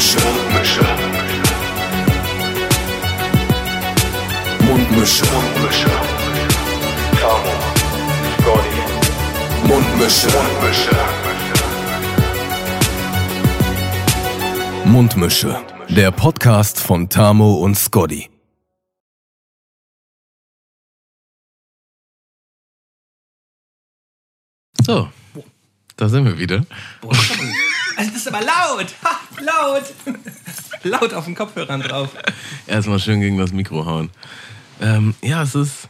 Mundmische. Mundmische. Mundmische. Mundmische. Tamo. Scotty. Mundmische. Mundmische. Mundmische. Der Podcast von Tamo und Scotty. So, da sind wir wieder. Boah, also das ist aber laut. Ha, laut. laut auf den Kopfhörern drauf. Erstmal schön gegen das Mikro hauen. Ähm, ja, es ist,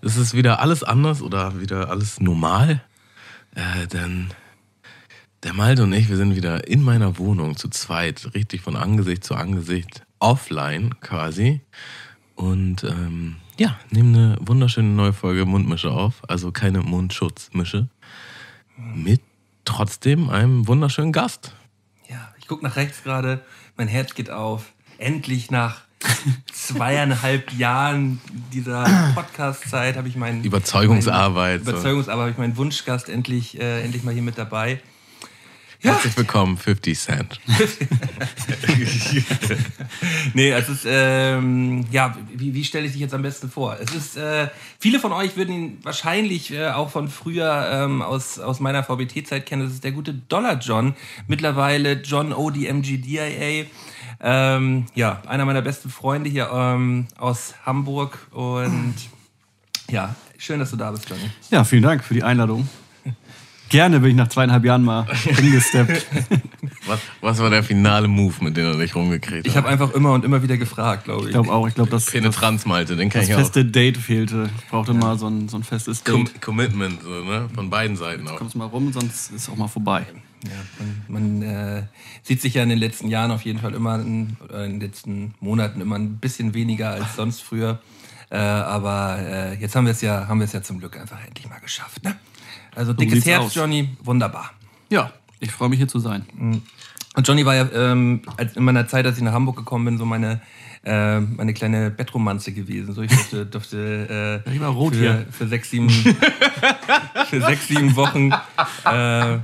es ist wieder alles anders oder wieder alles normal. Äh, denn der Malte und ich, wir sind wieder in meiner Wohnung zu zweit, richtig von Angesicht zu Angesicht, offline quasi. Und ähm, ja, nehmen eine wunderschöne neue Folge Mundmische auf, also keine Mundschutzmische. Mit trotzdem einem wunderschönen Gast. Ja, ich gucke nach rechts gerade, mein Herz geht auf. Endlich nach zweieinhalb Jahren dieser Podcast-Zeit habe ich meinen Überzeugungsarbeit. Meinen, Überzeugungsarbeit habe ich meinen Wunschgast endlich, äh, endlich mal hier mit dabei. Ja. Herzlich willkommen, 50 Cent. nee, es ist, ähm, ja, wie, wie stelle ich dich jetzt am besten vor? Es ist, äh, viele von euch würden ihn wahrscheinlich äh, auch von früher ähm, aus, aus meiner VBT-Zeit kennen. Das ist der gute Dollar John. Mittlerweile John ODMGDIA. Ähm, ja, einer meiner besten Freunde hier ähm, aus Hamburg. Und ja, schön, dass du da bist, Johnny. Ja, vielen Dank für die Einladung. Gerne bin ich nach zweieinhalb Jahren mal hingesteppt. Was, was war der finale Move, mit dem er dich rumgekriegt hat? Ich habe einfach immer und immer wieder gefragt, glaube ich. Ich glaube auch. Ich glaube, das Penetranz, Malte, den kann das ich auch. feste Date fehlte. Ich brauchte ja. mal so ein, so ein festes Date. Com Commitment, so, ne? von beiden Seiten auch. Kommst mal rum, sonst ist es auch mal vorbei. Ja, man, man äh, sieht sich ja in den letzten Jahren auf jeden Fall immer, in, oder in den letzten Monaten immer ein bisschen weniger als sonst früher. Äh, aber äh, jetzt haben wir es ja, haben wir es ja zum Glück einfach endlich mal geschafft. Ne? Also dickes Herz, aus. Johnny, wunderbar. Ja, ich freue mich hier zu sein. Mhm. Und Johnny war ja ähm, in meiner Zeit, als ich nach Hamburg gekommen bin, so meine äh, meine kleine Bettromanze gewesen. So, ich durfte, durfte äh, ich war rot für, hier. für sechs, sieben, für sechs, sieben Wochen äh,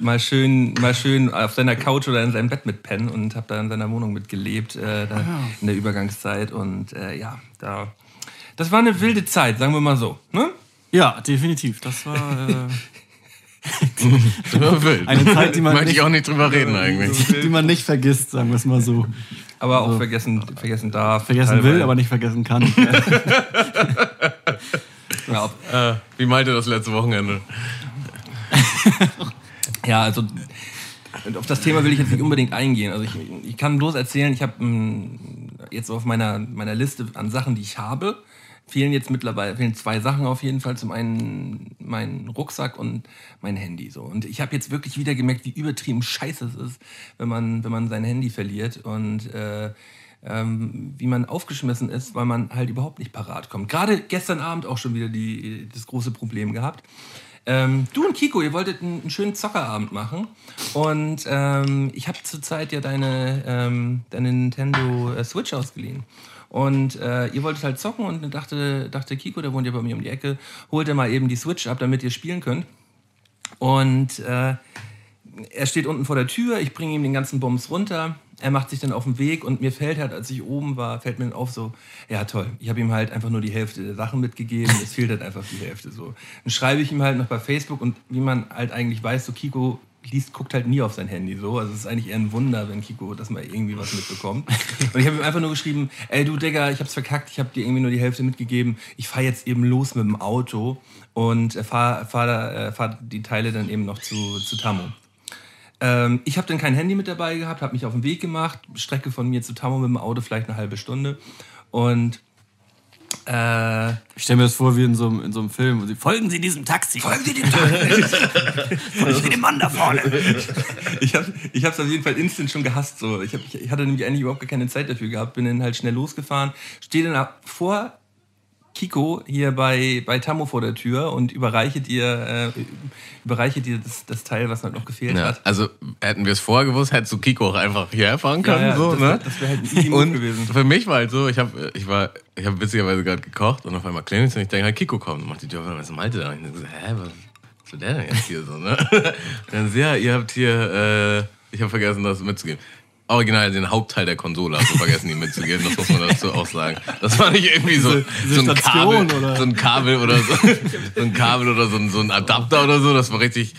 mal schön, mal schön auf seiner Couch oder in seinem Bett mitpennen und habe da in seiner Wohnung mitgelebt äh, da, ah. in der Übergangszeit. Und äh, ja, da, das war eine wilde Zeit, sagen wir mal so. Ne? Ja, definitiv. Das war. Äh Eine Zeit, die man Möchte ich auch nicht drüber reden eigentlich. Die man nicht vergisst, sagen wir es mal so. Aber auch vergessen, vergessen darf. Vergessen teilweise. will, aber nicht vergessen kann. ja, äh, wie meinte das letzte Wochenende? ja, also auf das Thema will ich jetzt nicht unbedingt eingehen. Also ich, ich kann bloß erzählen, ich habe hm, jetzt auf meiner, meiner Liste an Sachen, die ich habe, fehlen jetzt mittlerweile fehlen zwei Sachen auf jeden Fall. Zum einen mein Rucksack und mein Handy. So. Und ich habe jetzt wirklich wieder gemerkt, wie übertrieben scheiße es ist, wenn man, wenn man sein Handy verliert und äh, ähm, wie man aufgeschmissen ist, weil man halt überhaupt nicht parat kommt. Gerade gestern Abend auch schon wieder die, das große Problem gehabt. Ähm, du und Kiko, ihr wolltet einen, einen schönen Zockerabend machen. Und ähm, ich habe zurzeit ja deine, ähm, deine Nintendo äh, Switch ausgeliehen. Und äh, ihr wolltet halt zocken und dachte, dachte Kiko, der wohnt ja bei mir um die Ecke, holt er mal eben die Switch ab, damit ihr spielen könnt. Und äh, er steht unten vor der Tür, ich bringe ihm den ganzen Bums runter. Er macht sich dann auf den Weg und mir fällt halt, als ich oben war, fällt mir dann auf so, ja toll, ich habe ihm halt einfach nur die Hälfte der Sachen mitgegeben, es fehlt halt einfach die Hälfte so. Dann schreibe ich ihm halt noch bei Facebook und wie man halt eigentlich weiß, so Kiko liest, guckt halt nie auf sein Handy so. Also es ist eigentlich eher ein Wunder, wenn Kiko das mal irgendwie was mitbekommt. Und ich habe ihm einfach nur geschrieben, ey du Digga, ich hab's verkackt, ich habe dir irgendwie nur die Hälfte mitgegeben. Ich fahre jetzt eben los mit dem Auto und fahre fahr, äh, fahr die Teile dann eben noch zu, zu Tammo. Ähm, ich habe dann kein Handy mit dabei gehabt, habe mich auf den Weg gemacht, Strecke von mir zu Tammo mit dem Auto vielleicht eine halbe Stunde. Und äh, ich stelle mir das vor wie in so, einem, in so einem Film. Sie, folgen Sie diesem Taxi. Folgen Sie dem Taxi. folgen Sie dem Mann da vorne. ich habe es auf jeden Fall instant schon gehasst. So. Ich, hab, ich hatte nämlich eigentlich überhaupt keine Zeit dafür gehabt. Bin dann halt schnell losgefahren. Stehe dann vor Kiko hier bei, bei Tammo vor der Tür und überreiche dir, äh, überreiche dir das, das Teil, was halt noch gefehlt ja, hat. Also hätten wir es vorher gewusst, hättest du Kiko auch einfach hierher fahren können. Ja, ja, so, das, ne? das wäre halt ein easy und gewesen. Für mich war halt so, ich habe ich war, ich hab witzigerweise gerade gekocht und auf einmal klingelt und ich denke halt, Kiko kommt und macht die Tür auf, was Malte da? Und ich so, hä, was, was will der denn jetzt hier so, ne? Und dann ja, ihr habt hier, äh, ich habe vergessen, das mitzugeben. Original den Hauptteil der Konsole hast du vergessen, ihm mitzugeben. Das muss man dazu auch sagen. Das war nicht irgendwie so, diese so ein Station, Kabel, oder? so ein Kabel oder so, so ein Kabel oder so ein, so ein Adapter oder so. Das war richtig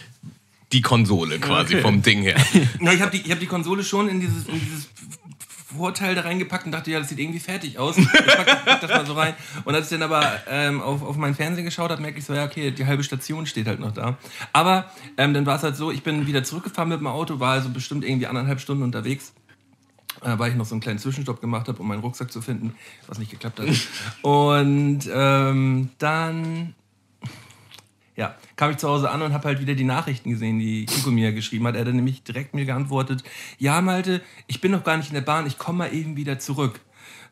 die Konsole quasi Okay. vom Ding her. Na, ich habe die, ich hab die Konsole schon in dieses, in dieses Vorteil da reingepackt und dachte, ja, das sieht irgendwie fertig aus. Ich pack, pack das mal so rein. Und als ich dann aber ähm, auf, auf meinen Fernseher geschaut habe, merke ich so, ja, okay, die halbe Station steht halt noch da. Aber ähm, dann war es halt so, ich bin wieder zurückgefahren mit dem Auto, war also bestimmt irgendwie anderthalb Stunden unterwegs. Äh, weil ich noch so einen kleinen Zwischenstopp gemacht habe, um meinen Rucksack zu finden, was nicht geklappt hat. Und ähm, dann ja, kam ich zu Hause an und habe halt wieder die Nachrichten gesehen, die Kiko mir geschrieben hat. Er hat dann nämlich direkt mir geantwortet, ja Malte, ich bin noch gar nicht in der Bahn, ich komme mal eben wieder zurück.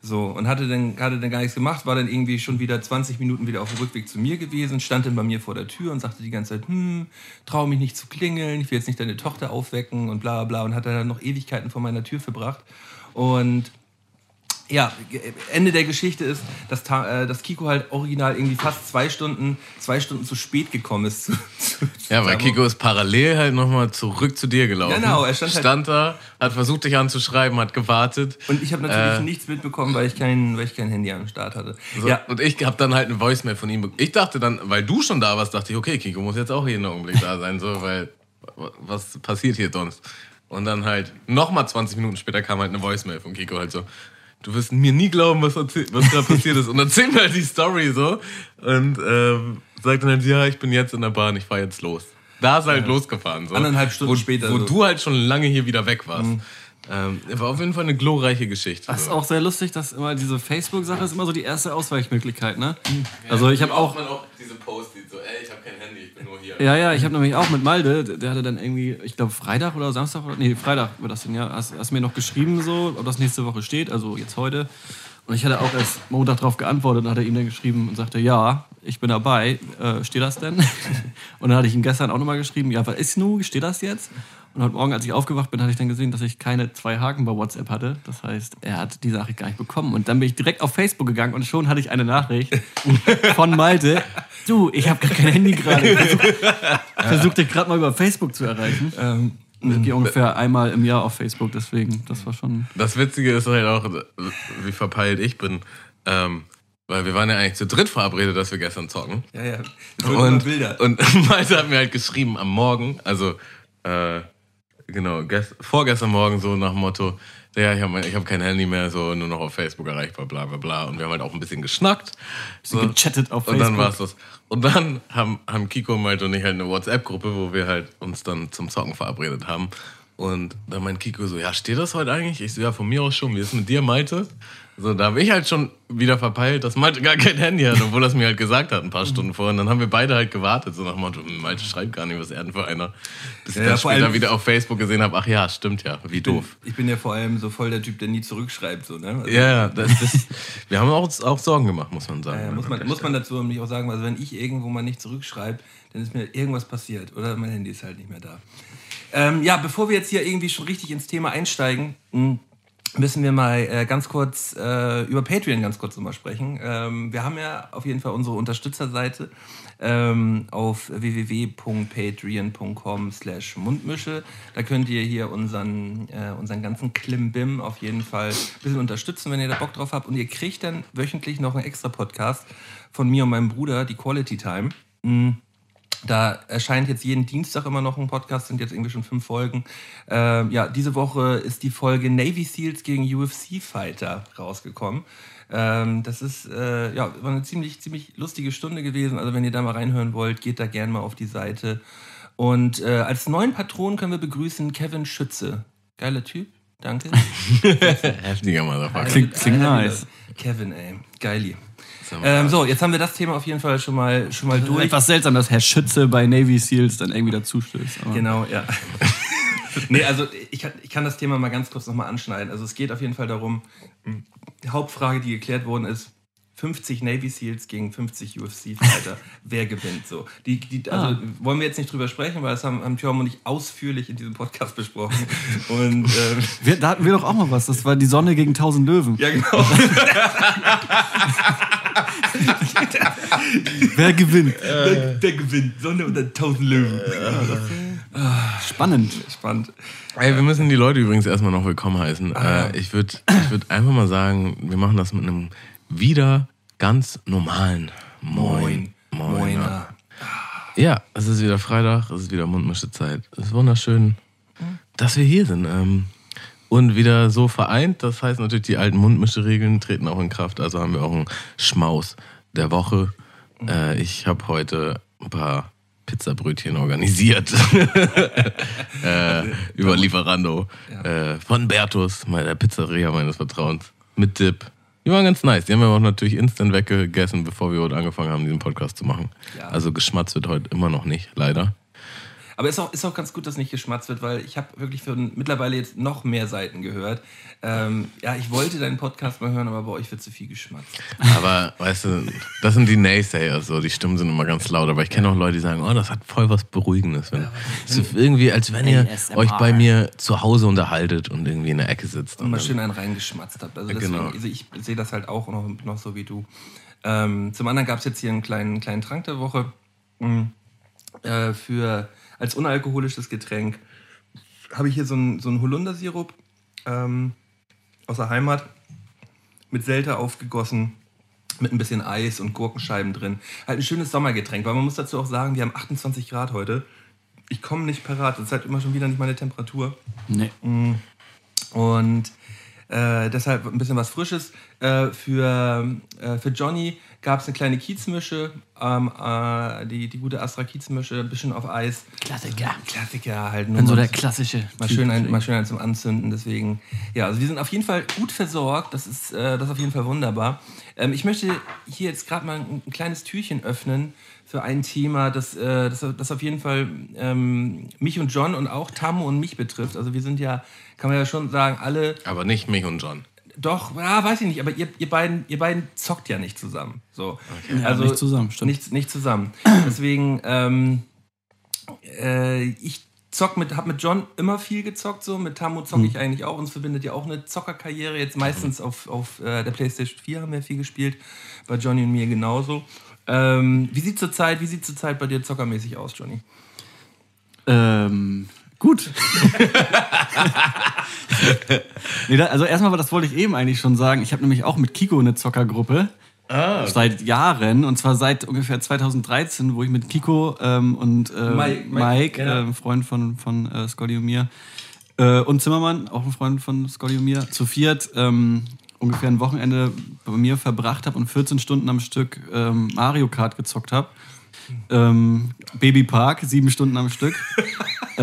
So, und hatte dann, hatte dann gar nichts gemacht, war dann irgendwie schon wieder 20 Minuten wieder auf dem Rückweg zu mir gewesen, stand dann bei mir vor der Tür und sagte die ganze Zeit, hm, trau mich nicht zu klingeln, ich will jetzt nicht deine Tochter aufwecken und bla bla und hat dann noch Ewigkeiten vor meiner Tür verbracht. Und ja, Ende der Geschichte ist, dass, äh, dass Kiko halt original irgendwie fast zwei Stunden, zwei Stunden zu spät gekommen ist. Zu, zu, Ja, weil. Kiko ist parallel halt nochmal zurück zu dir gelaufen. Genau, er stand halt- da, hat versucht dich anzuschreiben, hat gewartet. Und ich habe natürlich Äh. nichts mitbekommen, weil ich kein, weil ich kein Handy am Start hatte. So, Ja, Und ich habe dann halt eine Voicemail von ihm. be- Ich dachte dann, weil du schon da warst, dachte ich, okay, Kiko muss jetzt auch jeden Augenblick da sein, so, weil wa- was passiert hier sonst? Und dann halt nochmal 20 Minuten später kam halt eine Voicemail von Kiko halt so. Du wirst mir nie glauben, was, was gerade passiert ist. Und erzähl mir halt die Story so. Und ähm, sagt dann halt, ja, ich bin jetzt in der Bahn, ich fahr jetzt los. Da ist er halt losgefahren. So. Anderthalb Stunden wo, später Wo so. du halt schon lange hier wieder weg warst. Ähm, war auf jeden Fall eine glorreiche Geschichte. Das ist so. auch sehr lustig, dass immer diese Facebook-Sache ist immer so die erste Ausweichmöglichkeit, ne? Also ich habe auch, man auch diese Post sieht, so, ey, ich habe kein Handy, ich bin nur hier. Ja, ja, ich habe nämlich auch mit Malde, der hatte dann irgendwie, ich glaube Freitag oder Samstag, oder, nee, Freitag wird das denn ja, hast, hast mir noch geschrieben so, ob das nächste Woche steht, also jetzt heute. Und ich hatte auch erst Montag darauf geantwortet und hatte ihm dann geschrieben und sagte, ja, ich bin dabei, äh, steht das denn? Und dann hatte ich ihm gestern auch nochmal geschrieben, ja, was ist nu, steht das jetzt? Und heute Morgen, als ich aufgewacht bin, hatte ich dann gesehen, dass ich keine zwei Haken bei WhatsApp hatte. Das heißt, er hat die Nachricht gar nicht bekommen. Und dann bin ich direkt auf Facebook gegangen und schon hatte ich eine Nachricht von Malte. Du, ich habe gar kein Handy gerade. Ich versuch- Versuch dich gerade mal über Facebook zu erreichen. ähm, Ich gehe ungefähr einmal im Jahr auf Facebook, deswegen, das war schon. Das Witzige ist halt auch, wie verpeilt ich bin. Ähm, weil wir waren ja eigentlich zu dritt verabredet, dass wir gestern zocken. ja, ja. Und, Bilder. und Malte hat mir halt geschrieben am Morgen, also äh, genau, gest, vorgestern Morgen so nach dem Motto, ja, ich habe ich hab kein Handy mehr, so nur noch auf Facebook erreichbar, bla bla bla. Und wir haben halt auch ein bisschen geschnackt. So. gechattet auf Und Facebook. dann war's das. Und dann haben, haben Kiko, Malte und ich halt eine WhatsApp-Gruppe, wo wir halt uns dann zum Zocken verabredet haben. Und dann meint Kiko so, ja, steht das heute eigentlich? Ich so, ja, von mir aus schon. Wie ist mit dir, Malte? So, da habe ich halt schon wieder verpeilt, dass Malte gar kein Handy hat, obwohl er es mir halt gesagt hat, ein paar Stunden vorher. Und dann haben wir beide halt gewartet, so nach Motto, hm, Malte schreibt gar nicht, was er denn für einer. Bis ich Ja, dann vor später wieder auf Facebook gesehen habe, ach ja, stimmt ja, wie doof. Ich bin ja vor allem so voll der Typ, der nie zurückschreibt. So, ne? Also, Ja, ja, das, das, wir haben uns auch Sorgen gemacht, muss man sagen. äh, muss, man, muss man dazu nämlich auch sagen, also wenn ich irgendwo mal nicht zurückschreibe, dann ist mir irgendwas passiert oder mein Handy ist halt nicht mehr da. Ähm, ja, bevor wir jetzt hier irgendwie schon richtig ins Thema einsteigen, mh, müssen wir mal äh, ganz kurz äh, über Patreon ganz kurz nochmal sprechen. Ähm, wir haben ja auf jeden Fall unsere Unterstützerseite ähm, auf www.patreon.com slash mundmische. Da könnt ihr hier unseren, äh, unseren ganzen Klimbim auf jeden Fall ein bisschen unterstützen, wenn ihr da Bock drauf habt. Und ihr kriegt dann wöchentlich noch einen extra Podcast von mir und meinem Bruder, die Quality Time. Mm. Da erscheint jetzt jeden Dienstag immer noch ein Podcast, sind jetzt irgendwie schon fünf Folgen. Ähm, ja, diese Woche ist die Folge Navy Seals gegen UFC Fighter rausgekommen. Ähm, das ist äh, ja war eine ziemlich ziemlich lustige Stunde gewesen. Also wenn ihr da mal reinhören wollt, geht da gerne mal auf die Seite. Und äh, als neuen Patron können wir begrüßen Kevin Schütze. Geiler Typ, danke. Heftiger Motherfucker. Klingt- klingt nice. Kevin, ey, geili. Ähm, so, jetzt haben wir das Thema auf jeden Fall schon mal schon mal durch. Etwas seltsam, dass Herr Schütze bei Navy Seals dann irgendwie dazustößt. Genau, ja. nee, also ich kann, ich kann das Thema mal ganz kurz nochmal anschneiden. Also es geht auf jeden Fall darum, die Hauptfrage, die geklärt worden ist, 50 Navy Seals gegen 50 UFC-Fighter. Wer gewinnt so? Die, die, also Ah. wollen wir jetzt nicht drüber sprechen, weil das haben, haben Thorm und ich ausführlich in diesem Podcast besprochen. Und ähm, Wir, da hatten wir doch auch mal was. Das war die Sonne gegen 1000 Löwen. ja, genau. Wer gewinnt? Der, der gewinnt. Sonne unter 1000 Löwen. Spannend. Spannend. Ey, wir müssen die Leute übrigens erstmal noch willkommen heißen. Äh, ich würde ich würd einfach mal sagen, wir machen das mit einem wieder ganz normalen Moin. Moin. Moiner. Ja, es ist wieder Freitag, es ist wieder Mundmischezeit. Es ist wunderschön, dass wir hier sind. Ähm, und wieder so vereint. Das heißt natürlich, die alten Mundmischeregeln treten auch in Kraft. Also haben wir auch einen Schmaus der Woche. Äh, ich habe heute ein paar Pizzabrötchen organisiert. äh, über Lieferando. Äh, von Bertus, der Pizzeria meines Vertrauens. Mit Dip. Die waren ganz nice. Die haben wir auch natürlich instant weggegessen, bevor wir heute angefangen haben, diesen Podcast zu machen. Ja. Also geschmatzt wird heute immer noch nicht, leider. Aber ist auch, ist auch ganz gut, dass nicht geschmatzt wird, weil ich habe wirklich für mittlerweile jetzt noch mehr Seiten gehört. Ähm, ja, ich wollte deinen Podcast mal hören, aber bei euch wird zu viel geschmatzt. Aber weißt du, das sind die Naysayers, so die Stimmen sind immer ganz laut. Aber ich kenne auch Leute, die sagen, oh, das hat voll was Beruhigendes. Wenn, es ist irgendwie, als wenn ihr ASMR. euch bei mir zu Hause unterhaltet und irgendwie in der Ecke sitzt. Und mal schön einen reingeschmatzt habt. Also, deswegen, Genau. also ich sehe das halt auch noch, noch so wie du. Ähm, zum anderen gab es jetzt hier einen kleinen, kleinen Trank der Woche. Mhm. Äh, für, als unalkoholisches Getränk habe ich hier so einen, so einen Holundersirup ähm, aus der Heimat mit Selter aufgegossen, mit ein bisschen Eis und Gurkenscheiben drin. Halt ein schönes Sommergetränk, weil man muss dazu auch sagen, wir haben 28 Grad heute. Ich komme nicht parat, das ist halt immer schon wieder nicht meine Temperatur. Nee. Und äh, deshalb ein bisschen was Frisches. Äh, für, äh, für Johnny gab es eine kleine Kiezmische, ähm, äh, die, die gute Astra Kiezmische, ein bisschen auf Eis. Klassiker. Klassiker halt. Nur Bin so der klassische. Mal Typ. schön, ein, mal schön ein zum Anzünden, deswegen. Ja, also wir sind auf jeden Fall gut versorgt. Das ist, äh, das ist auf jeden Fall wunderbar. Ähm, ich möchte hier jetzt gerade mal ein, ein kleines Türchen öffnen für ein Thema, das, äh, das, das auf jeden Fall ähm, mich und John und auch Tamu und mich betrifft. Also wir sind ja, kann man ja schon sagen, alle Aber nicht mich und John. doch, ja, weiß ich nicht, aber ihr, ihr, beiden, ihr beiden zockt ja nicht zusammen. So. Also nicht zusammen, stimmt. Nicht, nicht zusammen. Deswegen, ähm, äh, ich zock mit, hab mit John immer viel gezockt, so. Mit Tamu zocke Hm. ich eigentlich auch. Uns verbindet ja auch eine Zockerkarriere. Jetzt meistens auf, auf äh, der PlayStation 4 haben wir viel gespielt. Bei Johnny und mir genauso. Ähm, wie sieht zurzeit, wie sieht zurzeit bei dir zockermäßig aus, Johnny? Ähm, gut. nee, da, also erstmal, das wollte ich eben eigentlich schon sagen. Ich habe nämlich auch mit Kiko eine Zockergruppe. Seit Jahren, und zwar seit ungefähr 2013, wo ich mit Kiko ähm, und äh, Mike, Mike, Mike, ja. ähm, Freund von, von äh, Scotty und mir, äh, und Zimmermann, auch ein Freund von Scotty und mir, zu viert ähm, ungefähr ein Wochenende bei mir verbracht habe und 14 Stunden am Stück ähm, Mario Kart gezockt habe. Ähm, Baby Park, sieben Stunden am Stück. äh,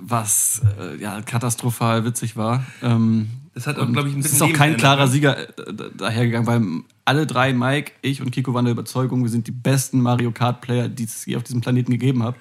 was äh, ja katastrophal witzig war. Ähm, Das hat auch, glaube ich, ein es bisschen ist auch kein klarer ne? Sieger äh, da- dahergegangen, weil alle drei, Mike, ich und Kiko, waren der Überzeugung, wir sind die besten Mario Kart-Player, die es je auf diesem Planeten gegeben hat.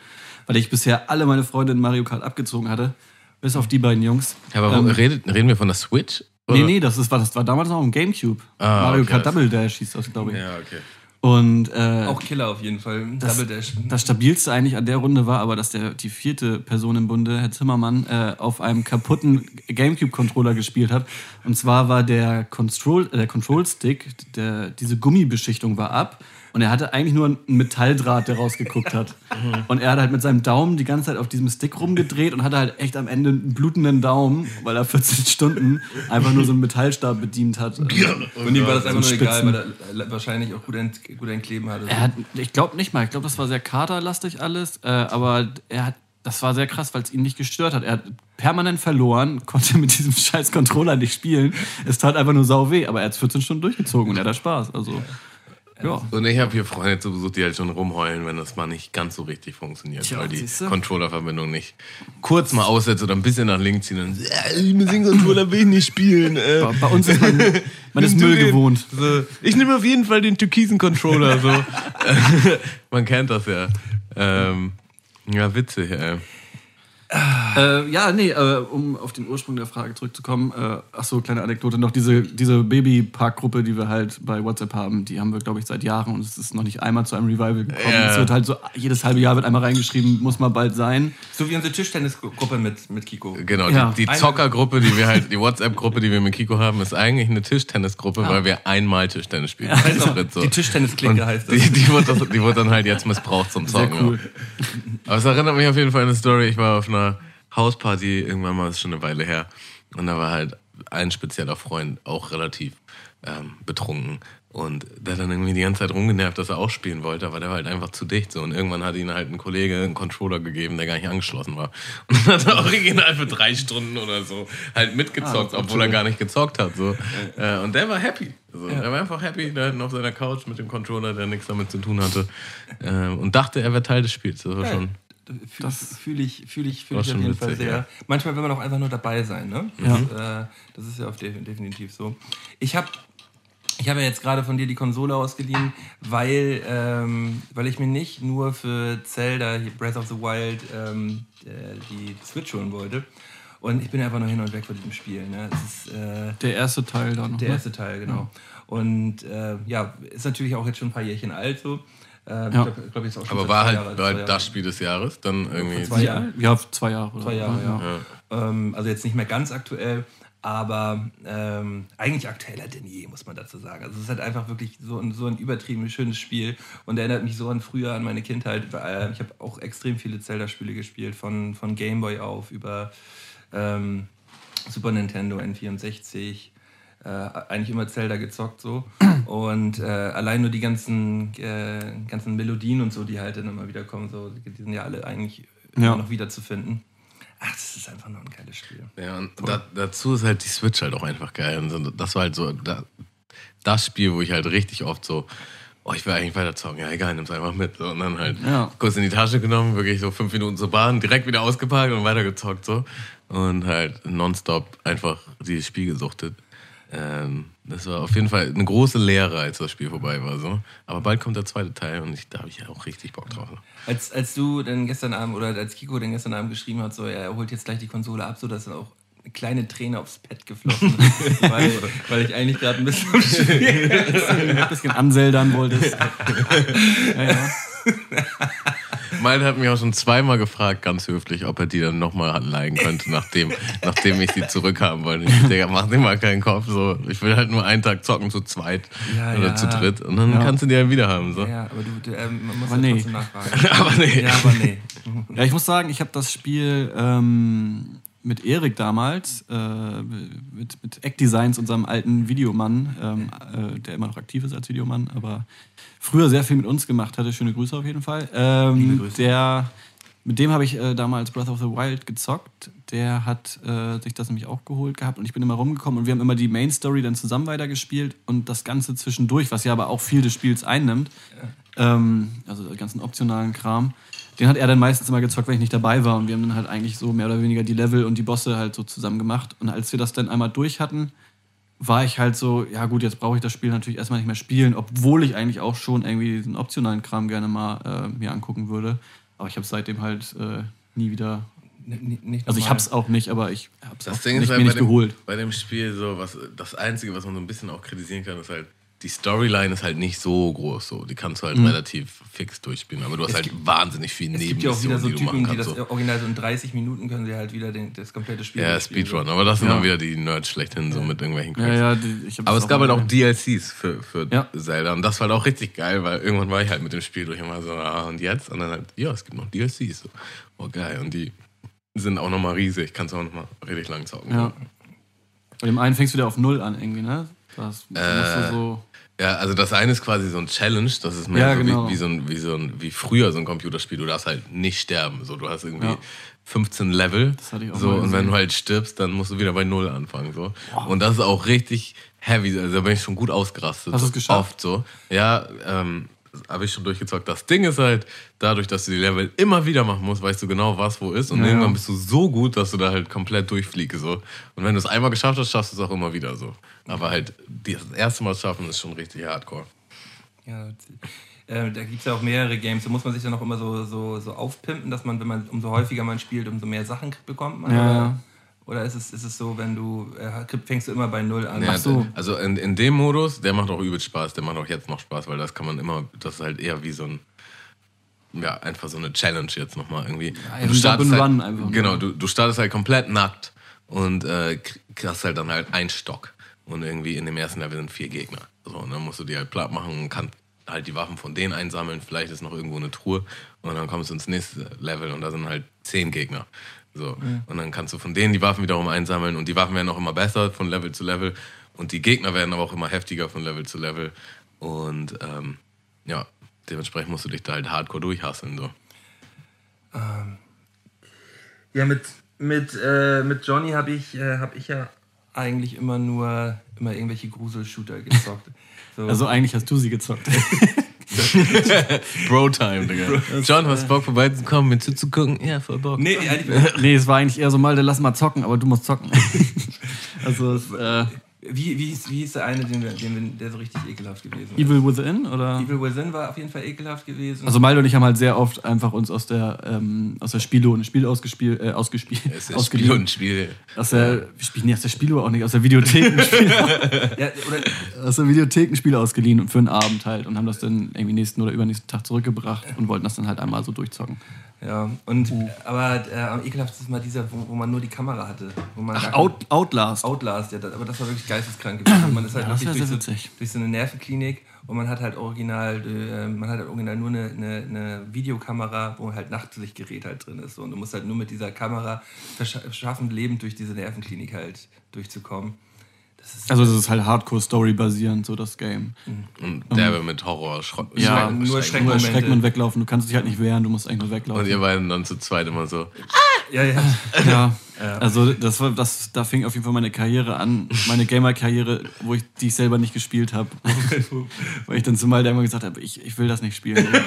Weil ich bisher alle meine Freunde in Mario Kart abgezogen hatte. Bis auf die beiden Jungs. Aber wo, Ähm, redet, reden wir von der Switch? Nee, Oder? nee, das, ist, war, das war damals noch im Gamecube. Ah, Mario okay, Kart Double Dash hieß das, glaube ich. Ja, okay. Und äh, Auch Killer auf jeden Fall. das, Double Dash. das stabilste eigentlich an der Runde war aber, dass der, die vierte Person im Bunde, Herr Zimmermann, äh, auf einem kaputten Gamecube-Controller gespielt hat. Und zwar war der Control, äh, der Control-Stick, der, diese Gummibeschichtung war ab. Und er hatte eigentlich nur einen Metalldraht, der rausgeguckt hat. Und er hat halt mit seinem Daumen die ganze Zeit auf diesem Stick rumgedreht und hatte halt echt am Ende einen blutenden Daumen, weil er 14 Stunden einfach nur so einen Metallstab bedient hat. Und ihm war das einfach so nur egal, weil er wahrscheinlich auch gut, ent, gut entkleben hatte. Er hat, ich glaube nicht mal, ich glaube, das war sehr katerlastig alles, äh, aber er hat, das war sehr krass, weil es ihn nicht gestört hat. Er hat permanent verloren, konnte mit diesem scheiß Controller nicht spielen. Es tat einfach nur sau weh, aber er hat 14 Stunden durchgezogen und er hat Spaß. Also, ja. Und ich habe hier Freunde zu Besuch, die halt schon rumheulen, wenn das mal nicht ganz so richtig funktioniert, Tja, weil die. Controller-Verbindung nicht kurz mal aussetzt oder ein bisschen nach links ziehen und äh, mit dem Controller will ich nicht spielen. Äh, Bei, bei uns ist man, man ist Müll den. gewohnt. So, ich nehme auf jeden Fall den türkisen Controller. So. Man kennt das ja. Ähm, ja, witzig, ey. Äh, ja, nee, äh, um auf den Ursprung der Frage zurückzukommen. Äh, ach so, kleine Anekdote noch. Diese, diese Babypark-Gruppe, die wir halt bei WhatsApp haben, die haben wir, glaube ich, seit Jahren und es ist noch nicht einmal zu einem Revival gekommen. Ja. Es wird halt so, jedes halbe Jahr wird einmal reingeschrieben, muss mal bald sein. So wie unsere Tischtennisgruppe mit, mit Kiko. Genau, Ja. die, die Zockergruppe, die wir halt, die WhatsApp-Gruppe, die wir mit Kiko haben, ist eigentlich eine Tischtennisgruppe, weil wir einmal Tischtennis spielen. Das heißt auch, dritt so. die Tischtennisklinke heißt das. Die, die, wird das, die wird dann halt jetzt missbraucht zum Sehr Zocken. cool. ja. Aber es erinnert mich auf jeden Fall an eine Story. Ich war auf einer Hausparty, irgendwann mal, ist schon eine Weile her. Und da war halt ein spezieller Freund, auch relativ ähm, betrunken. Und der hat dann irgendwie die ganze Zeit rumgenervt, dass er auch spielen wollte, aber der war halt einfach zu dicht. So. Und irgendwann hat ihn halt ein Kollege einen Controller gegeben, der gar nicht angeschlossen war. Und dann hat er original für drei Stunden oder so halt mitgezockt, Ah, obwohl er gar nicht gezockt hat. So. Äh, Und der war happy. So. Er war einfach happy, da hinten auf seiner Couch mit dem Controller, der nichts damit zu tun hatte. Ähm, Und dachte, er wäre Teil des Spiels. Das war schon. Fühle fühl ich, fühl ich, fühl ich auf jeden Fall sehr. ja. Manchmal will man auch einfach nur dabei sein, ne? Ja. Das, äh, das ist ja definitiv so. Ich habe ich hab ja jetzt gerade von dir die Konsole ausgeliehen, weil, ähm, weil ich mir nicht nur für Zelda, Breath of the Wild, ähm, äh, die Switch holen wollte. Und ich bin einfach nur hin und weg von diesem Spiel. Ne? Ist, äh, Der erste Teil da noch. der ne? erste Teil, genau. Und äh, ja, ist natürlich auch jetzt schon ein paar Jährchen alt so. Ähm, Ja. Ich glaube, glaub, jetzt auch schon Aber war halt, Jahren, war halt Jahre. das Spiel des Jahres, dann irgendwie. zwei Jahre. Ja, zwei Jahre. Oder Zwei Jahre, ne? ja. Ähm, also jetzt nicht mehr ganz aktuell, aber ähm, eigentlich aktueller denn je, muss man dazu sagen. Also es ist halt einfach wirklich so ein, so ein übertrieben schönes Spiel und erinnert mich so an früher, an meine Kindheit. Äh, Ich habe auch extrem viele Zelda-Spiele gespielt, von, von Game Boy auf über ähm, Super Nintendo, N64. Äh, eigentlich immer Zelda gezockt so. Und äh, allein nur die ganzen, äh, ganzen Melodien und so, die halt dann immer wieder kommen, so, die sind ja alle eigentlich immer Ja. noch wiederzufinden. Ach, das ist einfach nur ein geiles Spiel. Ja, und da, dazu ist halt die Switch halt auch einfach geil. Und das war halt so da, das Spiel, wo ich halt richtig oft so, oh, ich will eigentlich weiter zocken. Ja, egal, nimm's einfach mit. So, und dann halt Ja. kurz in die Tasche genommen, wirklich so fünf Minuten zur Bahn, direkt wieder ausgepackt und weitergezockt so. Und halt nonstop einfach dieses Spiel gesuchtet. Ähm, das war auf jeden Fall eine große Lehre, als das Spiel vorbei war. So. Aber bald kommt der zweite Teil und ich, da habe ich ja auch richtig Bock drauf. Als, als du dann gestern Abend oder als Kiko dann gestern Abend geschrieben hat, so er holt jetzt gleich die Konsole ab, so dass dann auch eine kleine Träne aufs Pad geflossen ist, weil, weil ich eigentlich gerade ein bisschen Ein bisschen anseldern wolltest. ja, ja. Malte hat mich auch schon zweimal gefragt, ganz höflich, ob er die dann nochmal leihen könnte, nachdem, nachdem ich sie zurückhaben wollte. Ich dachte, Digga, mach dir mal keinen Kopf. So. Ich will halt nur einen Tag zocken, zu zweit Ja, oder ja. zu dritt. Und dann Ja. kannst du die halt wieder haben. So. Ja, aber du, du ähm, man muss Aber ja nee. trotzdem nachfragen. Aber nee. Ja, aber nee. Ja, ich muss sagen, ich habe das Spiel ähm, mit Erik damals, äh, mit, mit Act Designs, unserem alten Videomann, ähm, äh, der immer noch aktiv ist als Videomann, aber früher sehr viel mit uns gemacht hatte. Schöne Grüße auf jeden Fall. Ähm. Der, mit dem habe ich äh, damals Breath of the Wild gezockt. Der hat äh, sich das nämlich auch geholt gehabt und ich bin immer rumgekommen und wir haben immer die Main Story dann zusammen weitergespielt und das Ganze zwischendurch, was ja aber auch viel des Spiels einnimmt, ähm, also den ganzen optionalen Kram, den hat er dann meistens immer gezockt, wenn ich nicht dabei war. Und wir haben dann halt eigentlich so mehr oder weniger die Level und die Bosse halt so zusammen gemacht. Und als wir das dann einmal durch hatten, war ich halt so, ja gut, jetzt brauche ich das Spiel natürlich erstmal nicht mehr spielen, obwohl ich eigentlich auch schon irgendwie diesen optionalen Kram gerne mal äh, mir angucken würde. Aber ich habe seitdem halt äh, nie wieder. N- nicht Also ich hab's auch nicht, aber ich hab's Das auch Ding nicht, ist halt mir bei nicht dem, geholt. bei dem Spiel so, was das Einzige, was man so ein bisschen auch kritisieren kann, ist halt, die Storyline ist halt nicht so groß. So. Die kannst du halt Mhm. relativ fix durchspielen, aber du hast halt wahnsinnig viel Es gibt ja auch wieder so die du machen Typen, die kannst. das so. Original so in 30 Minuten können sie halt wieder den, das komplette Spiel Ja. Speedrun, aber das sind Ja. dann wieder die Nerds schlechthin, so mit irgendwelchen Ja, Cracks. ja, die, Aber es gab halt auch DLCs für, für Ja. Zelda und das war halt auch richtig geil, weil irgendwann war ich halt mit dem Spiel durch und war so, ah, und jetzt? Und dann halt, ja, es gibt noch DLCs. So. Oh, geil. Und die sind auch nochmal riesig, kannst du auch nochmal richtig lang zocken. Ja. Bei dem einen fängst du wieder auf Null an, irgendwie, ne? Das musst Äh, du so. Ja, also das eine ist quasi so ein Challenge, das ist mehr Ja, so genau. wie, wie, so ein, wie, so ein, wie früher so ein Computerspiel. Du darfst halt nicht sterben. So, du hast irgendwie Ja. 15 Level. Das hatte ich auch so, und wenn du halt stirbst, dann musst du wieder bei Null anfangen. So. Und das ist auch richtig heavy. Also da bin ich schon gut ausgerastet. Hast du es geschafft? Oft so. Ja, ähm, habe ich schon durchgezockt. Das Ding ist halt, dadurch, dass du die Level immer wieder machen musst, weißt du genau, was wo ist. Und Ja, irgendwann ja. bist du so gut, dass du da halt komplett durchfliegst. So. Und wenn du es einmal geschafft hast, schaffst du es auch immer wieder so. Aber halt, das erste Mal schaffen ist schon richtig hardcore. Ja, Äh, da gibt es ja auch mehrere Games. Da muss man sich dann auch immer so, so, so aufpimpen, dass man, wenn man umso häufiger man spielt, umso mehr Sachen bekommt man. Ja, oder, ja. ist, es, ist es so, wenn du äh, fängst du immer bei Null an? Ja, Ach so. Also in, in dem Modus, der macht auch übel Spaß, der macht auch jetzt noch Spaß, weil das kann man immer, das ist halt eher wie so ein, ja, einfach so eine Challenge jetzt nochmal irgendwie. ein Jump and Run einfach nur. Genau, du, du startest halt komplett nackt und äh, kriegst halt dann halt einen Stock. Und irgendwie in dem ersten Level sind vier Gegner. So, und dann musst du die halt platt machen und kannst halt die Waffen von denen einsammeln. Vielleicht ist noch irgendwo eine Truhe. Und dann kommst du ins nächste Level und da sind halt zehn Gegner. So. Und dann kannst du von denen die Waffen wiederum einsammeln. Und die Waffen werden auch immer besser von Level zu Level. Und die Gegner werden aber auch immer heftiger von Level zu Level. Und ähm, ja, dementsprechend musst du dich da halt hardcore durchhasseln. So. Ja, mit, mit, äh, mit Johnny habe ich, äh, hab ich ja eigentlich immer nur immer irgendwelche Grusel-Shooter gezockt. So. Also eigentlich hast du sie gezockt. Bro-Time, Digga. John, hast du Bock vorbeizukommen, mir zuzugucken? Ja, voll Bock. nee, nee, es war eigentlich eher so mal, lass mal zocken, aber du musst zocken. also es, äh, wie, wie, hieß, wie hieß der eine, den wir, den wir, der so richtig ekelhaft gewesen ist? Evil Within oder? Evil Within war auf jeden Fall ekelhaft gewesen. Also Maldo und ich haben halt sehr oft einfach uns aus der ähm, aus der Spielo ein Spiel ausgespielt, äh, ausgespielt, Es ist Spiel ausgeliehen. und Spiel. Aus der, spielen nicht aus der Spielo auch nicht, aus der Videothek ein Spiel, ja, oder, aus der Videothek ein Spiel ausgeliehen und für einen Abend halt und haben das dann irgendwie nächsten oder übernächsten Tag zurückgebracht und wollten das dann halt einmal so durchzocken. Ja, und, aber äh, am ekelhaftesten ist mal dieser, wo, wo man nur die Kamera hatte. Wo man kein- Out, Outlast. Outlast, ja, das, aber das war wirklich geisteskrank gewesen. Man ist halt Ja, wirklich durch so, durch so eine Nervenklinik und man hat halt original, äh, man hat halt original nur eine, eine, eine Videokamera, wo halt Nachtlichtgerät halt drin ist. So. Und du musst halt nur mit dieser Kamera versch- schaffen, lebend durch diese Nervenklinik halt durchzukommen. Also es ist halt Hardcore-Story basierend, so das Game. Und derbe mit Horror. Schro Ja, Schreck- nur Schreck- Schreck- Nur Momente. erschrecken und weglaufen. Du kannst dich halt nicht wehren, du musst eigentlich nur weglaufen. Und ihr beiden dann zu zweit immer so. ja, ja. Ja, also das war, das, da fing auf jeden Fall meine Karriere an, meine Gamer-Karriere, wo ich die ich selber nicht gespielt habe. Weil ich dann zumal immer gesagt habe, ich, ich will das nicht spielen.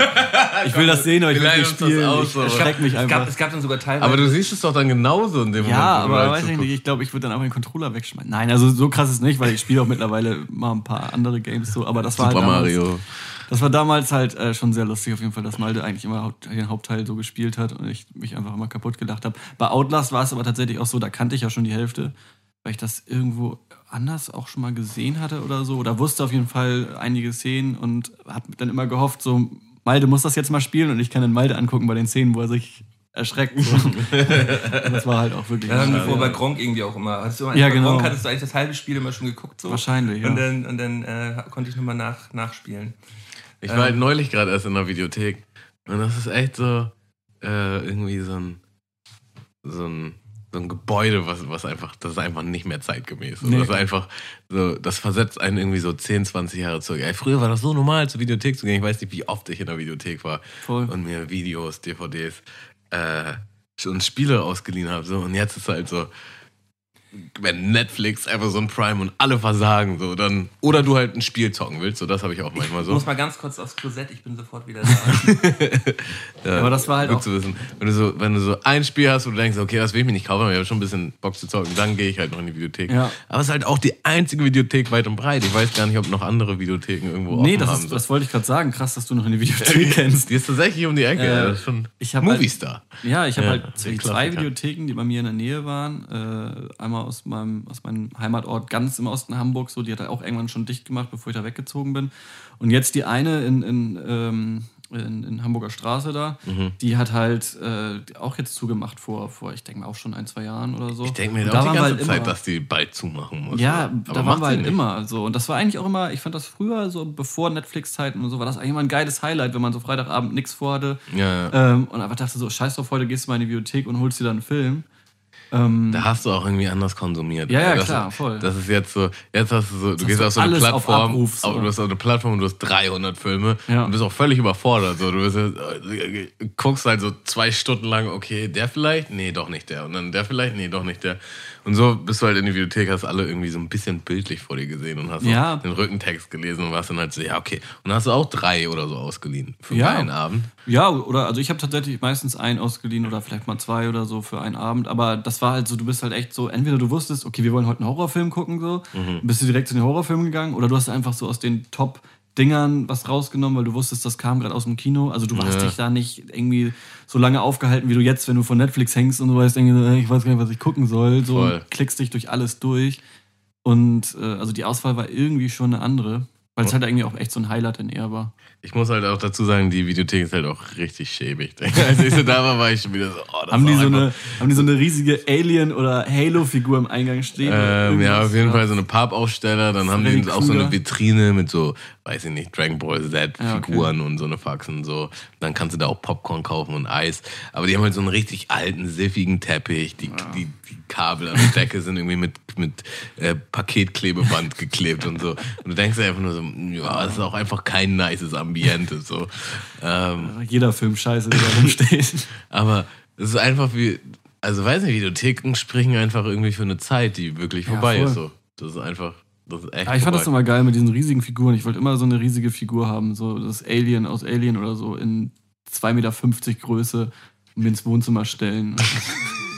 Ich will das sehen, aber ich will nicht spielen. aus, ich erschreck mich Es gab, einfach. es gab dann sogar teilweise. Aber du siehst es doch dann genauso in dem Ja, Moment. du aber halt weiß ich nicht, ich glaube, ich würde dann einfach den Controller wegschmeißen. Nein, also so krass ist es nicht, weil ich spiele auch mittlerweile mal ein paar andere Games so, aber das war Super halt damals, Mario. Das war damals halt äh, schon sehr lustig auf jeden Fall, dass Malte eigentlich immer den Hauptteil so gespielt hat und ich mich einfach immer kaputt gelacht habe. Bei Outlast war es aber tatsächlich auch so, da kannte ich ja schon die Hälfte, weil ich das irgendwo anders auch schon mal gesehen hatte oder so oder wusste auf jeden Fall einige Szenen und habe dann immer gehofft, so Malte muss das jetzt mal spielen und ich kann den Malte angucken bei den Szenen, wo er sich erschreckt. Das war halt auch wirklich. Ja, haben wir vorher bei Gronk irgendwie auch immer. Hattest du immer Ja, bei genau. Gronk hattest du eigentlich das halbe Spiel immer schon geguckt so. Wahrscheinlich, ja. Und dann, und dann äh, konnte ich nochmal nach, nachspielen. Ich war halt neulich gerade erst in der Videothek. Und das ist echt so äh, irgendwie so ein, so ein so ein Gebäude, was, was einfach, das ist einfach nicht mehr zeitgemäß. Nee. Das ist einfach so, das versetzt einen irgendwie so 10, 20 Jahre zurück. Ey, früher war das so normal, zur Videothek zu gehen. Ich weiß nicht, wie oft ich in der Videothek war Voll. und mir Videos, DVDs äh, und Spiele ausgeliehen habe. So. Und jetzt ist halt so, wenn Netflix so ein Prime und alle versagen, so dann. Oder du halt ein Spiel zocken willst, so das habe ich auch manchmal Ich so. muss mal ganz kurz aufs Klosett, ich bin sofort wieder da. Ja, Aber das war halt gut auch- zu wissen. Wenn du, so, wenn du so ein Spiel hast, wo du denkst, okay, das will ich mir nicht kaufen, aber ich habe schon ein bisschen Bock zu zocken, dann gehe ich halt noch in die Videothek. Ja. Aber es ist halt auch die einzige Videothek weit und breit. Ich weiß gar nicht, ob noch andere Videotheken irgendwo Nee, offen das, haben. ist, das wollte ich gerade sagen. Krass, dass du noch eine Videothek kennst. die ist tatsächlich um die Ecke. Äh, das ist schon ich hab halt- Movistar. Ja, ich habe Ja, halt der zwei, Klassiker. zwei Videotheken, die bei mir in der Nähe waren. Äh, einmal aus meinem, aus meinem Heimatort ganz im Osten Hamburg, so, die hat er auch irgendwann schon dicht gemacht, bevor ich da weggezogen bin. Und jetzt die eine in, in, ähm, in, in Hamburger Straße da, Mhm. die hat halt äh, auch jetzt zugemacht vor, vor ich denke mal auch schon ein, zwei Jahren oder so. Ich denke mir Und auch die ganze halt Zeit, immer- dass die bald zumachen muss. ja, Aber da waren wir halt nicht. immer so. Und das war eigentlich auch immer, ich fand das früher, so bevor Netflix-Zeiten und so, war das eigentlich immer ein geiles Highlight, wenn man so Freitagabend nichts vorhatte. Ja, ja. Ähm, und einfach dachte so, scheiß drauf, heute gehst du mal in die Bibliothek und holst dir dann einen Film. Ähm, Da hast du auch irgendwie anders konsumiert. Ja, ja, das, klar, voll. Das ist jetzt so, jetzt hast du so, du gehst auf so eine alles auf Plattform, Abruf, so. du hast auf eine Plattform und du hast 300 Filme Ja. und bist auch völlig überfordert. So, du bist, äh, guckst halt so zwei Stunden lang, okay, der vielleicht? Nee, doch nicht der. Und dann der vielleicht? Nee, doch nicht der. Und so bist du halt in die Bibliothek, hast alle irgendwie so ein bisschen bildlich vor dir gesehen und hast Ja. den Rückentext gelesen und warst dann halt so, ja, okay. Und hast du auch drei oder so ausgeliehen für Ja. einen Abend. Ja, oder also ich habe tatsächlich meistens einen ausgeliehen oder vielleicht mal zwei oder so für einen Abend. Aber das war halt so, du bist halt echt so, entweder du wusstest, okay, wir wollen heute einen Horrorfilm gucken, so, bist du direkt zu den Horrorfilmen gegangen, oder du hast einfach so aus den Top Dingern was rausgenommen, weil du wusstest, das kam gerade aus dem Kino. Also du hast Ja. dich da nicht irgendwie so lange aufgehalten, wie du jetzt, wenn du von Netflix hängst und weißt, so, äh, ich weiß gar nicht, was ich gucken soll. So klickst dich durch alles durch. Und äh, also die Auswahl war irgendwie schon eine andere, weil es halt irgendwie auch echt so ein Highlight dann eher war. Ich muss halt auch dazu sagen, die Videothek ist halt auch richtig schäbig. Als ich so da war, war ich schon wieder so, oh, Haben die, so eine, haben die so eine riesige Alien- oder Halo-Figur im Eingang stehen? Ähm, ja, auf jeden Fall so eine Pappaufsteller. Dann haben die auch so eine. Vitrine mit so, weiß ich nicht, Dragon Ball Ja, okay. Z-Figuren und so eine Faxen. So. Dann kannst du da auch Popcorn kaufen und Eis. Aber die haben halt so einen richtig alten, siffigen Teppich. Die, die, die Kabel an der Decke sind irgendwie mit, mit äh, Paketklebeband geklebt und so. Und du denkst dir einfach nur so, ja, das ist auch einfach kein nices Ambiente. So. Ähm, Jeder Film scheiße, der da rumsteht. aber es ist einfach wie, also weiß nicht, Videotheken springen einfach irgendwie für eine Zeit, die wirklich Ja, vorbei voll. ist. So. Das ist einfach, das ist echt. Ja, ich fand das vorbei. immer geil mit diesen riesigen Figuren. Ich wollte immer so eine riesige Figur haben, so das Alien aus Alien oder so in 2,50 Meter Größe mir ins Wohnzimmer stellen.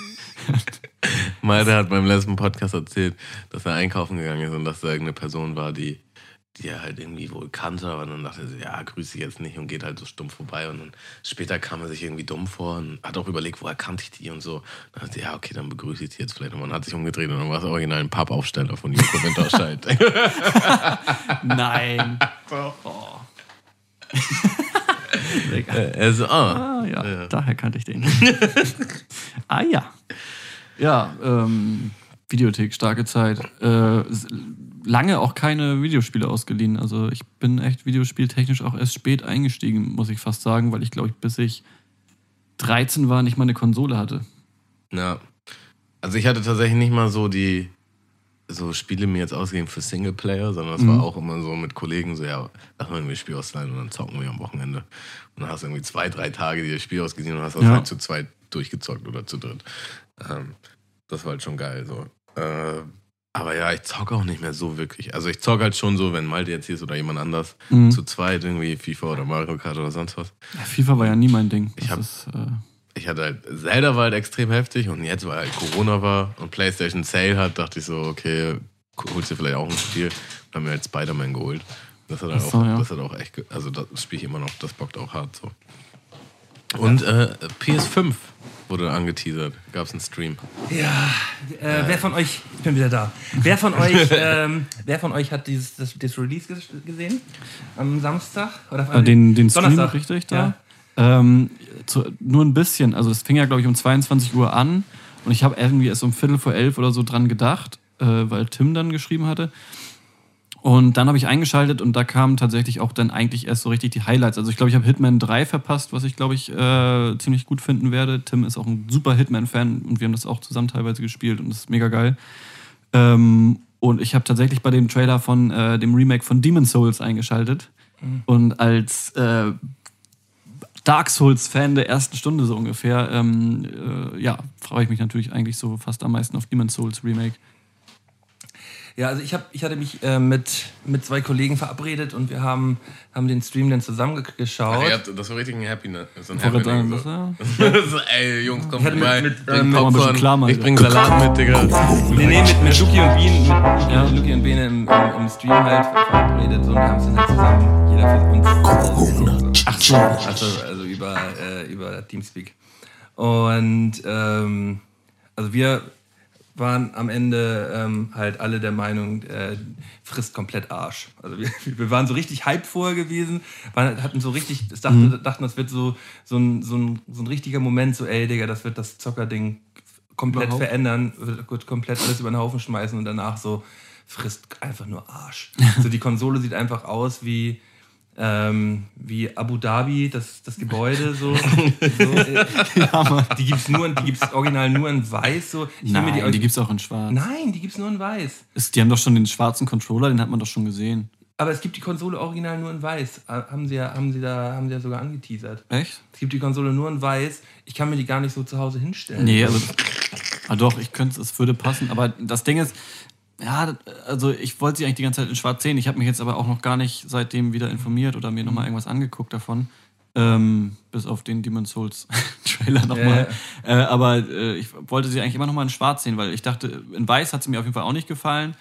Malte hat beim letzten Podcast erzählt, dass er einkaufen gegangen ist und dass da irgendeine Person war, die, die er halt irgendwie wohl kannte, aber dann dachte er so, ja, grüße ich jetzt nicht und geht halt so stumpf vorbei. Und dann später kam er sich irgendwie dumm vor und hat auch überlegt, woher kannte ich die und so. Dann dachte er, ja, okay, dann begrüße ich die jetzt vielleicht. Und man hat sich umgedreht und dann war es original ein Pappaufsteller von Joko Winterscheid. Nein. Oh. Er so, ah, Ah, ja, Ja. daher kannte ich den. ah ja. Ja, ähm, Videothek, starke Zeit. Äh, lange auch keine Videospiele ausgeliehen. Also ich bin echt videospieltechnisch auch erst spät eingestiegen, muss ich fast sagen, weil ich glaube ich, bis ich 13 war, nicht mal eine Konsole hatte. Ja. Also ich hatte tatsächlich nicht mal so die so Spiele mir jetzt ausgegeben für Singleplayer, sondern es Mhm. war auch immer so mit Kollegen so, ja, lass mal irgendwie Spiel ausleihen und dann zocken wir am Wochenende. Und dann hast du irgendwie zwei, drei Tage dir das Spiel ausgesehen und hast das Ja. halt zu zweit durchgezockt oder zu dritt. Ähm, das war halt schon geil so. Äh, aber ja, ich zocke auch nicht mehr so wirklich. Also ich zocke halt schon so, wenn Malte jetzt hier ist oder jemand anders, Mhm. zu zweit irgendwie FIFA oder Mario Kart oder sonst was. Ja, FIFA war ja nie mein Ding. Ich hab- ist, äh, ich hatte halt, Zelda war halt extrem heftig und jetzt, weil halt Corona war und PlayStation Sale hat, dachte ich so, okay, holst dir vielleicht auch ein Spiel. Dann haben wir halt Spider-Man geholt. Das hat, halt so, auch, ja. das hat auch echt, ge- also das spiele ich immer noch, das bockt auch hart so. Und äh, PS5 wurde angeteasert, gab es einen Stream. Ja, äh, wer von euch, ich bin wieder da. Wer von euch, ähm, wer von euch hat dieses das, das Release ges- gesehen? Am Samstag? Oder äh, den, den Stream, Donnerstag. richtig, Ja. Ähm, zu, nur ein bisschen. Also es fing ja, glaube ich, um 22 Uhr an und ich habe irgendwie erst um Viertel vor elf oder so dran gedacht, äh, weil Tim dann geschrieben hatte. Und dann habe ich eingeschaltet und da kamen tatsächlich auch dann eigentlich erst so richtig die Highlights. Also ich glaube, ich habe Hitman 3 verpasst, was ich glaube ich äh, ziemlich gut finden werde. Tim ist auch ein super Hitman-Fan und wir haben das auch zusammen teilweise gespielt und das ist mega geil. Ähm, und ich habe tatsächlich bei dem Trailer von äh, dem Remake von Demon Souls eingeschaltet. Und als äh, Dark Souls-Fan der ersten Stunde so ungefähr, ähm, äh, ja, freue ich mich natürlich eigentlich so fast am meisten auf Demon Souls Remake. Ja, also ich, hab, ich hatte mich äh, mit, mit zwei Kollegen verabredet und wir haben, haben den Stream dann zusammengeschaut. Habt, das war richtig ein Happiness. So ein Happening, was so. so, ey, Jungs, hatte vorbei. mit- mit, bring ähm, Popcorn, klar, Malte. ich bring Salat mit, Digga. Nee, nee, mit, mit Luki und Bien, mit Luki, Ja. Luki und Bene im, im, im Stream halt verabredet und wir haben es dann halt zusammen, jeder für uns. Ach so. Also, also über, äh, über Teamspeak. Und ähm, also wir waren am Ende ähm, halt alle der Meinung, äh, frisst komplett Arsch. Also wir, wir waren so richtig hype vorher gewesen, waren, hatten so richtig, das dachte, dachten, das wird so, so, ein, so, ein, so ein richtiger Moment, so ey Digga, das wird das Zockerding komplett Überhaupt? verändern, wird wird komplett alles über den Haufen schmeißen und danach so frisst einfach nur Arsch. so die Konsole sieht einfach aus wie ähm, wie Abu Dhabi, das, das Gebäude so. so äh, die gibt's nur, die gibt's original nur in weiß so. Ich Nein, die, gibt's auch in schwarz. Nein, die gibt's nur in weiß. Ist, die haben doch schon den schwarzen Controller, den hat man doch schon gesehen. Aber es gibt die Konsole original nur in weiß. Äh, Haben sie ja, haben sie da, haben sie ja sogar angeteasert. Echt? Es gibt die Konsole nur in weiß. Ich kann mir die gar nicht so zu Hause hinstellen. Nee, also. Ah, doch, ich könnte es, es würde passen. Aber das Ding ist, ja, also ich wollte sie eigentlich die ganze Zeit in schwarz sehen. Ich habe mich jetzt aber auch noch gar nicht seitdem wieder informiert oder mir nochmal irgendwas angeguckt davon. Ähm, bis auf den Demon Souls Trailer nochmal. Äh, aber äh, ich wollte sie eigentlich immer nochmal in schwarz sehen, weil ich dachte, in weiß hat sie mir auf jeden Fall auch nicht gefallen.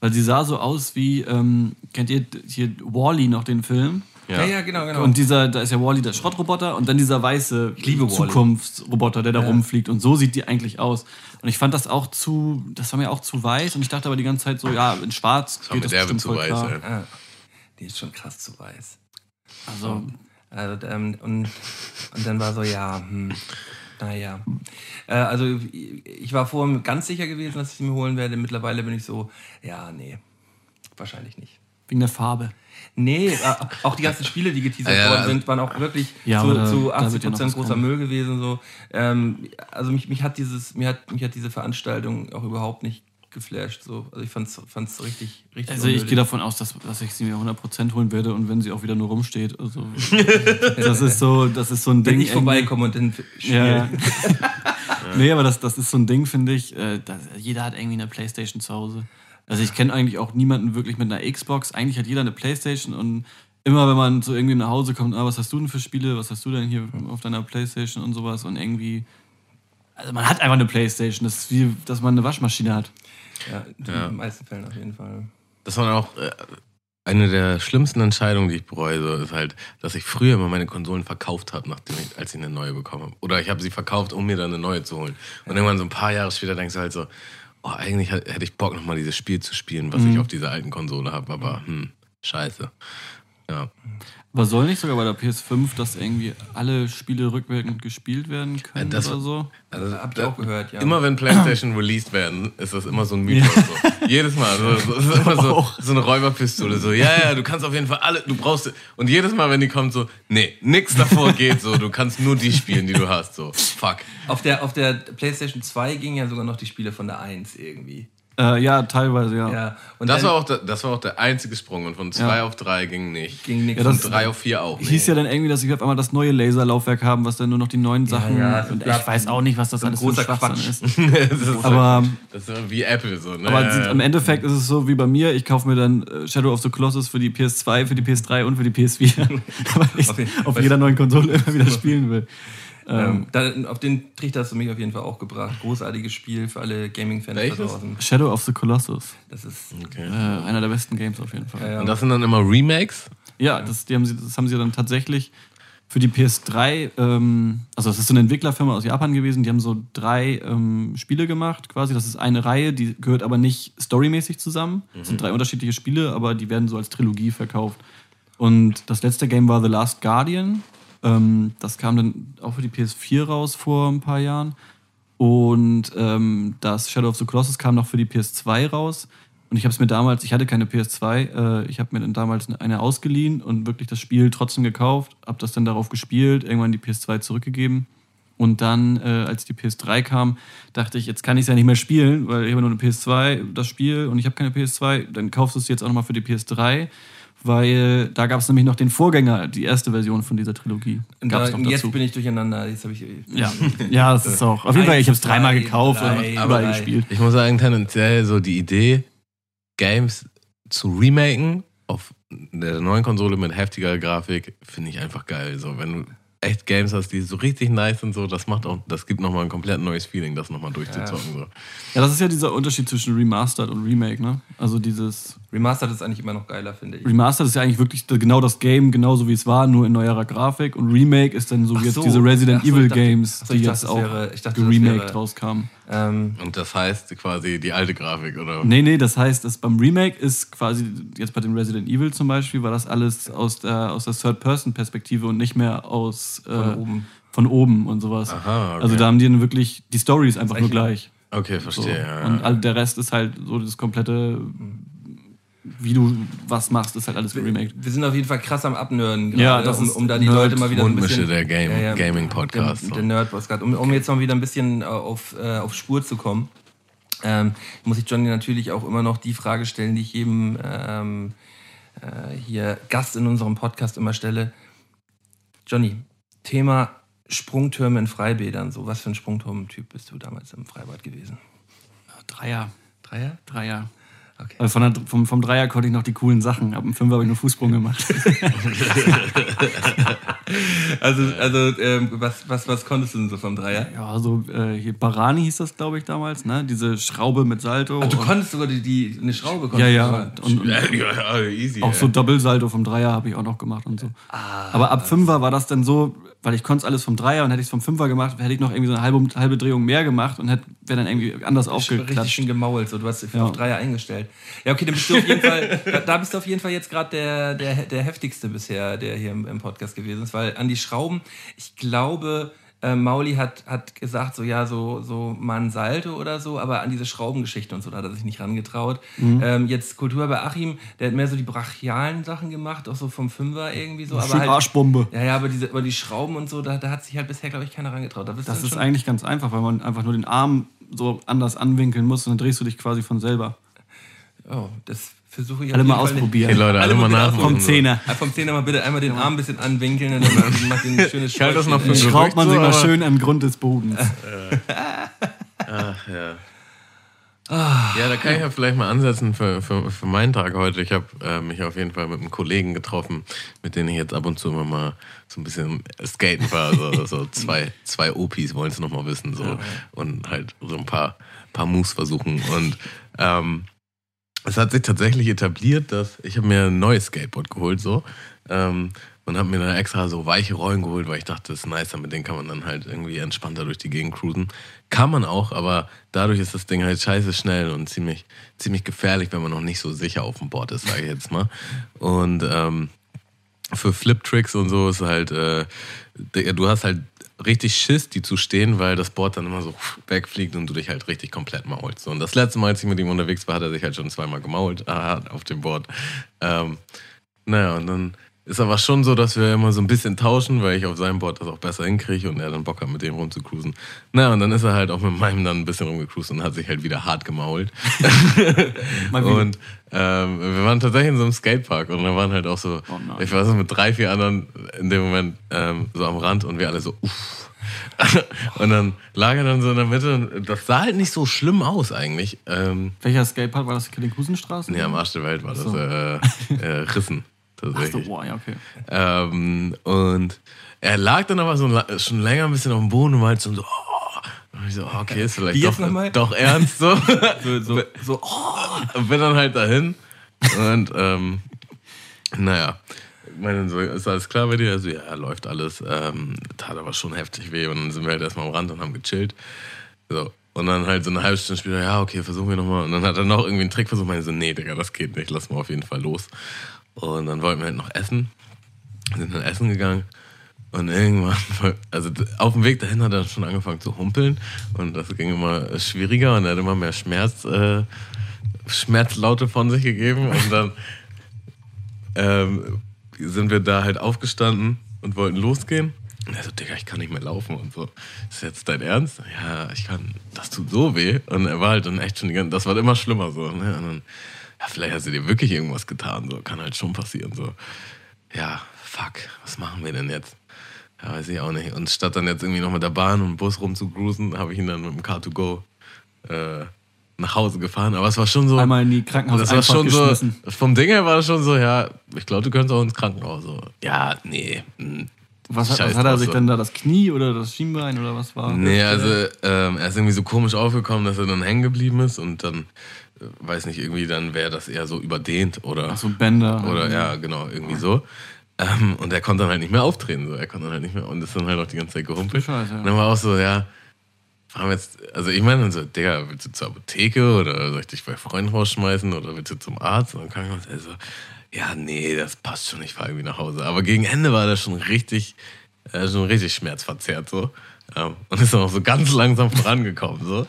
Weil sie sah so aus wie, ähm, kennt ihr hier Wally noch den Film? Ja, ja, genau, genau. Und dieser, da ist ja Wally der Schrottroboter und dann dieser weiße. Zukunftsroboter, der da rumfliegt. Und so sieht die eigentlich aus. Und ich fand das auch zu, das war mir auch zu weiß. Und ich dachte aber die ganze Zeit so, ja, in Schwarz Das war mit derbe zu weiß, ey. ah, die ist schon krass zu weiß. Also, Also, ähm, und, und dann war so, ja, hm, naja. Äh, also, ich war vorher ganz sicher gewesen, dass ich sie mir holen werde. Mittlerweile bin ich so, ja, nee, wahrscheinlich nicht. wegen der Farbe. Nee, auch die ganzen Spiele, die geteasert Ja, worden also- sind, waren auch wirklich Ja, zu, da- zu da 80 wird ja noch Prozent großer kommen. Müll gewesen. So. Ähm, also mich, mich hat dieses, mir hat, mich hat diese Veranstaltung auch überhaupt nicht geflasht. So. Also ich fand's, fand's richtig, richtig. Also ich unnötig. gehe davon aus, dass, dass ich sie mir 100% holen werde und wenn sie auch wieder nur rumsteht. Also, das ist so, das ist so ein Ding. wenn ich vorbeikomme und dann Ja. nee, aber das, das ist so ein Ding, finde ich. Äh, das, jeder hat irgendwie eine Playstation zu Hause. Also ich kenne eigentlich auch niemanden wirklich mit einer Xbox. Eigentlich hat jeder eine Playstation und immer wenn man so irgendwie nach Hause kommt, ah, was hast du denn für Spiele, was hast du denn hier auf deiner Playstation und sowas und irgendwie. Also man hat einfach eine Playstation. Das ist wie, dass man eine Waschmaschine hat. Ja, in Ja. den meisten Fällen auf jeden Fall. Das war auch äh, eine der schlimmsten Entscheidungen, die ich bereue, so, ist halt, dass ich früher immer meine Konsolen verkauft habe, nachdem ich, als ich eine neue bekommen habe. Oder ich habe sie verkauft, um mir dann eine neue zu holen. Und irgendwann so ein paar Jahre später denkst du halt so, oh, eigentlich hätte ich Bock, nochmal dieses Spiel zu spielen, was ich auf dieser alten Konsole habe, aber hm, scheiße. Ja. Aber soll nicht sogar bei der PS5, dass irgendwie alle Spiele rückwirkend gespielt werden können das- oder so? Also, Hab ich auch gehört, ja. Immer wenn PlayStation released werden, ist das immer so ein Mythos. So. Jedes Mal. So, so, es ist immer so, so eine Räuberpistole. So, ja, ja, du kannst auf jeden Fall alle, du brauchst. Und jedes Mal, wenn die kommt, so, nee, nix davor geht so. Du kannst nur die spielen, die du hast. So, fuck. Auf der, auf der PlayStation 2 gingen ja sogar noch die Spiele von der 1 irgendwie. Äh, ja, teilweise, ja. Ja. Und Das dann war, auch der, das war auch der einzige Sprung. Und von zwei Ja. auf drei ging nicht. ging nichts. Ja, Und drei auf vier auch nicht. Hieß ja dann irgendwie, dass sie auf einmal das neue Laserlaufwerk haben, was dann nur noch die neuen Sachen. ja, und bla- ich weiß auch nicht, was das so alles für ein großer Schwachsinn Quatsch. ist. das, ist Aber, das ist wie Apple so. Ne? aber Ja, ja. im Endeffekt ist es so wie bei mir. Ich kaufe mir dann äh, Shadow of the Colossus für die PS2, für die PS3 und für die PS4. weil ich Okay. auf jeder neuen Konsole immer wieder spielen will. Ähm, da, auf den Trichter hast du mich auf jeden Fall auch gebracht. Großartiges Spiel für alle Gaming-Fans da draußen. Shadow of the Colossus. Das ist. Okay. Äh, einer der besten Games auf jeden Fall. Ja, Und das sind dann immer Remakes? Ja, das, die haben sie, das haben sie dann tatsächlich für die PS3, ähm, also das ist so eine Entwicklerfirma aus Japan gewesen, die haben so drei ähm, Spiele gemacht quasi. Das ist eine Reihe, die gehört aber nicht storymäßig zusammen. Das sind drei unterschiedliche Spiele, aber die werden so als Trilogie verkauft. Und das letzte Game war The Last Guardian. Ähm, das kam dann auch für die PS4 raus vor ein paar Jahren. Und ähm, das Shadow of the Colossus kam noch für die PS2 raus. Und ich habe es mir damals, ich hatte keine PS2, äh, ich habe mir dann damals eine ausgeliehen und wirklich das Spiel trotzdem gekauft, habe das dann darauf gespielt, irgendwann die PS2 zurückgegeben. Und dann, äh, als die PS3 kam, dachte ich, jetzt kann ich es ja nicht mehr spielen, weil ich habe nur eine PS2, das Spiel, und ich habe keine PS2. Dann kaufst du es jetzt auch nochmal für die PS3, weil da gab es nämlich noch den Vorgänger, die erste Version von dieser Trilogie. Und Gab's da, noch jetzt dazu. bin ich durcheinander. Jetzt habe ich. Ja, ja, das ist auch. Auf jeden Fall, ich habe es dreimal Drei, gekauft drei, und überall drei. gespielt. Ich muss sagen, tendenziell so die Idee, Games zu remaken auf der neuen Konsole mit heftiger Grafik, finde ich einfach geil. So, wenn du echt Games hast, die so richtig nice sind, so, das macht auch, das gibt nochmal ein komplett neues Feeling, das nochmal durchzuzocken. So. Ja, das ist ja dieser Unterschied zwischen Remastered und Remake, ne? Also dieses Remastered ist eigentlich immer noch geiler, finde ich. Remastered ist ja eigentlich wirklich genau das Game, genauso wie es war, nur in neuerer Grafik. Und Remake ist dann so wie Ach jetzt so. diese Resident so, Evil dachte- Games, so, die dachte, jetzt auch wäre- ich dachte, geremaked rauskamen. Ähm, Und das heißt quasi die alte Grafik, oder? Nee, nee, das heißt, dass beim Remake ist quasi, jetzt bei dem Resident Evil zum Beispiel, war das alles aus der, aus der Third-Person-Perspektive und nicht mehr aus äh, Von oben. von oben und sowas. Aha, okay. Also da haben die dann wirklich, die Story ist einfach nur gleich. Okay, So. verstehe. ja, Und ja. all, der Rest ist halt so das komplette, wie du was machst, ist halt alles geremaked. wir sind auf jeden Fall krass am Abnörden gerade, Ja, das um, ist um da die Nerd- Leute mal wieder ein bisschen... der Game- Gaming-Podcast, Der, so. der Nerd-Podcast. Um, um jetzt mal wieder ein bisschen äh, auf, äh, auf Spur zu kommen, ähm, muss ich Johnny natürlich auch immer noch die Frage stellen, die ich jedem ähm, äh, hier Gast in unserem Podcast immer stelle. Johnny, Thema Sprungtürme in Freibädern. So, was für ein Sprungturm-Typ bist du damals im Freibad gewesen? Dreier. Dreier? Dreier. Okay. Weil von der, vom, vom Dreier konnte ich noch die coolen Sachen. Ab dem Fünfer habe ich nur Fußsprung gemacht. Also, also ähm, was, was, was konntest du denn so vom Dreier? ja, so äh, hier Barani hieß das, glaube ich, damals, ne? Diese Schraube mit Salto. Ach, du konntest sogar die, die, eine Schraube Ja, konntest ja. du Und, und Ja, ja, ja, easy. auch ey. so Doppelsalto vom Dreier habe ich auch noch gemacht und so. Aber ab Fünfer war das dann so, weil ich konnte es alles vom Dreier und hätte ich es vom Fünfer gemacht, hätte ich noch irgendwie so eine halbe, halbe Drehung mehr gemacht und hätte wäre dann irgendwie anders Richtig aufgeklatscht. schön gemault, so du hast Ja. auf Dreier eingestellt. Ja, okay, dann bist du auf jeden Fall, da- da bist du auf jeden Fall jetzt gerade der, der, der heftigste bisher, der hier im, im Podcast gewesen ist, weil an die Schrauben, ich glaube, äh, Mauli hat, hat gesagt, so ja, so, so mal ein Salto oder so, aber an diese Schraubengeschichte und so, da hat er sich nicht rangetraut. Ähm, jetzt Kultur bei Achim, der hat mehr so die brachialen Sachen gemacht, auch so vom Fünfer irgendwie so. Aber Schön halt, Arschbombe. ja, ja, aber, diese, aber die Schrauben und so, da, da hat sich halt bisher, glaube ich, keiner rangetraut. Da Das ist eigentlich ganz einfach, weil man einfach nur den Arm so anders anwinkeln muss und dann drehst du dich quasi von selber. Oh, das versuche ich Alle mal Fall ausprobieren. Hey Leute, alle mal bitte nachmachen. Vom Zehner. Ah, vom Zehner mal bitte einmal den Arm ein bisschen anwinkeln und dann macht ihr ein schönes Ich halte das noch für Schraubt man so, sich mal schön an den Grund des Bodens. Ach, ja. Ja, da kann ich ja vielleicht mal ansetzen für, für, für meinen Tag heute. Ich habe äh, mich auf jeden Fall mit einem Kollegen getroffen, mit denen ich jetzt ab und zu immer mal so ein bisschen skaten war. So, so zwei, zwei OPs wollen es nochmal wissen. So. Und halt so ein paar, paar Moves versuchen. Und ähm, es hat sich tatsächlich etabliert, dass ich habe mir ein neues Skateboard geholt. So. Ähm, und habe mir dann extra so weiche Rollen geholt, weil ich dachte, das ist nicer, mit denen kann man dann halt irgendwie entspannter durch die Gegend cruisen. Kann man auch, aber dadurch ist das Ding halt scheiße schnell und ziemlich, ziemlich gefährlich, wenn man noch nicht so sicher auf dem Board ist, sage ich jetzt mal. Und ähm, für Flip-Tricks und so ist halt, äh, du hast halt richtig Schiss, die zu stehen, weil das Board dann immer so wegfliegt und du dich halt richtig komplett maulst. Und das letzte Mal, als ich mit ihm unterwegs war, hat er sich halt schon zweimal gemault ah, auf dem Board. Ähm, naja, und dann ist aber schon so, dass wir immer so ein bisschen tauschen, weil ich auf seinem Board das auch besser hinkriege und er dann Bock hat, mit dem rumzucruisen. Naja, und dann ist er halt auch mit meinem dann ein bisschen rumgecruised und hat sich halt wieder hart gemault. Und ähm, wir waren tatsächlich in so einem Skatepark und da waren halt auch so, Oh ich war so mit drei, vier anderen in dem Moment ähm, so am Rand und wir alle so, uff. und dann lag er dann so in der Mitte und das sah halt nicht so schlimm aus eigentlich. Ähm, Welcher Skatepark war das? Die Kusenstraße? nee, am Arsch der Welt war das so. äh, äh, Rissen. Ach so, Tatsächlich. boah, ja, okay. Ähm, und er lag dann aber so schon länger ein bisschen auf dem Boden und war halt so, oh. Und ich so, okay, ist vielleicht doch, doch ernst so. So, so, so, oh, und bin dann halt dahin. Und ähm, naja, meine, so, ist alles klar bei dir? Also, ja, läuft alles. Ähm, tat aber schon heftig weh. Und dann sind wir halt erstmal am Rand und haben gechillt. So. Und dann halt so eine halbe Stunde später, ja, okay, versuchen wir nochmal. Und dann hat er noch irgendwie einen Trick versucht. Ich so, nee, Digga, das geht nicht. Lass mal auf jeden Fall los. Und dann wollten wir halt noch essen. Sind dann essen gegangen. Und irgendwann, also auf dem Weg dahin hat er schon angefangen zu humpeln. Und das ging immer schwieriger und er hat immer mehr Schmerz, äh, Schmerzlaute von sich gegeben. Und dann ähm, sind wir da halt aufgestanden und wollten losgehen. Und er so, Digga, ich kann nicht mehr laufen und so. Ist jetzt dein Ernst? Ja, ich kann, das tut so weh. Und er war halt dann echt schon die ganze, das war immer schlimmer so. Ne? Und dann, ja, vielleicht hast du dir wirklich irgendwas getan, so. Kann halt schon passieren, so. Ja, fuck, was machen wir denn jetzt? Ja, weiß ich auch nicht. Und statt dann jetzt irgendwie noch mit der Bahn und dem Bus rumzugrusen, habe ich ihn dann mit dem Car2Go äh, nach Hause gefahren. Aber es war schon so. Einmal in die Krankenhaus das war schon so. Vom Ding her war das schon so, ja, ich glaube, du könntest auch ins Krankenhaus. So. Ja, nee. hm, Was, hat- was hat er sich so. denn da, das Knie oder das Schienbein oder was war? Nee, also ähm, er ist irgendwie so komisch aufgekommen, dass er dann hängen geblieben ist und dann, weiß nicht, irgendwie dann wäre das eher so überdehnt oder. Ach so, Bänder. Oder ja, genau, irgendwie so. Ähm, und er konnte dann halt nicht mehr auftreten. So. Er konnte dann halt nicht mehr und ist dann halt auch die ganze Zeit gehumpelt. Scheiße, ja. Und dann war auch so, ja, fahren wir jetzt, also ich meine dann so, Digga, willst du zur Apotheke oder soll ich dich bei Freunden rausschmeißen oder willst du zum Arzt? Und dann kam ich er so, ja, nee, das passt schon, ich fahre irgendwie nach Hause. Aber gegen Ende war das schon richtig, äh, schon richtig schmerzverzerrt so. Ähm, und ist dann auch so ganz langsam vorangekommen. So.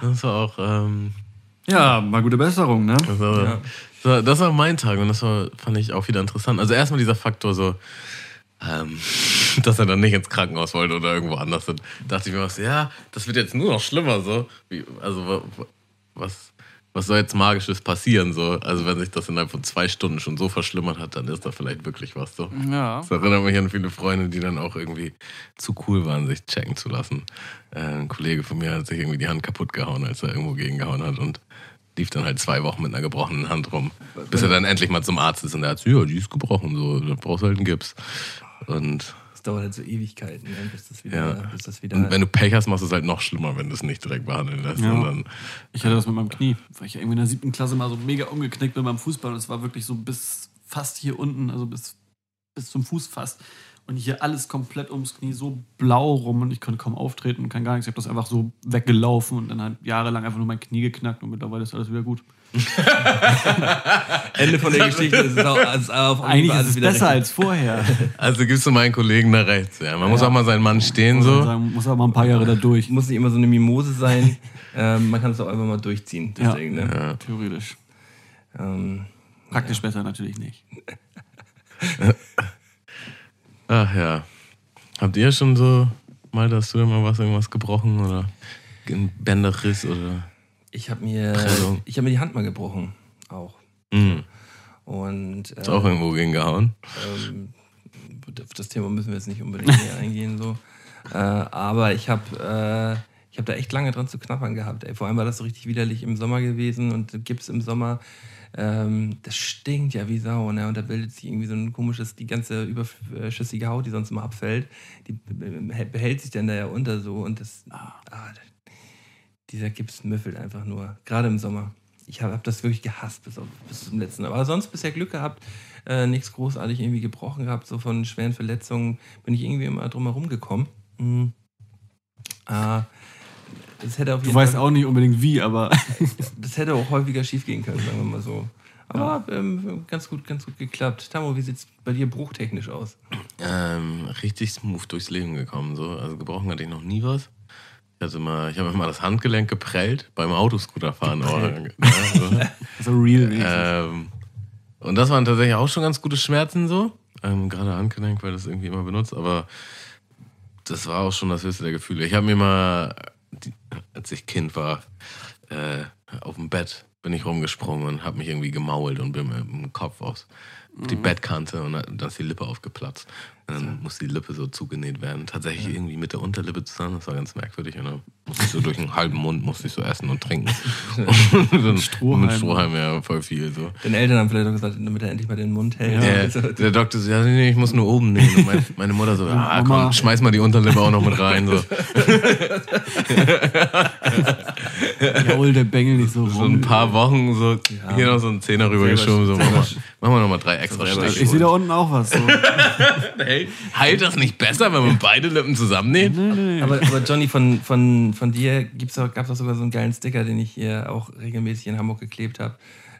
Das war auch, ähm, Ja, mal gute Besserung, ne? das war, Ja. das war, das war mein Tag und das war, fand ich auch wieder interessant. Also erstmal dieser Faktor so, ähm, dass er dann nicht ins Krankenhaus wollte oder irgendwo anders sind. Dachte ich mir so, ja, das wird jetzt nur noch schlimmer so. Wie, also wa- wa- was, was soll jetzt Magisches passieren so? Also wenn sich das innerhalb von zwei Stunden schon so verschlimmert hat, dann ist da vielleicht wirklich was so. Ja. Das erinnert mich an viele Freunde, die dann auch irgendwie zu cool waren, sich checken zu lassen. Äh, ein Kollege von mir hat sich irgendwie die Hand kaputt gehauen, als er irgendwo gegengehauen hat und lief dann halt zwei Wochen mit einer gebrochenen Hand rum. Bis er dann endlich mal zum Arzt ist und der hat so, ja, die ist gebrochen, so, da brauchst du halt einen Gips. Und, dauert halt so Ewigkeiten, ne, bis das wieder, ja. bis das wieder und wenn du Pech hast, machst du es halt noch schlimmer, wenn du es nicht direkt behandeln lässt. Ja. Und dann, Ich hatte das mit meinem Knie, weil ich ja irgendwie in der siebten Klasse mal so mega umgeknickt bin beim Fußball und es war wirklich so bis fast hier unten, also bis, bis zum Fuß fast. Und hier alles komplett ums Knie so blau rum und ich konnte kaum auftreten und kann gar nichts. Ich habe das einfach so weggelaufen und dann halt jahrelang einfach nur mein Knie geknackt und mittlerweile ist alles wieder gut. Ende von der Geschichte ist es auch, ist auf Eigentlich ist es wieder besser recht. als vorher. also gibst du meinen Kollegen da rechts. Ja. Man muss auch mal seinen Mann stehen, Muss man so. sagen, muss aber mal ein paar Jahre da durch. Muss nicht immer so eine Mimose sein. ähm, man kann es auch einfach mal durchziehen. Ja. Deswegen, ne? Theoretisch. ähm, Praktisch besser natürlich nicht. Ach ja. Habt ihr schon so mal, dass du mal was, irgendwas gebrochen oder ein Bänderriss oder. Ich habe mir, Prellung. ich hab mir die Hand mal gebrochen. Auch. Mhm. Und Ist auch irgendwo gegen gehauen. ähm, auf das Thema müssen wir jetzt nicht unbedingt näher eingehen. So. Äh, aber ich habe äh, ich hab da echt lange dran zu knappern gehabt. Ey. Vor allem war das so richtig widerlich im Sommer gewesen und Gips im Sommer. Ähm, das stinkt ja wie Sau. Ne? Und da bildet sich irgendwie so ein komisches, die ganze überschüssige Haut, die sonst immer abfällt, die be- behält sich dann da ja unter so. Und das, ah, dieser Gips müffelt einfach nur. Gerade im Sommer. Ich habe hab das wirklich gehasst bis, auf, bis zum letzten. Aber sonst bisher Glück gehabt, äh, nichts großartig irgendwie gebrochen gehabt. So von schweren Verletzungen bin ich irgendwie immer drum herum gekommen. Mhm. Äh, das hätte auf Du jeden weißt Fall, auch nicht unbedingt wie, aber das hätte auch häufiger schief gehen können, sagen wir mal so. Aber ähm, ganz gut, ganz gut geklappt. Tamo, wie sieht's bei dir bruchtechnisch aus? Ähm, richtig smooth durchs Leben gekommen. So. Also gebrochen hatte ich noch nie was. Ich hatte mal, ich habe mir mal das Handgelenk geprellt beim Autoscooterfahren. So. real. ähm, und das waren tatsächlich auch schon ganz gute Schmerzen so. Ähm, gerade Handgelenk, weil das irgendwie immer benutzt, aber das war auch schon das höchste der Gefühle. Ich habe mir mal, als ich Kind war, äh, auf dem Bett bin ich rumgesprungen und habe mich irgendwie gemault und bin mit dem Kopf aus die Bettkante und dann ist die Lippe aufgeplatzt. Und dann musste die Lippe so zugenäht werden. Tatsächlich irgendwie mit der Unterlippe zusammen. Das war ganz merkwürdig. Und dann musste ich so durch einen halben Mund musste ich so essen und trinken. und Strohhalm. Mit Strohhalm, ja, voll viel so. Deine Eltern haben vielleicht auch gesagt, damit er endlich mal den Mund hält. Ja, Also, der Doktor so, ja, nee, ich muss nur oben nähen. Und mein, meine Mutter so, ah, komm, schmeiß mal die Unterlippe auch noch mit rein. So, Jawohl, der Bengel nicht so so rum. ein paar Wochen so hier noch so einen Zehner rübergeschoben. So, mach mal, mach mal noch mal drei extra Stiche. Ich sehe da unten auch was. So. Hey, heilt das nicht besser, wenn man beide Lippen zusammennäht? aber, aber Johnny, von, von, von dir gab es auch sogar so einen geilen Sticker, den ich hier auch regelmäßig in Hamburg geklebt habe.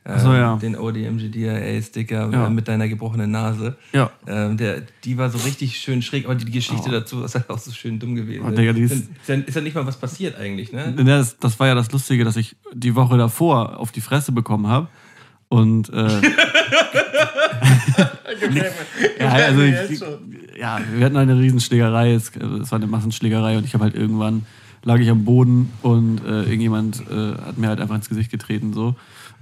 Ähm, so, ja. Den ODMGDA-Sticker Ja. äh, mit deiner gebrochenen Nase. Ja. Ähm, der, die war so richtig schön schräg, aber die, Geschichte Oh. dazu ist halt auch so schön dumm gewesen. Oh, Digga, ist- ist, ja, ist ja nicht mal was passiert eigentlich, ne? Das, das war ja das Lustige, dass ich die Woche davor auf die Fresse bekommen habe. Und äh, ja, also ich, ja, wir hatten eine Riesenschlägerei, es, es war eine Massenschlägerei und ich habe halt irgendwann lag ich am Boden und äh, irgendjemand äh, hat mir halt einfach ins Gesicht getreten so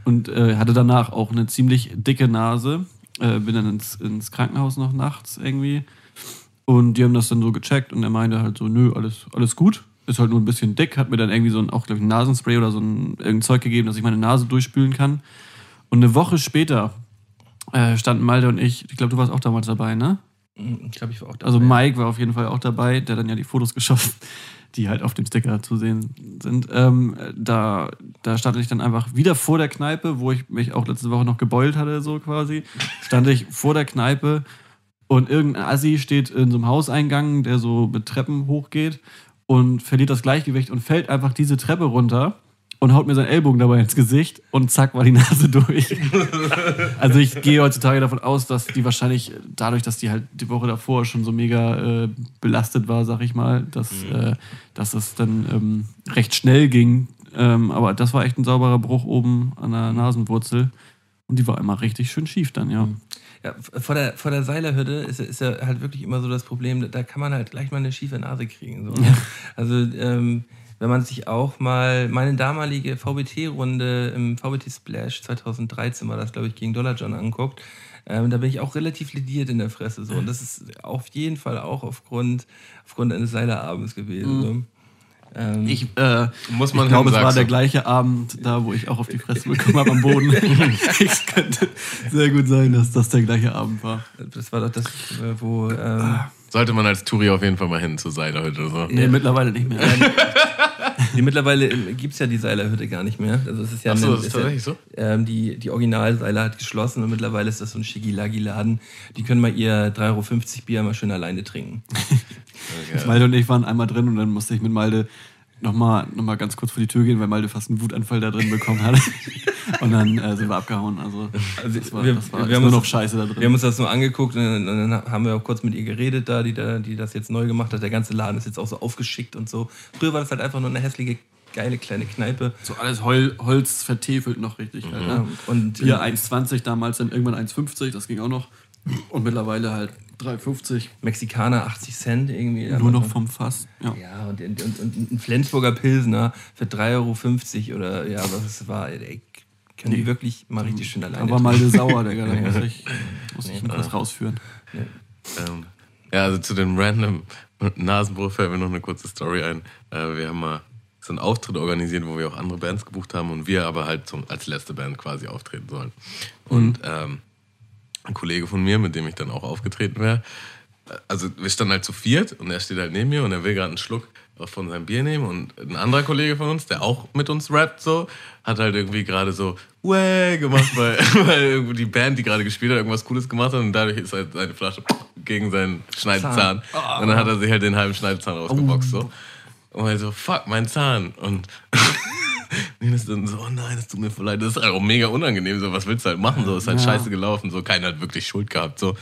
und äh, hatte danach auch eine ziemlich dicke Nase. Äh, bin dann ins, ins Krankenhaus noch nachts irgendwie und die haben das dann so gecheckt und er meinte halt so, nö, alles, alles gut. Ist halt nur ein bisschen dick, hat mir dann irgendwie so ein, auch glaube ich, ein Nasenspray oder so ein irgendein Zeug gegeben, dass ich meine Nase durchspülen kann. Und eine Woche später äh, standen Malte und ich, ich glaube, du warst auch damals dabei, ne? Ich glaube, ich war auch dabei. Also Mike war auf jeden Fall auch dabei, der dann ja die Fotos geschossen, die halt auf dem Sticker zu sehen sind. Ähm, da, da stand ich dann einfach wieder vor der Kneipe, wo ich mich auch letzte Woche noch gebeult hatte, so quasi. Stand ich vor der Kneipe und irgendein Assi steht in so einem Hauseingang, der so mit Treppen hochgeht und verliert das Gleichgewicht und fällt einfach diese Treppe runter und haut mir seinen Ellbogen dabei ins Gesicht und zack war die Nase durch. Also ich gehe heutzutage davon aus, dass die wahrscheinlich dadurch, dass die halt die Woche davor schon so mega äh, belastet war, sag ich mal, dass, äh, dass das dann ähm, recht schnell ging. Ähm, aber das war echt ein sauberer Bruch oben an der Nasenwurzel. Und die war immer richtig schön schief dann, ja. Ja, vor der, vor der Seilerhürde ist, ist ja halt wirklich immer so das Problem, da kann man halt gleich mal eine schiefe Nase kriegen. So. Also, ähm, wenn man sich auch mal meine damalige VBT-Runde im VBT Splash 2013 war das, glaube ich, gegen Dollar John anguckt, ähm, da bin ich auch relativ lediert in der Fresse. So. Und das ist auf jeden Fall auch aufgrund, aufgrund eines Seilerabends gewesen. So. Ähm, Ich, äh, Muss man ich glaube, es war der gleiche Abend, da wo ich auch auf die Fresse bekommen habe am Boden. es könnte sehr gut sein, dass das der gleiche Abend war. das war doch das, wo. Ähm, Sollte man als Touri auf jeden Fall mal hin zur Seilerhütte oder so. Nee, mittlerweile nicht mehr. die, mittlerweile gibt es ja die Seilerhütte gar nicht mehr. Also es ist ja, Ach so, ein- das ist ja tatsächlich so? ähm, die, die Originalseiler hat geschlossen und mittlerweile ist das so ein Schigilagi-Laden. Die können mal ihr 3,50 Euro Bier mal schön alleine trinken. Malte und ich waren einmal drin und dann musste ich mit Malte nochmal noch mal ganz kurz vor die Tür gehen, weil Malte fast einen Wutanfall da drin bekommen hat. und dann äh, sind wir abgehauen. Also, Also das war, wir- das war wir ist haben nur uns- noch Scheiße da drin. Wir haben uns das nur angeguckt und dann, und dann haben wir auch kurz mit ihr geredet, da die, da, die das jetzt neu gemacht hat. Der ganze Laden ist jetzt auch so aufgeschickt und so. Früher war das halt einfach nur eine hässliche, geile kleine Kneipe. so alles Hol Holz vertefelt noch richtig. Halt, Ja, ne? und Bier 1,20 damals, dann irgendwann 1,50, das ging auch noch. Und mittlerweile halt 3,50. Mexikaner 80 Cent irgendwie. Nur noch vom Fass. Ja. Ja, und, und, und, und ein Flensburger Pilsner für 3,50 Euro oder ja, was es war. Ey, können die wirklich mal richtig schön alleine war trinken. Malte sauer, Digga. Da muss ich, muss ich ihn kurz rausführen. Ähm, ja, also zu dem random Nasenbruch fällt mir noch eine kurze Story ein. Äh, wir haben mal so einen Auftritt organisiert, wo wir auch andere Bands gebucht haben und wir aber halt zum, als letzte Band quasi auftreten sollen. Und ähm, ein Kollege von mir, mit dem ich dann auch aufgetreten wäre, äh, also wir standen halt zu viert und er steht halt neben mir und er will gerade einen Schluck von seinem Bier nehmen und ein anderer Kollege von uns, der auch mit uns rappt so, hat halt irgendwie gerade so Wäh gemacht, weil, weil irgendwie die Band, die gerade gespielt hat, irgendwas Cooles gemacht hat und dadurch ist halt seine Flasche gegen seinen Schneidezahn. Und dann hat er sich halt den halben Schneidezahn rausgeboxt so. Und er so, fuck, mein Zahn. Und Ist dann so, oh nein, es tut mir voll leid. Das ist halt auch mega unangenehm. So, was willst du halt machen? So, ist halt Ja. scheiße gelaufen. So, keiner hat wirklich Schuld gehabt. So.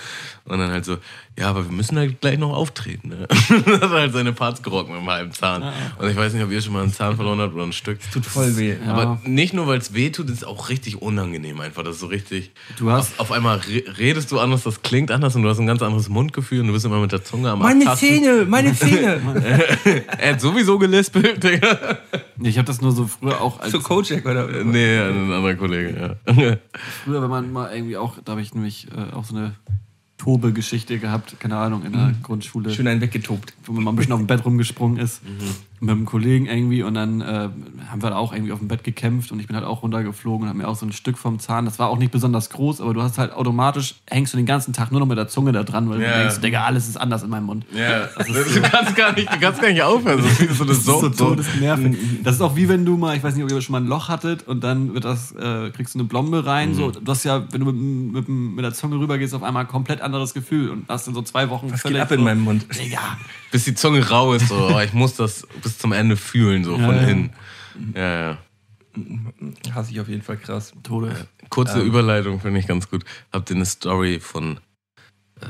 Und dann halt so, ja, aber wir müssen halt gleich noch auftreten. Ne? dann hat halt seine Parts gerockt mit einem halben Zahn. Und ich weiß nicht, ob ihr schon mal einen Zahn verloren habt oder ein Stück. Tut voll weh. Ja. Aber nicht nur, weil es weh tut, ist es auch richtig unangenehm einfach. Das ist so richtig. Du hast- auf, auf einmal re redest du anders, das klingt anders und du hast ein ganz anderes Mundgefühl und du bist immer mit der Zunge am Meine Abtasten. Zähne, meine Zähne. Er hat sowieso gelispelt, Digga. Ich habe das nur so früher auch als so Kojak oder Nee, ein anderer Kollege, ja. früher, wenn man mal irgendwie auch, da habe ich nämlich äh, auch so eine Tobe-Geschichte gehabt, keine Ahnung, in der Grundschule. Schön einen weggetobt. wo man mal ein bisschen auf dem Bett rumgesprungen ist. Mit einem Kollegen irgendwie und dann äh, haben wir da auch irgendwie auf dem Bett gekämpft und ich bin halt auch runtergeflogen und habe mir auch so ein Stück vom Zahn, das war auch nicht besonders groß, aber du hast halt automatisch, hängst du den ganzen Tag nur noch mit der Zunge da dran, weil Ja. du denkst, Digga, alles ist anders in meinem Mund. Ja, du, kannst gar nicht, du kannst gar nicht aufhören. Das ist so Das ist so so. todesnervig. Das ist auch wie wenn du mal, ich weiß nicht, ob ihr schon mal ein Loch hattet und dann wird das, äh, kriegst du eine Blombe rein. Mhm. So, du hast ja, wenn du mit, mit, mit der Zunge rüber gehst, auf einmal ein komplett anderes Gefühl und hast dann so zwei Wochen Was geht ab in meinem Mund? Digga. Bis die Zunge rau ist, so. Aber ich muss das bis zum Ende fühlen, so Ja, von ja. innen. Ja, ja. Hasse ich auf jeden Fall krass. Todes. Kurze Ähm. Überleitung finde ich ganz gut. Habt ihr eine Story von, äh,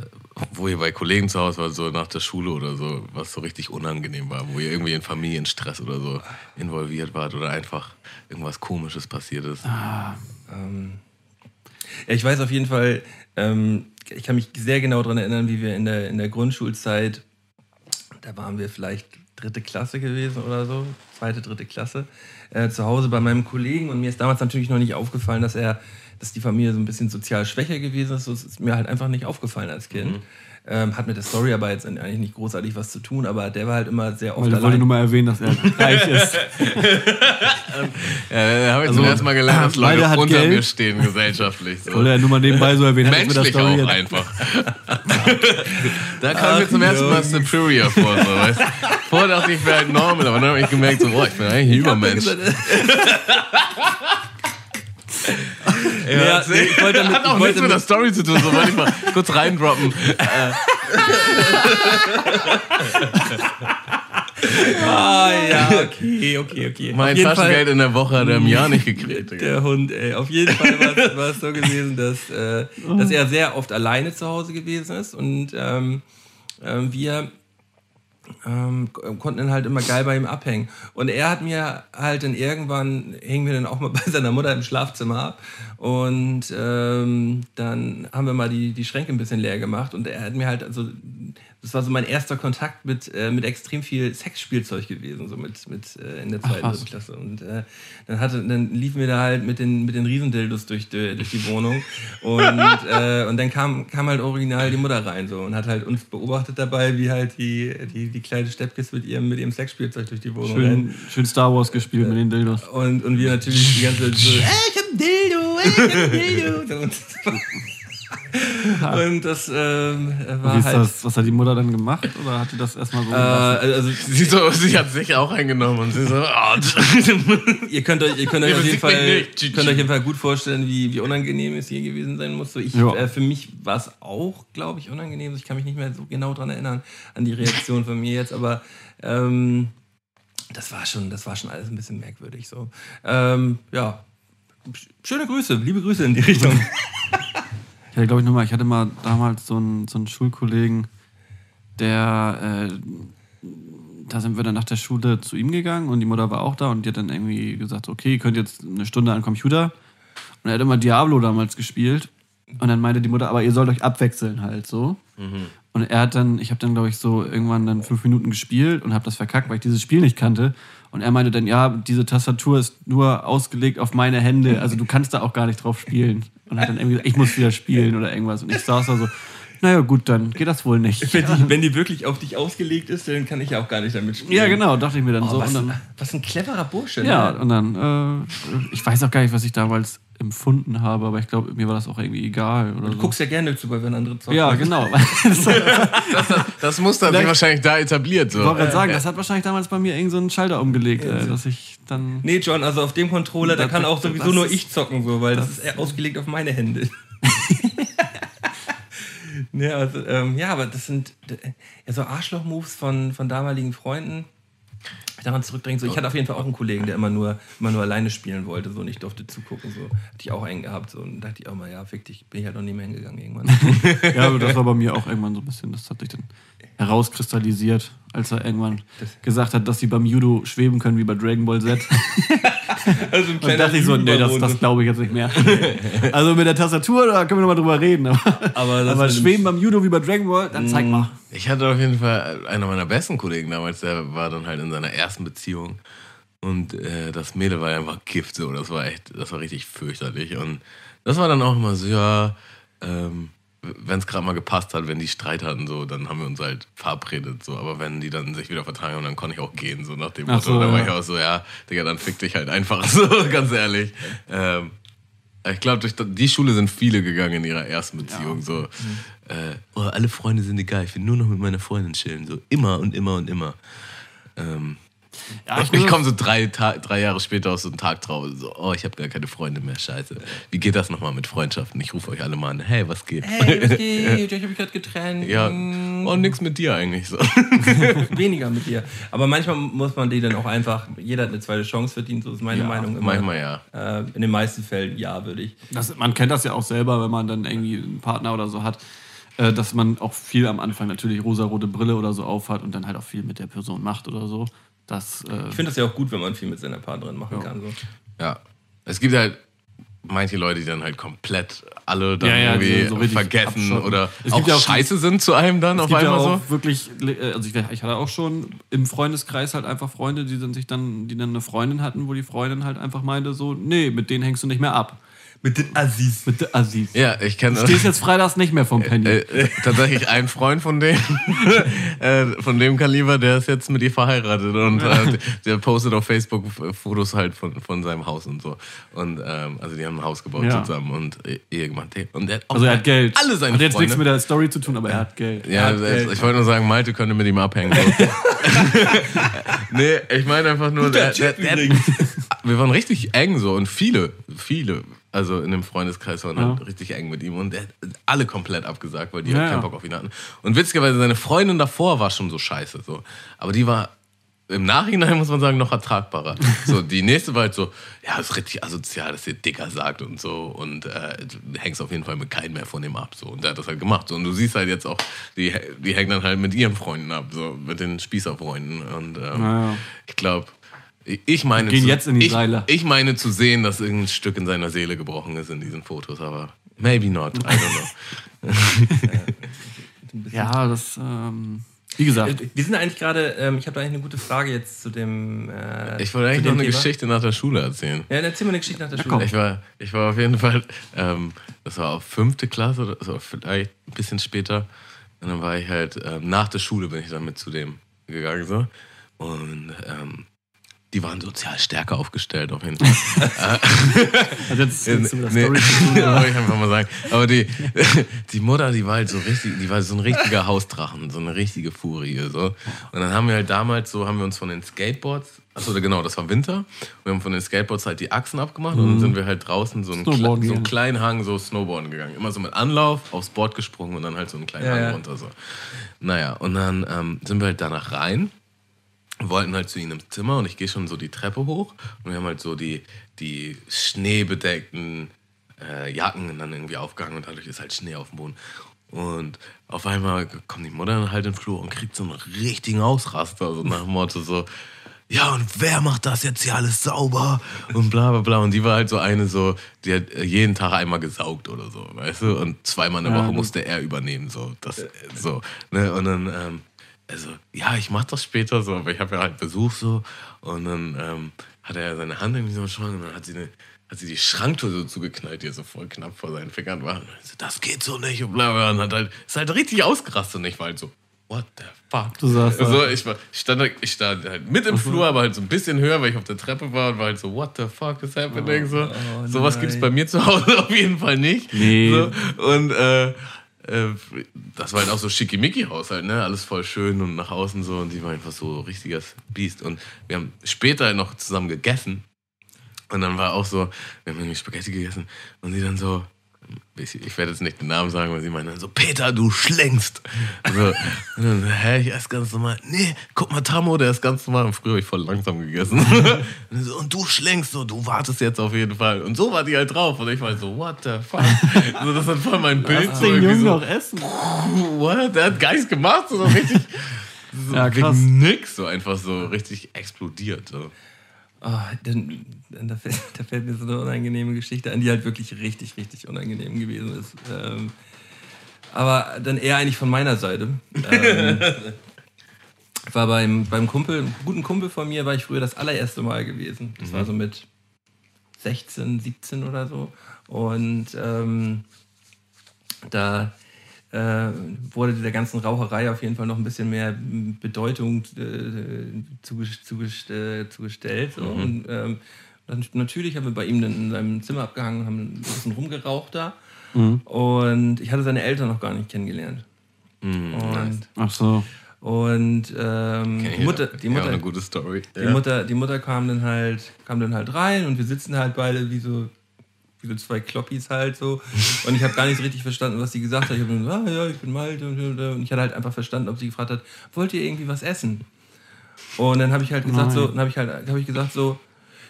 wo ihr bei Kollegen zu Hause wart, so nach der Schule oder so, was so richtig unangenehm war, wo ihr irgendwie in Familienstress oder so involviert wart oder einfach irgendwas Komisches passiert ist? Ähm, ja, ich weiß auf jeden Fall, ähm, ich kann mich sehr genau daran erinnern, wie wir in der, in der Grundschulzeit, da waren wir vielleicht dritte Klasse gewesen oder so, zweite, dritte Klasse, äh, zu Hause bei meinem Kollegen und mir ist damals natürlich noch nicht aufgefallen, dass er, dass die Familie so ein bisschen sozial schwächer gewesen ist. Das ist mir halt einfach nicht aufgefallen als Kind. Ähm, hat mit der Story aber jetzt eigentlich nicht großartig was zu tun, aber der war halt immer sehr oft ich wollte nur mal erwähnen, dass er reich ist. Ja, da habe ich Also, zum ersten Mal gelernt, dass beide Leute hat unter Geld. mir stehen gesellschaftlich. So. Wollte er nur mal nebenbei so erwähnen. hat Menschlich auch jetzt- einfach. da kam mir zum ersten Mal superior vor. So, weißt? Vorher dachte ich, ich wäre halt normal, aber dann habe ich gemerkt, so, oh, ich bin eigentlich ein Übermensch. Ja, nee, ich wollte damit- hat auch nichts mit der Story zu tun, so wollte ich mal kurz reindroppen. Ah, ja, okay, okay, okay. Mein Taschengeld in der Woche hat er im Jahr nicht gekriegt. Der Hund, ey. Auf jeden Fall war es- war es so gewesen, dass, äh, dass er sehr oft alleine zu Hause gewesen ist und ähm, ähm, wir ähm, konnten dann halt immer geil bei ihm abhängen. Und er hat mir halt dann irgendwann, hingen wir dann auch mal bei seiner Mutter im Schlafzimmer ab und ähm, dann haben wir mal die, die Schränke ein bisschen leer gemacht und er hat mir halt also das war so mein erster Kontakt mit, äh, mit extrem viel Sexspielzeug gewesen, so mit, mit äh, in der zweiten dritten Klasse. Und äh, dann hatte, dann liefen wir da halt mit den, mit den Riesendildos durch die, durch die Wohnung. Und, äh, und dann kam, kam halt original die Mutter rein so und hat halt uns beobachtet dabei, wie halt die, die, die kleine Steppkis mit ihrem, mit ihrem Sexspielzeug durch die Wohnung. Schön, schön Star Wars gespielt mit den Dildos. Und, und wir natürlich die ganze so, ich hab Dildo, ich hab Dildo. Und, das ähm, Wie war ist halt. das, was hat die Mutter dann gemacht? Oder hat die das erstmal so Äh, gelassen? also Sie, so, sie hat sich auch eingenommen und sie so, oh, ihr könnt euch, ihr könnt euch auf jeden Fall, nicht. könnt euch jeden Fall gut vorstellen, wie, wie unangenehm es hier gewesen sein muss. So ich, äh, für mich war es auch, glaube ich, unangenehm. Ich kann mich nicht mehr so genau dran erinnern an die Reaktion von mir jetzt, aber ähm, das war schon, das war schon alles ein bisschen merkwürdig. So, ähm, ja. Schöne Grüße, liebe Grüße in die Richtung. Ich hatte, glaube ich, nochmal, ich hatte mal damals so einen, so einen Schulkollegen, der, äh, da sind wir dann nach der Schule zu ihm gegangen und die Mutter war auch da und die hat dann irgendwie gesagt, okay, ihr könnt jetzt eine Stunde an den Computer. Und er hat immer Diablo damals gespielt. Und dann meinte die Mutter, aber ihr sollt euch abwechseln halt so. Und er hat dann, ich habe dann, glaube ich, so irgendwann dann fünf Minuten gespielt und habe das verkackt, weil ich dieses Spiel nicht kannte. Und er meinte dann, ja, diese Tastatur ist nur ausgelegt auf meine Hände, also du kannst da auch gar nicht drauf spielen. Und hat dann irgendwie gesagt, ich muss wieder spielen oder irgendwas. Und ich saß da so, naja gut, dann geht das wohl nicht. wenn, die, wenn die wirklich auf dich ausgelegt ist, dann kann ich ja auch gar nicht damit spielen. Ja, genau, dachte ich mir dann Oh, so. was, Und dann, was ein cleverer Bursche. ja, ne? und dann, äh, ich weiß auch gar nicht, was ich damals empfunden habe, aber ich glaube, mir war das auch irgendwie egal. Oder Du so. guckst ja gerne zu, wenn andere zocken. ja, genau. das Muster hat sich Vielleicht- wahrscheinlich da etabliert. Ich wollte So. gerade sagen, das hat wahrscheinlich damals bei mir irgend so einen Schalter umgelegt, äh, dass ich dann. Nee, John, also auf dem Controller, da Das- kann auch das sowieso nur ist- ich zocken, so, weil das, ist eher ausgelegt auf meine Hände. nee, also, ähm, ja, aber das sind äh, ja, so Arschloch-Moves von, von damaligen Freunden. Daran zurückdenken, so, ich hatte auf jeden Fall auch einen Kollegen, der immer nur, immer nur alleine spielen wollte, so, und ich durfte zugucken, so. Hatte ich auch einen gehabt, so, und dachte ich auch mal, ja, fick dich, bin ich halt noch nie mehr hingegangen irgendwann. Ja, aber das war bei mir auch irgendwann so ein bisschen, das hat sich dann herauskristallisiert, als er irgendwann gesagt hat, dass sie beim Judo schweben können wie bei Dragon Ball Z. also ein Und dachte ich so, nee, das, das glaube ich jetzt nicht mehr. Also mit der Tastatur, da können wir nochmal drüber reden. Aber, Aber das aber schweben beim Judo wie bei Dragon Ball, dann zeig mal. Ich hatte auf jeden Fall einer meiner besten Kollegen damals, der war dann halt in seiner ersten Beziehung. Und äh, das Mädel war einfach Gift, so. Das war echt, das war richtig fürchterlich. Und das war dann auch immer so, ja, ähm, wenn es gerade mal gepasst hat, wenn die Streit hatten, so, dann haben wir uns halt verabredet, so. Aber wenn die dann sich wieder vertragen haben, dann konnte ich auch gehen, so nach dem Motto. so, da war ja. ich auch so, ja, Digga, dann fick dich halt einfach, so, ganz ehrlich. Ähm, ich glaube, durch die Schule sind viele gegangen in ihrer ersten Beziehung. So, äh, oh, alle Freunde sind egal, ich will nur noch mit meiner Freundin chillen. So immer und immer und immer. Ähm, Ja, ich muss- komme so drei, drei Jahre später aus so einem Tag drauf. So, oh, ich habe gar keine Freunde mehr, scheiße. Wie geht das nochmal mit Freundschaften? Ich rufe euch alle mal an. Hey, was geht? Hey, was geht? Ich hab mich gerade getrennt. ja, oh, nix mit dir eigentlich so. weniger mit dir. Aber manchmal muss man die dann auch einfach, jeder hat eine zweite Chance verdient, so ist meine Ja, Meinung immer. Manchmal ja. Äh, in den meisten Fällen ja, würde ich. Das, man kennt das ja auch selber, wenn man dann irgendwie einen Partner oder so hat, äh, dass man auch viel am Anfang natürlich rosarote Brille oder so aufhat und dann halt auch viel mit der Person macht oder so. Das, äh, Ich finde das ja auch gut, wenn man viel mit seiner Partnerin machen kann. So. Ja. Es gibt halt manche Leute, die dann halt komplett alle dann Ja, ja, irgendwie so- vergessen abschotten. oder Es auch gibt ja auch- scheiße sind zu einem dann Es auf gibt ja einmal auch so. wirklich, äh, also ich, ich hatte auch schon im Freundeskreis halt einfach Freunde, die dann sich dann, die dann eine Freundin hatten, wo die Freundin halt einfach meinte so, nee, mit denen hängst du nicht mehr ab. Mit den Assis. Mit der Assis. Ja, ich kenne Du stehst jetzt freitags nicht mehr vom Penny. äh, tatsächlich ein Freund von dem, äh, von dem Kaliber, der ist jetzt mit ihr verheiratet und äh, der postet auf Facebook Fotos halt von, von seinem Haus und so. Und ähm, also die haben ein Haus gebaut Ja. zusammen und äh, Ehe gemacht. Und der hat auch also er hat Geld. Alle seine Hat jetzt nichts mit Freunde. der Story zu tun, aber er hat Geld. Ja, hat Geld. ich wollte nur sagen, Malte könnte mit ihm abhängen. So. nee, ich meine einfach nur, der, der, der, wir waren richtig eng so und viele, viele, also in dem Freundeskreis waren halt Ja. richtig eng mit ihm und der hat alle komplett abgesagt, weil die Ja, halt keinen. Bock auf ihn hatten. Und witzigerweise, seine Freundin davor war schon so scheiße, so. Aber die war im Nachhinein, muss man sagen, noch ertragbarer. So, die nächste war halt so, ja, ist richtig asozial, dass ihr Dicker sagt und so und äh, du hängst auf jeden Fall mit keinem mehr von dem ab, so. Und der hat das halt gemacht, so. Und du siehst halt jetzt auch, die, die hängen dann halt mit ihren Freunden ab, so, mit den Spießerfreunden und ähm, ja. ich glaube, ich meine, Gehen zu, jetzt in die ich, Seile. ich meine zu sehen, dass irgendein Stück in seiner Seele gebrochen ist in diesen Fotos, aber maybe not, I don't know. Ja, das, ähm, wie gesagt. Äh, Wir sind eigentlich gerade, ähm, ich habe da eigentlich eine gute Frage jetzt zu dem. Äh, Ich wollte eigentlich noch eine Thema. Geschichte nach der Schule erzählen. Ja, dann erzähl mal eine Geschichte nach der Ja, Schule. komm. Ich war, ich war auf jeden Fall, ähm, das war auf fünfte Klasse oder so, vielleicht ein bisschen später. Und dann war ich halt, ähm, nach der Schule bin ich dann mit zu dem gegangen so. Und ähm, die waren sozial stärker aufgestellt auf jeden Fall. Also jetzt, zu Nee, Story zu tun. wollte ich einfach mal sagen. Aber die, die Mutter, die war halt so richtig, die war so ein richtiger Hausdrachen, so eine richtige Furie. So. Und dann haben wir halt damals so, haben wir uns von den Skateboards, achso, genau, das war Winter. Wir haben von den Skateboards halt die Achsen abgemacht und dann sind wir halt draußen so einen, so einen kleinen Hang so Snowboarden gegangen. Immer so mit Anlauf, aufs Board gesprungen und dann halt so einen kleinen Ja, Hang runter. So. Naja, und dann ähm, sind wir halt danach rein wollten halt zu ihnen ins Zimmer und ich gehe schon so die Treppe hoch und wir haben halt so die, die schneebedeckten äh, Jacken dann irgendwie aufgehangen und dadurch ist halt Schnee auf dem Boden. Und auf einmal kommt die Mutter dann halt in den Flur und kriegt so einen richtigen Ausraster, so nach dem Motto so, ja und wer macht das jetzt hier alles sauber und bla bla bla. Und die war halt so eine so, die hat äh, jeden Tag einmal gesaugt oder so, weißt du? Und zweimal in der Woche musste er übernehmen, so. Das, äh, so ne? Und dann, ähm, also, ja, ich mach das später so, aber ich habe ja halt Besuch so. Und dann ähm, hat er seine Hand irgendwie so im Schrank und dann hat sie, eine, hat sie die Schranktür so zugeknallt, die so voll knapp vor seinen Fingern war. Und so, das geht so nicht und bla bla. Und hat halt, ist halt richtig ausgerastet und ich war halt so, what the fuck? Du da. also, ich, war, ich, stand, da- ich stand halt mit im Flur, aber halt so ein bisschen höher, weil ich auf der Treppe war und war halt so, what the fuck is happening? So, oh sowas nein. gibt's bei mir zu Hause auf jeden Fall nicht. Nee. So, und äh, das war halt auch so schickimicki-Haushalt, ne? Alles voll schön und nach außen so. Und die war einfach so richtiges Biest. Und wir haben später noch zusammen gegessen. Und dann war auch so, wir haben irgendwie Spaghetti gegessen. Und sie dann so, ich, ich werde jetzt nicht den Namen sagen, weil sie meinen so, Peter, du schlängst. So, und dann, hä, ich esse ganz normal. Nee, guck mal, Tamo, der ist ganz normal. Und früher habe ich voll langsam gegessen. Und, so, und du schlängst so, du wartest jetzt auf jeden Fall. Und so war die halt drauf. Und ich war so, what the fuck? so, das war voll mein Bild. Lass So, den Jungen so, noch essen. what? Der hat Geist gemacht, so richtig. So Ja, krass. nix, so einfach so richtig explodiert. So. Oh, dann, da, fällt, da fällt mir so eine unangenehme Geschichte an, die halt wirklich richtig, richtig unangenehm gewesen ist. Ähm, aber dann eher eigentlich von meiner Seite. Ähm, war beim, beim Kumpel, einem guten Kumpel von mir, war ich früher das allererste Mal gewesen. Das war so mit 16, 17 oder so. Und ähm, da äh, wurde dieser ganzen Raucherei auf jeden Fall noch ein bisschen mehr m, Bedeutung äh, zuges zuges äh, zugestellt. So. Und ähm, dann, natürlich haben wir bei ihm dann in seinem Zimmer abgehangen und haben ein bisschen rumgeraucht da. Und ich hatte seine Eltern noch gar nicht kennengelernt. Und, Ach so. und ähm, Kenn ich die Mutter, ja. die Ja, Mutter, eine gute Story. die, Mutter, die Mutter kam dann halt, kam dann halt rein und wir sitzen halt beide wie so, wie so zwei Kloppis halt so. Und ich habe gar nicht so richtig verstanden, was sie gesagt hat. Ich habe nur gesagt, ah, ja, ich bin Malte und, ich hatte halt einfach verstanden, ob sie gefragt hat, wollt ihr irgendwie was essen? Und dann habe ich halt gesagt Nein. so, dann habe ich halt, habe ich gesagt so,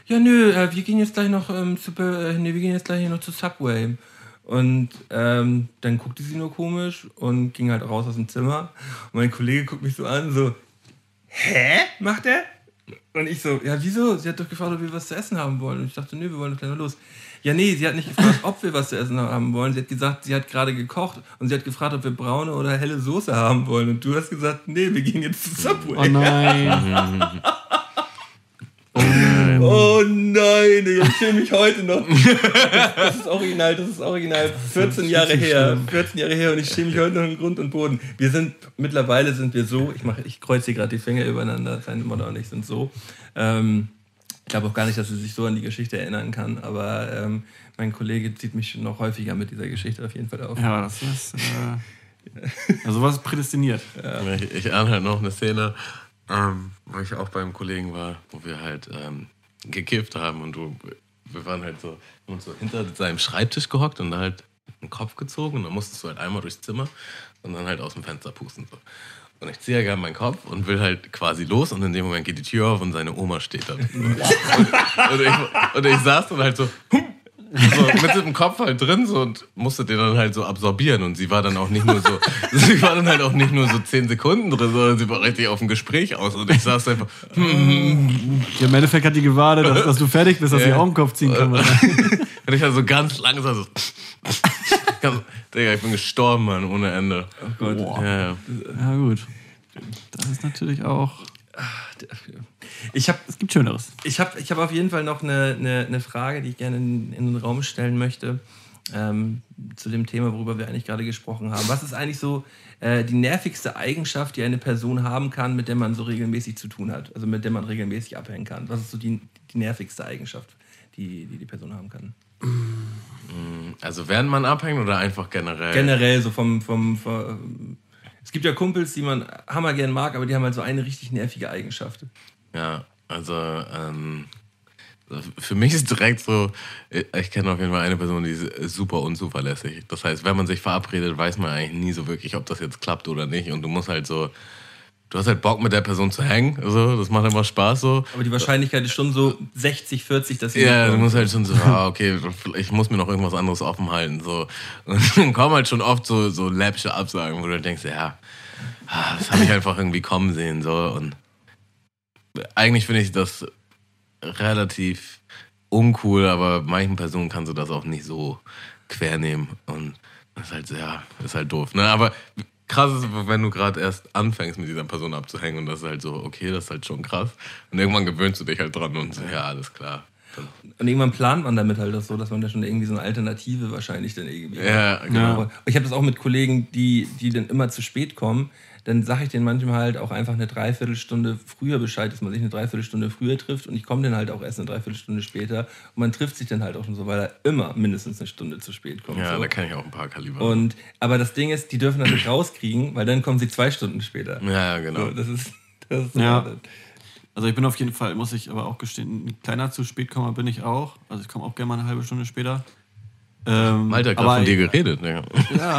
ja nö, äh, wir gehen jetzt gleich noch ähm, zu, äh, nee, wir gehen jetzt gleich noch zu Subway. Und ähm, dann guckte sie nur komisch und ging halt raus aus dem Zimmer. Und mein Kollege guckt mich so an, so, hä? Macht er? Und ich so, ja, wieso? Sie hat doch gefragt, ob wir was zu essen haben wollen. Und ich dachte, nö, wir wollen doch gleich mal los. Ja, nee, sie hat nicht gefragt, ob wir was zu essen haben wollen. Sie hat gesagt, sie hat gerade gekocht und sie hat gefragt, ob wir braune oder helle Soße haben wollen. Und du hast gesagt, nee, wir gehen jetzt zu Subway. Oh nein. Oh nein, ich schäme mich heute noch. Das, das ist original, das ist original 14 Jahre her. 14 Jahre her und ich schäme mich heute noch in Grund und Boden. Wir sind, mittlerweile sind wir so, ich mache, ich kreuze hier gerade die Finger übereinander, seine Mutter und ich sind so. Ähm, ich glaube auch gar nicht, dass sie sich so an die Geschichte erinnern kann, aber ähm, mein Kollege zieht mich noch häufiger mit dieser Geschichte auf jeden Fall auf. Ja, das ist. Äh, also was prädestiniert. Ich, ich ahne halt noch eine Szene, ähm, wo ich auch beim Kollegen war, wo wir halt ähm, gekifft haben und du, wir waren halt so, uns so hinter seinem Schreibtisch gehockt und da halt den Kopf gezogen und dann musstest du halt einmal durchs Zimmer und dann halt aus dem Fenster pusten. So. Und ich ziehe ja gerne meinen Kopf und will halt quasi los und in dem Moment geht die Tür auf und seine Oma steht da. und, und, ich, und ich saß dann halt so, so mit dem Kopf halt drin so und musste den dann halt so absorbieren und sie war dann auch nicht nur so, sie war dann halt auch nicht nur so zehn Sekunden drin, sondern sie war richtig auf dem Gespräch aus und ich saß einfach, Ja, Im Endeffekt hat die gewartet, dass, dass du fertig bist, dass sie Ja. auch den Kopf ziehen kann. und ich halt so ganz langsam so, Digga, ich bin gestorben, Mann, ohne Ende. Oh Gott. Ja, ja. Ja, gut. Das ist natürlich auch. Ich habe Es gibt Schöneres. Ich habe ich hab auf jeden Fall noch eine, eine, eine Frage, die ich gerne in, in den Raum stellen möchte. Ähm, zu dem Thema, worüber wir eigentlich gerade gesprochen haben. Was ist eigentlich so äh, die nervigste Eigenschaft, die eine Person haben kann, mit der man so regelmäßig zu tun hat? Also mit der man regelmäßig abhängen kann? Was ist so die, die nervigste Eigenschaft, die, die die Person haben kann? Also während man abhängt oder einfach generell? Generell so vom, vom, vom es gibt ja Kumpels, die man hammergern mag, aber die haben halt so eine richtig nervige Eigenschaft. Ja, also ähm, für mich ist direkt so, ich kenne auf jeden Fall eine Person, die ist super unzuverlässig. Das heißt, wenn man sich verabredet, weiß man eigentlich nie so wirklich, ob das jetzt klappt oder nicht. Und du musst halt so, du hast halt Bock mit der Person zu hängen. Also, das macht einfach Spaß so. Aber die Wahrscheinlichkeit ist schon so 60, 40, dass sie Ja, du musst halt schon so, ah, okay, ich muss mir noch irgendwas anderes offen halten. So. Und dann kommen halt schon oft so, so läppische Absagen, wo du denkst, ja, ah, das habe ich einfach irgendwie kommen sehen. So. Und eigentlich finde ich das relativ uncool, aber manchen Personen kannst du das auch nicht so quer nehmen. Und das ist halt sehr, ist halt doof. Ne? Aber krass ist, wenn du gerade erst anfängst, mit dieser Person abzuhängen und das ist halt so, okay, das ist halt schon krass. Und irgendwann gewöhnst du dich halt dran und so, ja, alles klar. Und irgendwann plant man damit halt das so, dass man da schon irgendwie so eine Alternative wahrscheinlich dann irgendwie. ja, genau. Aber Ich habe das auch mit Kollegen, die, die dann immer zu spät kommen. Dann sage ich denen manchmal halt auch einfach eine Dreiviertelstunde früher Bescheid, dass man sich eine Dreiviertelstunde früher trifft. Und ich komme dann halt auch erst eine Dreiviertelstunde später. Und man trifft sich dann halt auch schon so, weil er immer mindestens eine Stunde zu spät kommt. Ja, so. da kann ich auch ein paar Kaliber. Und, aber das Ding ist, die dürfen das nicht rauskriegen, weil dann kommen sie zwei Stunden später. ja, ja, genau. So, das ist, das ist Ja. Also ich bin auf jeden Fall, muss ich aber auch gestehen, ein kleiner zu spät kommen bin ich auch. Also ich komme auch gerne mal eine halbe Stunde später. Ähm, Malte hat gerade von dir geredet. Ja. Ja.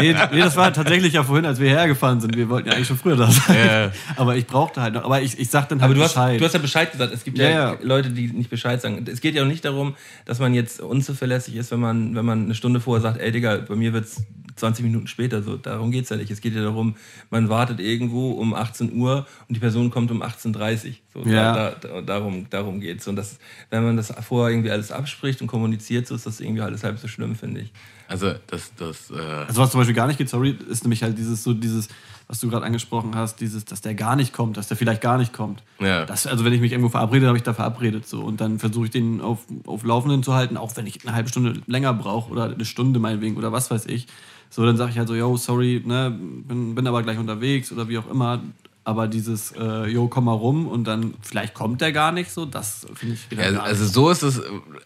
Nee, nee, das war tatsächlich ja vorhin, als wir hergefahren sind. Wir wollten ja eigentlich schon früher da sein. Ja. Aber ich brauchte halt noch. Aber ich, ich sag dann halt Aber du hast, Bescheid. du hast ja Bescheid gesagt. Es gibt ja, Ja, ja. Leute, die nicht Bescheid sagen. Es geht ja auch nicht darum, dass man jetzt unzuverlässig ist, wenn man, wenn man eine Stunde vorher sagt, ey Digga, bei mir wird's 20 Minuten später. So, darum geht's ja nicht. Es geht ja darum, man wartet irgendwo um 18 Uhr und die Person kommt um 18.30 Uhr. So, Ja. da, da, darum, darum geht's. Und das, wenn man das vorher irgendwie alles abspricht und kommuniziert, so ist das irgendwie alles halb so schlimm, finde ich. Also, das, das, äh, Also was zum Beispiel gar nicht geht, sorry, ist nämlich halt dieses so dieses, was du gerade angesprochen hast, dieses, dass der gar nicht kommt, dass der vielleicht gar nicht kommt. Ja. Das, also wenn ich mich irgendwo verabrede, habe ich da verabredet so und dann versuche ich den auf, auf Laufenden zu halten, auch wenn ich eine halbe Stunde länger brauche oder eine Stunde meinetwegen oder was weiß ich. So dann sage ich halt so, yo, sorry, ne, bin, bin aber gleich unterwegs oder wie auch immer. Aber dieses, äh, yo, komm mal rum und dann vielleicht kommt der gar nicht so, das finde ich wieder Ja, also so ist es,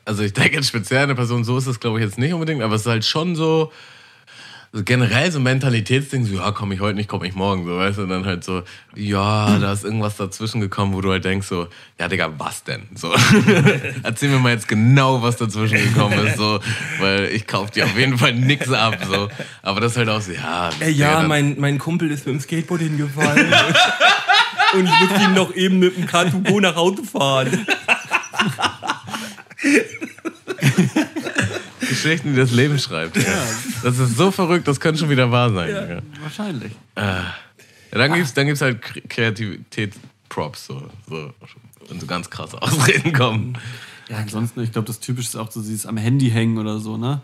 also ich denke jetzt speziell eine Person, so ist es glaube ich jetzt nicht unbedingt, aber es ist halt schon so, so generell so ein Mentalitätsding, so ja, komme ich heute nicht, komme ich morgen, so weißt du, und dann halt so, ja, da ist irgendwas dazwischen gekommen, wo du halt denkst so, ja Digga, was denn? So, erzähl mir mal jetzt genau, was dazwischen gekommen ist, so, weil ich kauf dir auf jeden Fall nix ab, so, aber das ist halt auch so, ja, Ey, Digga, ja, mein, mein Kumpel ist mit dem Skateboard hingefallen. und ich musste ihn noch eben mit dem Car2Go nach Hause fahren. Geschichten, die das Leben schreibt. Ja. Das ist so verrückt, das könnte schon wieder wahr sein. Digga. Wahrscheinlich. Ja, dann gibt's, dann gibt's halt Kre- Kreativität-Props, so, so, wenn so ganz krasse Ausreden kommen. Ja, ansonsten, ich glaube, das Typische ist auch so dieses am Handy hängen oder so, ne?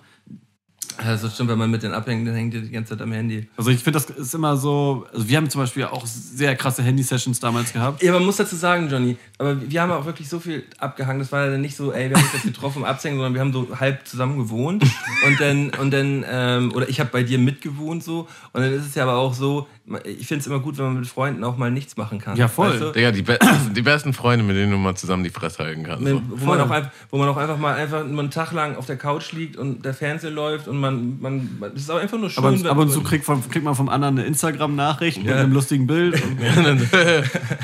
Also stimmt, wenn man mit den abhängt, dann hängt ihr die ganze Zeit am Handy. Also ich finde, das ist immer so. Also wir haben zum Beispiel auch sehr krasse Handy-Sessions damals gehabt. Ja, man muss dazu sagen, Johnny, aber wir haben auch wirklich so viel abgehangen. Das war ja dann nicht so, ey, wir haben uns jetzt getroffen, um abzuhängen, sondern wir haben so halb zusammen gewohnt. Und dann, und dann ähm, oder ich habe bei dir mitgewohnt so. Und dann ist es ja aber auch so, ich finde es immer gut, wenn man mit Freunden auch mal nichts machen kann. Ja, voll. Weißt du? Digga, die, be das die besten Freunde, mit denen du mal zusammen die Fresse halten kannst. So. Wo man, auch einfach, wo man auch einfach mal einfach einen Tag lang auf der Couch liegt und der Fernseher läuft und man, man, man es ist auch einfach nur schön. Aber wenn- ab und zu kriegt, kriegt man vom anderen eine Instagram-Nachricht mit einem lustigen Bild. Und dann,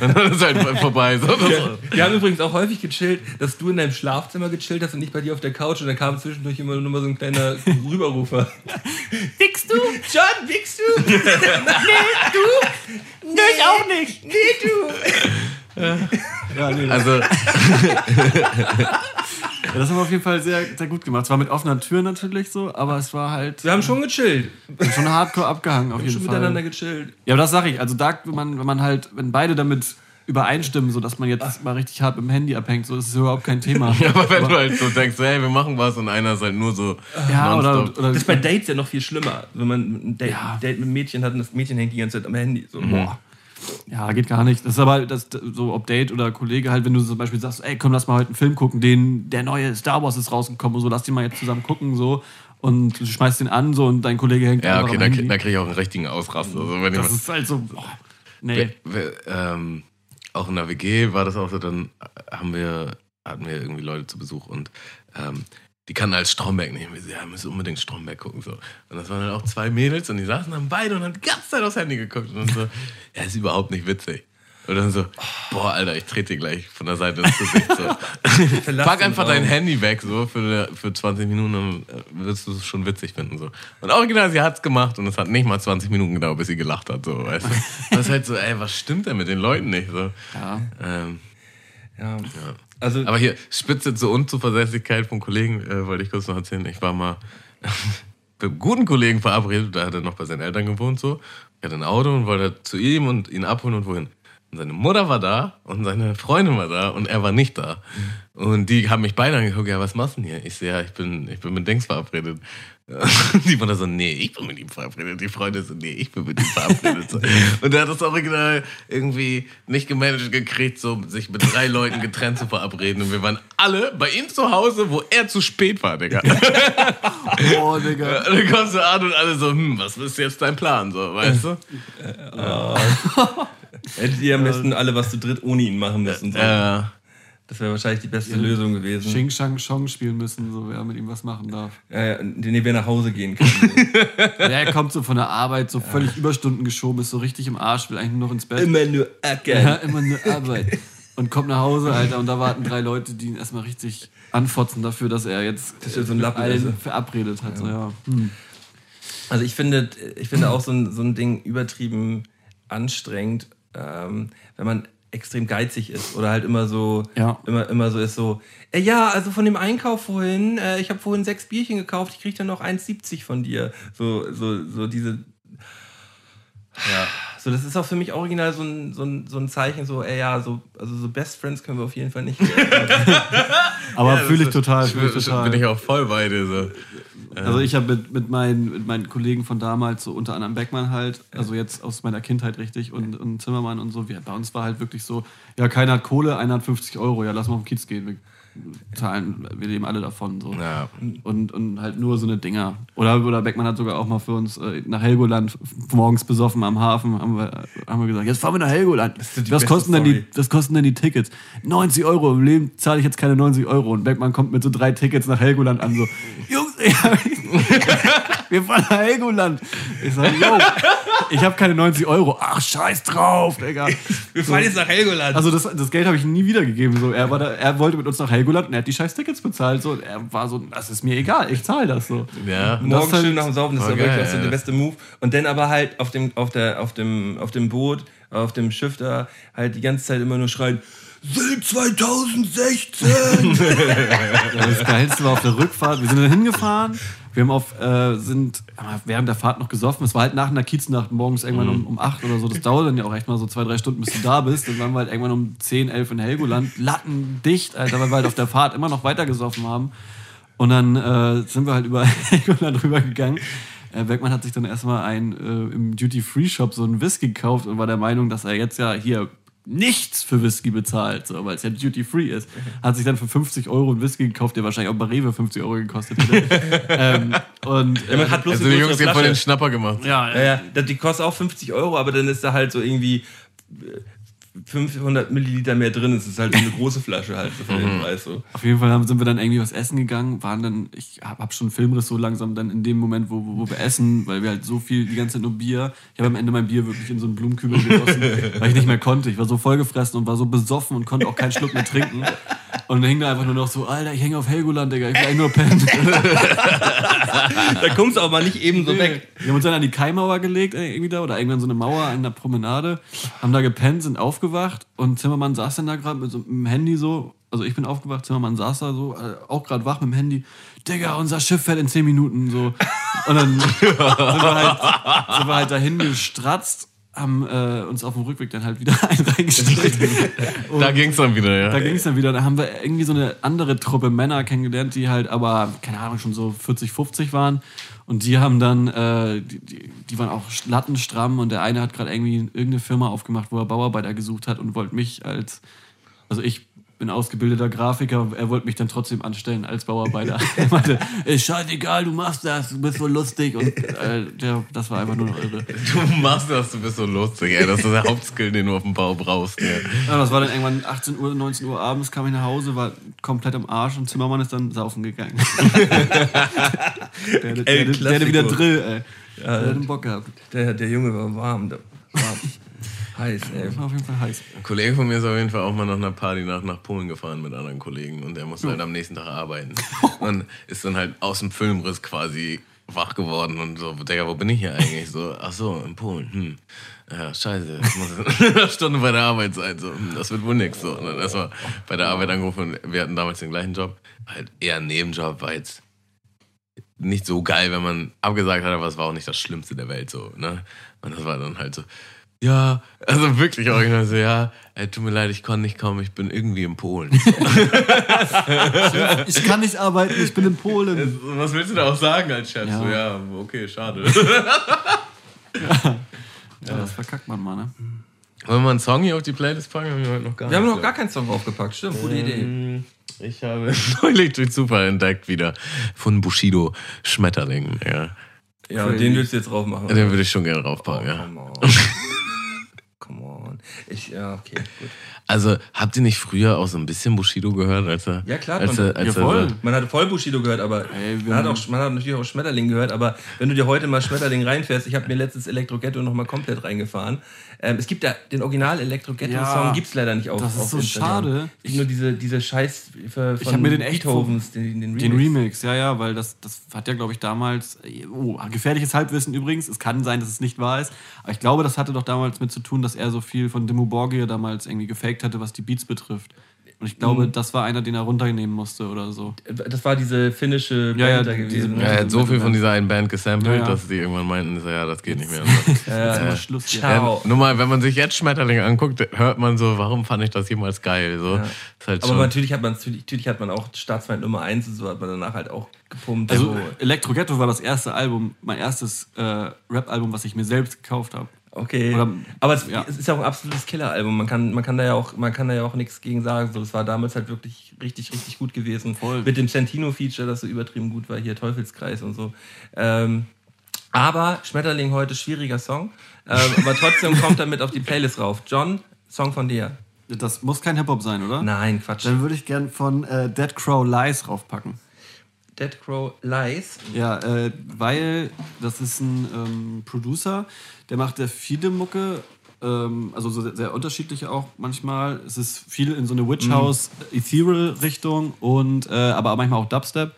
dann ist halt vorbei. So, das, Wir haben übrigens auch häufig gechillt, dass du in deinem Schlafzimmer gechillt hast und nicht bei dir auf der Couch und dann kam zwischendurch immer nur mal so ein kleiner Rüberrufer. Wickst du? John, wickst du? Nee, ich auch nicht. Nee, du. ja, nee, Also, Ja, das haben wir auf jeden Fall sehr, sehr gut gemacht. Es war mit offener Tür natürlich so, aber es war halt Wir haben schon gechillt. schon hardcore abgehangen auf jeden Schon Fall. miteinander gechillt. Ja, aber das sage ich. Also da, wenn man, wenn man halt, wenn beide damit übereinstimmen, sodass man jetzt mal richtig hart mit dem Handy abhängt. So ist überhaupt kein Thema. Aber wenn du halt so denkst, hey, wir machen was und einer ist halt nur so. ja, oder, oder Das ist bei Dates ja noch viel schlimmer. Wenn man ein Date, Ja. Date mit einem Mädchen hat und das Mädchen hängt die ganze Zeit am Handy. So, boah. Ja, geht gar nicht. Das ist aber das, so, ob Date oder Kollege halt, wenn du zum Beispiel sagst, ey, komm, lass mal heute einen Film gucken, den, der neue Star Wars ist rausgekommen und so, lass den mal jetzt zusammen gucken, so. Und du schmeißt den an, so, und dein Kollege hängt Ja, okay, da, da kriege ich auch einen richtigen Ausraster. Also, Das ist halt so, boah, nee. Wir, wir, ähm, auch in der WG war das auch so, dann haben wir, hatten wir irgendwie Leute zu Besuch und ähm, die kannten als Stromberg nicht. Und wir so, ja, müssen unbedingt Stromberg gucken. So. Und das waren dann auch zwei Mädels und die saßen dann beide und haben die ganze Zeit aufs Handy geguckt. Und dann so, ja, ist überhaupt nicht witzig. Und dann so, boah, Alter, ich trete dir gleich von der Seite ins Gesicht. So. Pack einfach dein Handy weg, so, für, für 20 Minuten, dann äh, wirst du es schon witzig finden, so. Und original, sie hat's gemacht und es hat nicht mal 20 Minuten gedauert, bis sie gelacht hat, so, weißt du. Das ist halt so, ey, was stimmt denn mit den Leuten nicht, so. Ja. Ähm, Ja. Also, aber hier, Spitze zur Unzuverlässigkeit von Kollegen, äh, wollte ich kurz noch erzählen. Ich war mal mit einem guten Kollegen verabredet, da hat er noch bei seinen Eltern gewohnt, so. Ich hatte ein Auto und wollte zu ihm und ihn abholen und wohin. Und seine Mutter war da und seine Freundin war da und er war nicht da. Und die haben mich beide angeguckt, ja, was machst du denn hier? Ich so, ja, ich bin, ich bin mit Dings verabredet. Die Mutter so, nee, ich bin mit ihm verabredet. Die Freundin so, nee, ich bin mit ihm verabredet. Und er hat das original irgendwie nicht gemanagt gekriegt, so sich mit drei Leuten getrennt zu verabreden. Und wir waren alle bei ihm zu Hause, wo er zu spät war, Digga. Oh, Digga. Und dann kommst du an und alle so, hm, was ist jetzt dein Plan, so, weißt du? Hättet ihr am besten alle was zu dritt ohne ihn machen müssen. So. Äh, Das wäre wahrscheinlich die beste Lösung gewesen. Xing Shang Chong spielen müssen, so wer mit ihm was machen darf. Äh, den ihr nach Hause gehen können. Ja, er kommt so von der Arbeit, so völlig Überstunden geschoben, ist so richtig im Arsch, will eigentlich nur noch ins Bett. Immer nur Ja, ackern. immer nur Arbeit. Und kommt nach Hause, Alter, und da warten drei Leute, die ihn erstmal richtig anfotzen dafür, dass er jetzt Dass er so ein mit Lappen allen ist. verabredet hat. So, ja. Hm. Also ich finde, ich finde auch so ein, so ein Ding übertrieben anstrengend, ähm, wenn man extrem geizig ist oder halt immer so Ja. immer immer so ist so äh, ja also von dem Einkauf vorhin äh, ich habe vorhin sechs Bierchen gekauft ich krieg dann noch 1,70 von dir so so so diese ja so das ist auch für mich original so ein, so ein, so ein Zeichen so ey ja so also so Best Friends können wir auf jeden Fall nicht. Aber ja, fühle ich total, fühle ich bin total. ich auch voll bei dir, so. Also ich habe mit, mit, meinen, mit meinen Kollegen von damals, so unter anderem Beckmann halt, also jetzt aus meiner Kindheit richtig und, und Zimmermann und so, wir, bei uns war halt wirklich so, ja, keiner hat Kohle, einer hat 50 Euro, ja, lass mal auf den Kiez gehen, zahlen, wir leben alle davon. So. Ja. Und, und halt nur so eine Dinger. Oder, oder Beckmann hat sogar auch mal für uns äh, nach Helgoland morgens besoffen am Hafen, haben wir, haben wir gesagt, jetzt fahren wir nach Helgoland. Was kosten, denn die, Story. was kosten denn die Tickets? 90 Euro, im Leben zahle ich jetzt keine 90 Euro. Und Beckmann kommt mit so drei Tickets nach Helgoland an, so, Jungs, wir fahren nach Helgoland. Ich sage, yo, ich habe keine 90 Euro. Ach, scheiß drauf, Digga. wir fahren jetzt nach Helgoland Also das, das Geld habe ich nie wiedergegeben. So, er, war da, er wollte mit uns nach Helgoland und er hat die scheiß Tickets bezahlt. So, und er war so, das ist mir egal, ich zahle das so. Ja. Morgen Das ist halt schön nach dem Saufen, das ist voll ja wirklich geil, auch so ja. der beste Move. Und dann aber halt auf dem, auf der, auf dem, auf dem Boot, auf dem Schiff da, halt die ganze Zeit immer nur schreien, Sylt 2016! Ja, das Geilste war auf der Rückfahrt. Wir sind dann hingefahren. Wir haben auf, äh, sind äh, während der Fahrt noch gesoffen. Es war halt nach einer Kieznacht morgens irgendwann um, um 8 oder so. Das dauert dann ja auch echt mal so zwei, drei Stunden, bis du da bist. Dann waren wir halt irgendwann um 10, 11 in Helgoland. Lattendicht, Alter, weil wir halt auf der Fahrt immer noch weiter gesoffen haben. Und dann äh, sind wir halt über Helgoland rübergegangen. Äh, Beckmann hat sich dann erstmal ein, äh, im Duty-Free-Shop so einen Whisky gekauft und war der Meinung, dass er jetzt ja hier nichts für Whisky bezahlt, so, weil es ja Duty-Free ist. Hat sich dann für 50 Euro einen Whisky gekauft, der wahrscheinlich auch bei Rewe 50 Euro gekostet hätte. ähm, und Ja, man hat bloß Also die Jungs, haben voll den Schnapper gemacht. ja, Ja, ja, die kostet auch 50 Euro, aber dann ist da halt so irgendwie äh, 500 Milliliter mehr drin. Es ist halt so eine große Flasche halt so für den Preis. So. Auf jeden Fall haben, sind wir dann irgendwie was essen gegangen, waren dann, ich habe hab schon Filmriss so langsam dann in dem Moment, wo, wo, wo wir essen, weil wir halt so viel, die ganze Zeit nur Bier. Ich habe am Ende mein Bier wirklich in so einen Blumenkübel gegossen, weil ich nicht mehr konnte. Ich war so vollgefressen und war so besoffen und konnte auch keinen Schluck mehr trinken. Und dann hing da einfach nur noch so, Alter, ich hänge auf Helgoland, Digga, ich will eigentlich nur pennen. Da kommst du auch mal nicht eben so weg. Wir haben uns dann an die Kaimauer gelegt, äh, irgendwie da, oder irgendwann so eine Mauer an der Promenade, haben da gepennt, sind aufgewacht und Zimmermann saß dann da gerade mit so mit dem Handy so, also ich bin aufgewacht, Zimmermann saß da so, äh, auch gerade wach mit dem Handy. Digga, unser Schiff fährt in 10 Minuten so. Und dann sind wir halt, sind wir halt dahin gestratzt haben äh, uns auf dem Rückweg dann halt wieder einen reingestreckt. Da ging's dann wieder, ja. Da ging es dann wieder. Da haben wir irgendwie so eine andere Truppe Männer kennengelernt, die halt aber, keine Ahnung, schon so 40, 50 waren. Und die haben dann, äh, die, die, die waren auch lattenstramm und der eine hat gerade irgendwie irgendeine Firma aufgemacht, wo er Bauarbeiter gesucht hat und wollte mich als, also ich bin ausgebildeter Grafiker, er wollte mich dann trotzdem anstellen als Bauarbeiter. er meinte, ist scheißegal, du machst das, du bist so lustig. Und äh, der, das war einfach nur noch irre. Du machst das, du bist so lustig, ey. Das ist der Hauptskill, den du auf dem Bau brauchst. Ja. Ja, das war dann irgendwann 18 Uhr, 19 Uhr abends, kam ich nach Hause, war komplett am Arsch und Zimmermann ist dann saufen gegangen. der, der, der, der, der hatte wieder. Drill, ey. Der hat einen Bock gehabt. Der, der Junge war warm. Der, warm. Heiß, ey. War auf jeden Fall heiß. Ein Kollege von mir ist auf jeden Fall auch mal nach einer Party nach, nach Polen gefahren mit anderen Kollegen und der musste halt am nächsten Tag arbeiten. Und ist dann halt aus dem Filmriss quasi wach geworden und so, Digga, wo bin ich hier eigentlich? So, ach so, in Polen. Hm. Ja, scheiße. Ich muss eine Stunde bei der Arbeit sein. So, hm, das wird wohl nix. So. Und dann erstmal bei der Arbeit angerufen und wir hatten damals den gleichen Job. Halt eher ein Nebenjob, war jetzt nicht so geil, wenn man abgesagt hat, aber es war auch nicht das Schlimmste der Welt. So, ne? Und das war dann halt so, ja, also wirklich original so, ja, ey, tut mir leid, ich konnte nicht kommen, ich bin irgendwie in Polen. Ich kann nicht arbeiten, ich bin in Polen. Was willst du da auch sagen als Chef? Ja. So, ja, okay, schade. Ja, das verkackt man mal, ne? Wollen wir einen Song hier auf die Playlist packen? Haben wir heute noch gar Wir haben noch gar keinen Song draufgepackt, stimmt, gute Idee. Ähm, Ich habe neulich durch Zufall entdeckt wieder von Bushido Schmetterling. Ja. Ja, und den willst du jetzt drauf machen. Den würde ich schon gerne draufpacken, ja. Ich, ja, okay, gut. Also, habt ihr nicht früher auch so ein bisschen Bushido gehört, als er. Ja, klar, Als man- er, als ja, er voll. Man hat voll Bushido gehört, aber Ey, man, hat auch, man hat natürlich auch Schmetterling gehört. Aber wenn du dir heute mal Schmetterling reinfährst, ich habe mir letztens Elektro Ghetto nochmal komplett reingefahren. Ähm, es gibt ja den Original Elektro Ghetto Ja, Song, gibt's leider nicht auf das ist auf so Instagram. schade. Es gibt nur diese, diese Scheiß von Ich hab mir den Beethovens, den, den Remix. Den Remix, ja, ja, weil das, das hat ja, glaube ich, damals. Oh, gefährliches Halbwissen übrigens. Es kann sein, dass es nicht wahr ist. Aber ich glaube, das hatte doch damals mit zu tun, dass er so viel von Dimmu Borgir damals irgendwie gefaked hatte, was die Beats betrifft. Und ich glaube, Mhm. das war einer, den er runternehmen musste oder so. Das war diese finnische Ja, ja, Band da diese- gewesen. Ja, er hat so viel von dieser einen Band gesampelt, Ja, ja. dass die irgendwann meinten, so, ja, das geht nicht mehr. Jetzt mal Schluss hier. Ciao. Ja, nur mal, wenn man sich jetzt Schmetterling anguckt, hört man so, warum fand ich das jemals geil? So, Ja. halt Aber natürlich hat man natürlich, hat man auch Staatsfeind Nummer 1 und so hat man danach halt auch gepumpt. Also, So. Electro Ghetto war das erste Album, mein erstes äh, Rap-Album, was ich mir selbst gekauft habe. Okay. Oder- aber es, ja. es ist ja auch ein absolutes Killeralbum. Man kann, man kann da ja auch, man kann da ja auch nichts gegen sagen. So, das war damals halt wirklich richtig, richtig gut gewesen. Voll. Mit dem Santino-Feature, das so übertrieben gut war, hier Teufelskreis und so. Ähm, aber Schmetterling heute schwieriger Song. Ähm, aber trotzdem kommt er mit auf die Playlist rauf. John, Song von dir. Das muss kein Hip-Hop sein, oder? Nein, Quatsch. Dann würde ich gern von äh, Dead Crow Lies raufpacken. Dead Crow Lies. Ja, äh, weil das ist ein ähm, Producer, der macht sehr viele Mucke, ähm, also so sehr, sehr unterschiedliche auch manchmal. Es ist viel in so eine Witch House Ethereal Richtung und äh, aber manchmal auch Dubstep,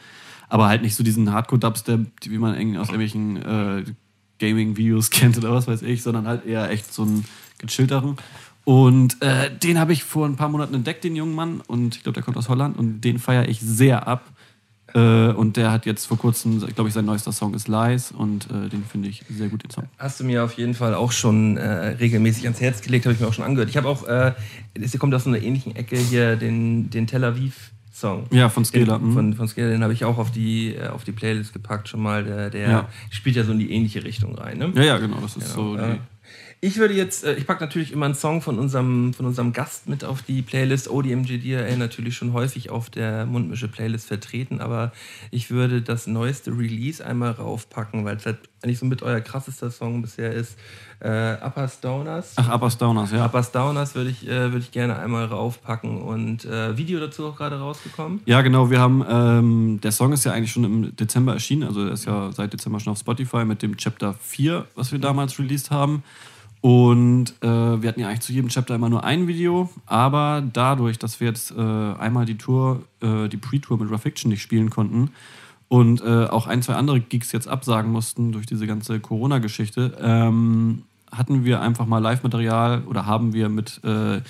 aber halt nicht so diesen Hardcore Dubstep, wie man aus irgendwelchen äh, Gaming Videos kennt oder was weiß ich, sondern halt eher echt so einen gechillteren. Und äh, den habe ich vor ein paar Monaten entdeckt, den jungen Mann. Und ich glaube, der kommt aus Holland. Und den feiere ich sehr ab. Äh, und der hat jetzt vor kurzem, glaube ich, sein neuester Song ist Lies und äh, den finde ich sehr gut, den Song. Hast du mir auf jeden Fall auch schon äh, regelmäßig ans Herz gelegt, habe ich mir auch schon angehört. Ich habe auch, äh, es kommt aus so einer ähnlichen Ecke hier, den, den Tel Aviv-Song. Ja, von Skela. Den, mhm. von, von Skela, den habe ich auch auf die, äh, auf die Playlist gepackt schon mal. Der, der Ja. spielt ja so in die ähnliche Richtung rein. Ne? Ja, ja, genau, das ist so. Ja. Die, Ich würde jetzt, äh, ich packe natürlich immer einen Song von unserem, von unserem Gast mit auf die Playlist. ODMG DRL natürlich schon häufig auf der Mundmische-Playlist vertreten, aber ich würde das neueste Release einmal raufpacken, weil es halt eigentlich so mit euer krassester Song bisher ist. Äh, Upper Stoners. ach, Upper Downers, ja. Upper Stoners würde ich, äh, würde ich gerne einmal raufpacken und äh, Video dazu auch gerade rausgekommen. Ja, genau. Wir haben, ähm, der Song ist ja eigentlich schon im Dezember erschienen, also er ist ja seit Dezember schon auf Spotify mit dem Chapter 4, was wir damals released haben. Und äh, wir hatten ja eigentlich zu jedem Chapter immer nur ein Video, aber dadurch, dass wir jetzt äh, einmal die Tour, äh, die Pre-Tour mit Raw Fiction nicht spielen konnten und äh, auch ein, zwei andere Gigs jetzt absagen mussten durch diese ganze Corona-Geschichte, ähm, hatten wir einfach mal Live-Material oder haben wir mit äh,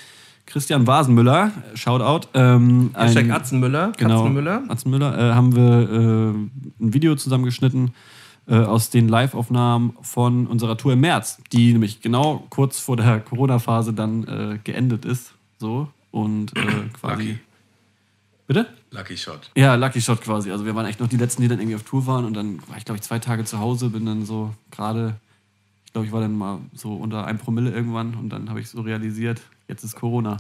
Christian Wasenmüller, Shoutout, ähm, Hashtag Atzenmüller, Genau. Katzenmüller. Atzenmüller, äh, haben wir ein Video zusammengeschnitten äh, aus den Live-Aufnahmen von unserer Tour im März, die nämlich genau kurz vor der Corona-Phase dann äh, geendet ist. So und äh, quasi. Lucky. Bitte? Lucky Shot. Ja, Lucky Shot quasi. Also wir waren echt noch die letzten, die dann irgendwie auf Tour waren und dann war ich, glaube ich, zwei Tage zu Hause, bin dann so gerade, glaube, ich war dann mal so unter einem Promille irgendwann und dann habe ich so realisiert, jetzt ist Corona.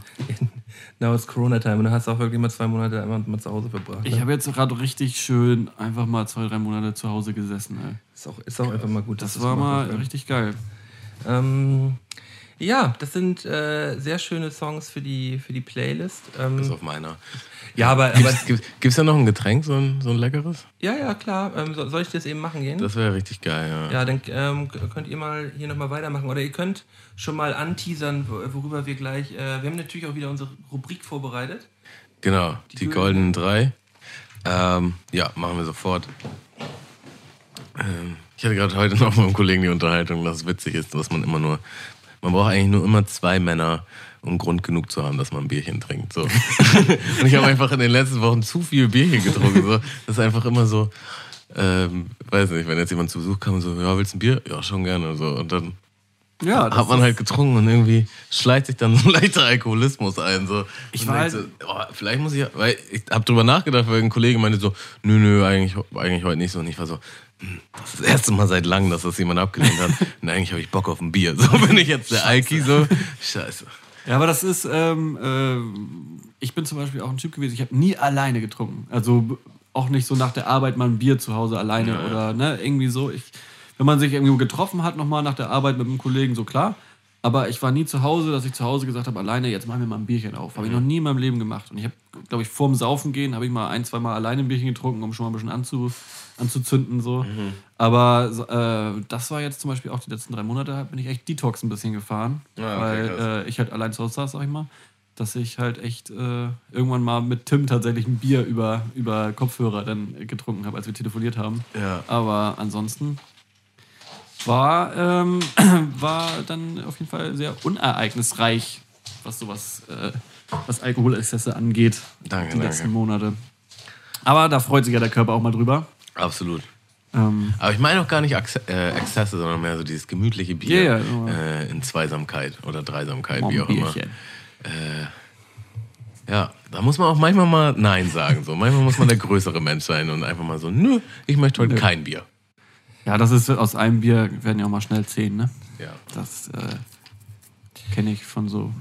Now it's Corona-Time und dann hast du auch wirklich mal zwei Monate einfach mal zu Hause verbracht. Ich ne? habe jetzt gerade richtig schön einfach mal zwei, drei Monate zu Hause gesessen. Ey. ist, auch, ist auch einfach mal gut. Das war mal ne? richtig geil. Ähm, ja, das sind äh, sehr schöne Songs für die, für die Playlist. Ähm, Ist auf meiner. ja, aber, aber Gibt's, gibt's, gibt's da noch ein Getränk, so ein, so ein leckeres? ja, ja, klar. Ähm, so, soll ich das eben machen gehen? Das wäre richtig geil, ja. ja, dann ähm, könnt ihr mal hier nochmal weitermachen. Oder ihr könnt schon mal anteasern, wo- worüber wir gleich. Äh, wir haben natürlich auch wieder unsere Rubrik vorbereitet. Genau, die, Tür- goldenen drei. Ähm, ja, machen wir sofort. Ähm, ich hatte gerade heute noch mit einem Kollegen die Unterhaltung, dass es witzig ist, dass man immer nur, man braucht eigentlich nur immer zwei Männer, um Grund genug zu haben, dass man ein Bierchen trinkt. So. Und ich habe einfach in den letzten Wochen zu viel Bierchen getrunken. So. Das ist einfach immer so, ähm, weiß nicht, wenn jetzt jemand zu Besuch kam und so, ja, willst du ein Bier? Ja, schon gerne. So. Und dann Ja, hat man halt getrunken und irgendwie schleicht sich dann so ein leichter Alkoholismus ein. So. Ich war halt- so, oh, vielleicht muss ich, weil ich habe drüber nachgedacht, weil ein Kollege meinte so, nö, nö, eigentlich, eigentlich heute nicht so. Und ich war so, das ist das erste Mal seit langem, dass das jemand abgelehnt hat. Und eigentlich habe ich Bock auf ein Bier. So bin ich jetzt der Alki so. Scheiße. Ja, aber das ist, ähm, äh, ich bin zum Beispiel auch ein Typ gewesen, ich habe nie alleine getrunken. Also auch nicht so nach der Arbeit mal ein Bier zu Hause alleine oder ne, irgendwie so. Ich, wenn man sich irgendwo getroffen hat, nochmal nach der Arbeit mit einem Kollegen, so klar. Aber ich war nie zu Hause, dass ich zu Hause gesagt habe, alleine, jetzt machen wir mal ein Bierchen auf. Habe ich noch nie in meinem Leben gemacht. Und ich habe, glaube ich, vorm Saufen gehen, habe ich mal ein, zwei Mal alleine ein Bierchen getrunken, um schon mal ein bisschen anzu, anzuzünden. So. Aber so, äh, das war jetzt zum Beispiel auch die letzten drei Monate, bin ich echt Detox ein bisschen gefahren. Ja, okay, weil äh, ich halt allein zu Hause saß, sag ich mal. Dass ich halt echt äh, irgendwann mal mit Tim tatsächlich ein Bier über, über Kopfhörer dann getrunken habe, als wir telefoniert haben. Ja. Aber ansonsten war, ähm, war dann auf jeden Fall sehr unereignisreich, was sowas, äh, was Alkoholexzesse angeht, Danke, die danke. letzten Monate. Aber da freut sich ja der Körper auch mal drüber. Absolut. Ähm, Aber ich meine auch gar nicht Axe- äh, Exzesse, sondern mehr so dieses gemütliche Bier Ja, ja, ja. äh, in Zweisamkeit oder Dreisamkeit, mal wie auch immer. Bierchen. Ja, da muss man auch manchmal mal Nein sagen. So. Manchmal muss man der größere Mensch sein und einfach mal so, nö, ich möchte heute Nö. kein Bier. Ja, das ist aus einem Bier werden ja auch mal schnell zehn, ne? Ja. Das äh, kenne ich von so.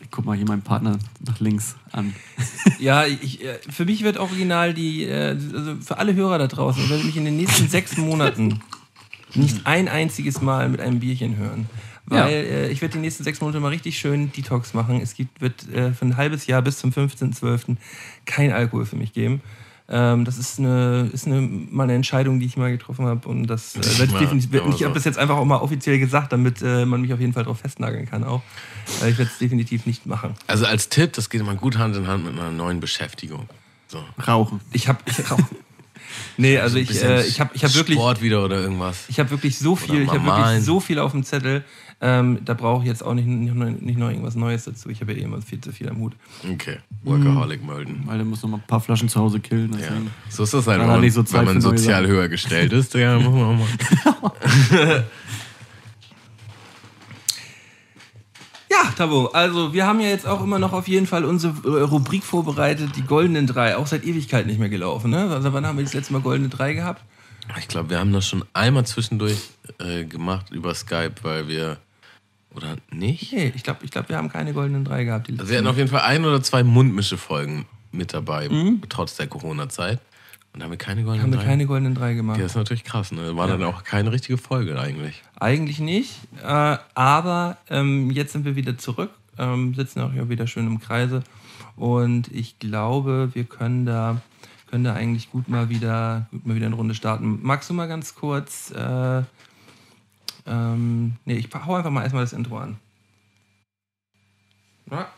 Ich guck mal hier meinen Partner nach links an. Ja, ich, äh, für mich wird original die, äh, also für alle Hörer da draußen, ich werde mich in den nächsten sechs Monaten nicht ein einziges Mal mit einem Bierchen hören. Weil äh, ich werde die nächsten sechs Monate mal richtig schön Detox machen. Es gibt, wird äh, für ein halbes Jahr bis zum 15.12. kein Alkohol für mich geben. Ähm, das ist eine, ist eine, mal eine Entscheidung, die ich mal getroffen habe. Und das äh, wird Ja, definitiv, aber ich habe so. das jetzt einfach auch mal offiziell gesagt, damit äh, man mich auf jeden Fall darauf festnageln kann auch. Äh, ich werde es definitiv nicht machen. Also als Tipp, das geht immer gut Hand in Hand mit einer neuen Beschäftigung. So. Rauchen. Ich habe. Ich, nee, also ich, äh, ich habe ich hab wirklich. Sport wieder oder irgendwas. Ich habe wirklich so viel, ich habe wirklich so viel auf dem Zettel. Ähm, da brauche ich jetzt auch nicht, nicht, nicht noch irgendwas Neues dazu. Ich habe ja eh immer viel zu viel am Hut. Okay. Workaholic melden. Weil der muss noch mal ein paar Flaschen zu Hause killen. Ja. So ist das halt, wenn hat man, nicht so wenn man sozial Sachen. höher gestellt ist. Ja, muss man auch mal. Ja, Tabo, also wir haben ja jetzt auch immer noch auf jeden Fall unsere äh, Rubrik vorbereitet, die goldenen drei. Auch seit Ewigkeit nicht mehr gelaufen, ne? Also wann haben wir das letzte Mal goldene drei gehabt? Ich glaube, wir haben das schon einmal zwischendurch äh, gemacht über Skype, weil wir. Oder nicht? Nee, ich glaube, ich glaub, wir haben keine goldenen drei gehabt. Also wir hatten auf jeden Fall ein oder zwei Mundmische-Folgen mit dabei, trotz der Corona-zeit. Und da haben wir keine goldenen haben wir drei. keine goldenen drei gemacht. Ja, das ist natürlich krass, ne? War dann auch keine richtige Folge eigentlich. Eigentlich nicht, äh, aber ähm, jetzt sind wir wieder zurück, ähm, sitzen auch hier wieder schön im Kreise und ich glaube, wir können da, können da eigentlich gut mal wieder, gut mal wieder eine Runde starten. Magst du mal ganz kurz, äh, ähm, nee, ich hau einfach mal erstmal das Intro an. Ja.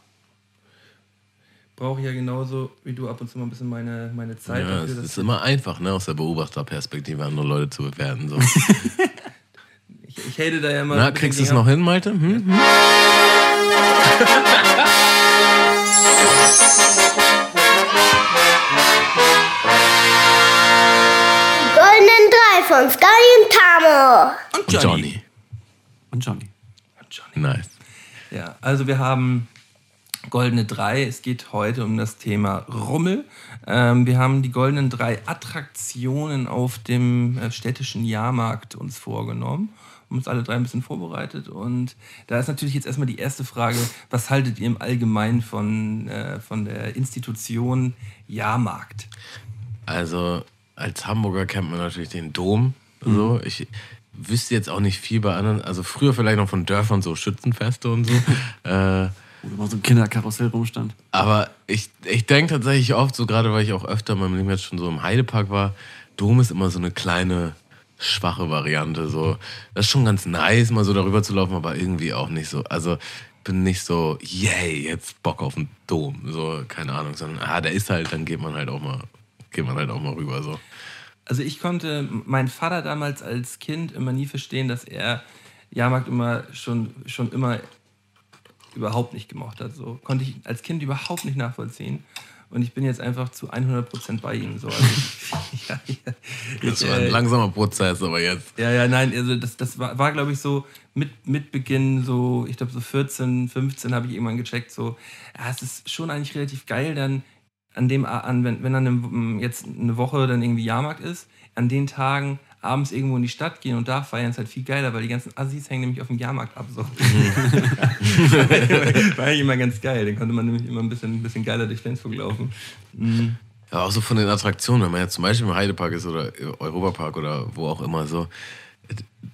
Brauche ich ja genauso wie du ab und zu mal ein bisschen meine, meine Zeit Ja, es dafür. dass- ist immer einfach, ne? Aus der Beobachterperspektive andere Leute zu bewerten. So. ich, ich hate da ja immer. Na, kriegst du es noch hin, Malte? Hm? Hm? Goldenen drei von Sky und Tamo. Und Und Johnny. Und Johnny. Nice. Ja, also wir haben Goldene Drei. Es geht heute um das Thema Rummel. Ähm, wir haben die Goldenen Drei Attraktionen auf dem äh, städtischen Jahrmarkt uns vorgenommen. Haben uns alle drei ein bisschen vorbereitet. Und da ist natürlich jetzt erstmal die erste Frage, was haltet ihr im Allgemeinen von, äh, von der Institution Jahrmarkt? Also als Hamburger kennt man natürlich den Dom. So. Ich wüsste jetzt auch nicht viel bei anderen. Also früher vielleicht noch von Dörfern so Schützenfeste und so. äh, Wo immer so ein Kinderkarussell rumstand. aber ich, ich denke tatsächlich oft, so gerade weil ich auch öfter in meinem Leben jetzt schon so im Heidepark war, Dom ist immer so eine kleine, schwache Variante. So. Das ist schon ganz nice, mal so darüber zu laufen, aber irgendwie auch nicht so. Also bin nicht so, yay, jetzt Bock auf den Dom. So, keine Ahnung, sondern ah, der ist halt, dann geht man halt auch mal, geht man halt auch mal rüber. So. Also ich konnte meinen Vater damals als Kind immer nie verstehen, dass er Jahrmarkt immer schon, schon immer überhaupt nicht gemocht hat. So konnte ich als Kind überhaupt nicht nachvollziehen. Und ich bin jetzt einfach zu 100% bei ihm. So. Also, ja, ja. Das war ein äh, langsamer Prozess, aber jetzt. ja, ja, nein, also das, das war, war glaube ich, so mit, mit Beginn, so, ich glaube, so 14, 15 habe ich irgendwann gecheckt, so, ja, es ist schon eigentlich relativ geil, dann an dem, an, wenn, wenn dann eine, jetzt eine Woche dann irgendwie Jahrmarkt ist, an den Tagen abends irgendwo in die Stadt gehen und da feiern ist halt viel geiler, weil die ganzen Assis hängen nämlich auf dem Jahrmarkt ab. So. war eigentlich immer ganz geil. Dann konnte man nämlich immer ein bisschen, ein bisschen geiler durch Flensburg laufen. Ja, auch so von den Attraktionen, wenn man jetzt zum Beispiel im Heidepark ist oder Europapark oder wo auch immer so.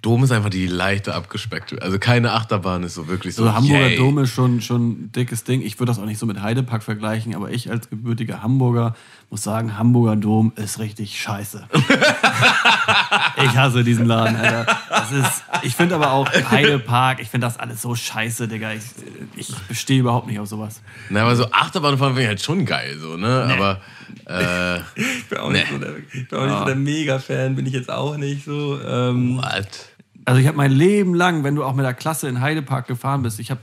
Dom ist einfach die leichte abgespeckte. Also keine Achterbahn ist so wirklich so. So, Hamburger yay. Dom ist schon, schon ein dickes Ding. Ich würde das auch nicht so mit Heidepark vergleichen, aber ich als gebürtiger Hamburger muss sagen, Hamburger Dom ist richtig scheiße. ich hasse diesen Laden, Alter. Das ist, ich finde aber auch Heidepark, ich finde das alles so scheiße, Digga. Ich, ich bestehe überhaupt nicht auf sowas. Na, aber so Achterbahnfahren finde ich halt schon geil, so, ne? Aber äh, Ich bin auch nicht, so, der, ich bin auch nicht so der Mega-Fan, bin ich jetzt auch nicht so. Ähm, what? Also ich habe mein Leben lang, wenn du auch mit der Klasse in Heidepark gefahren bist, ich habe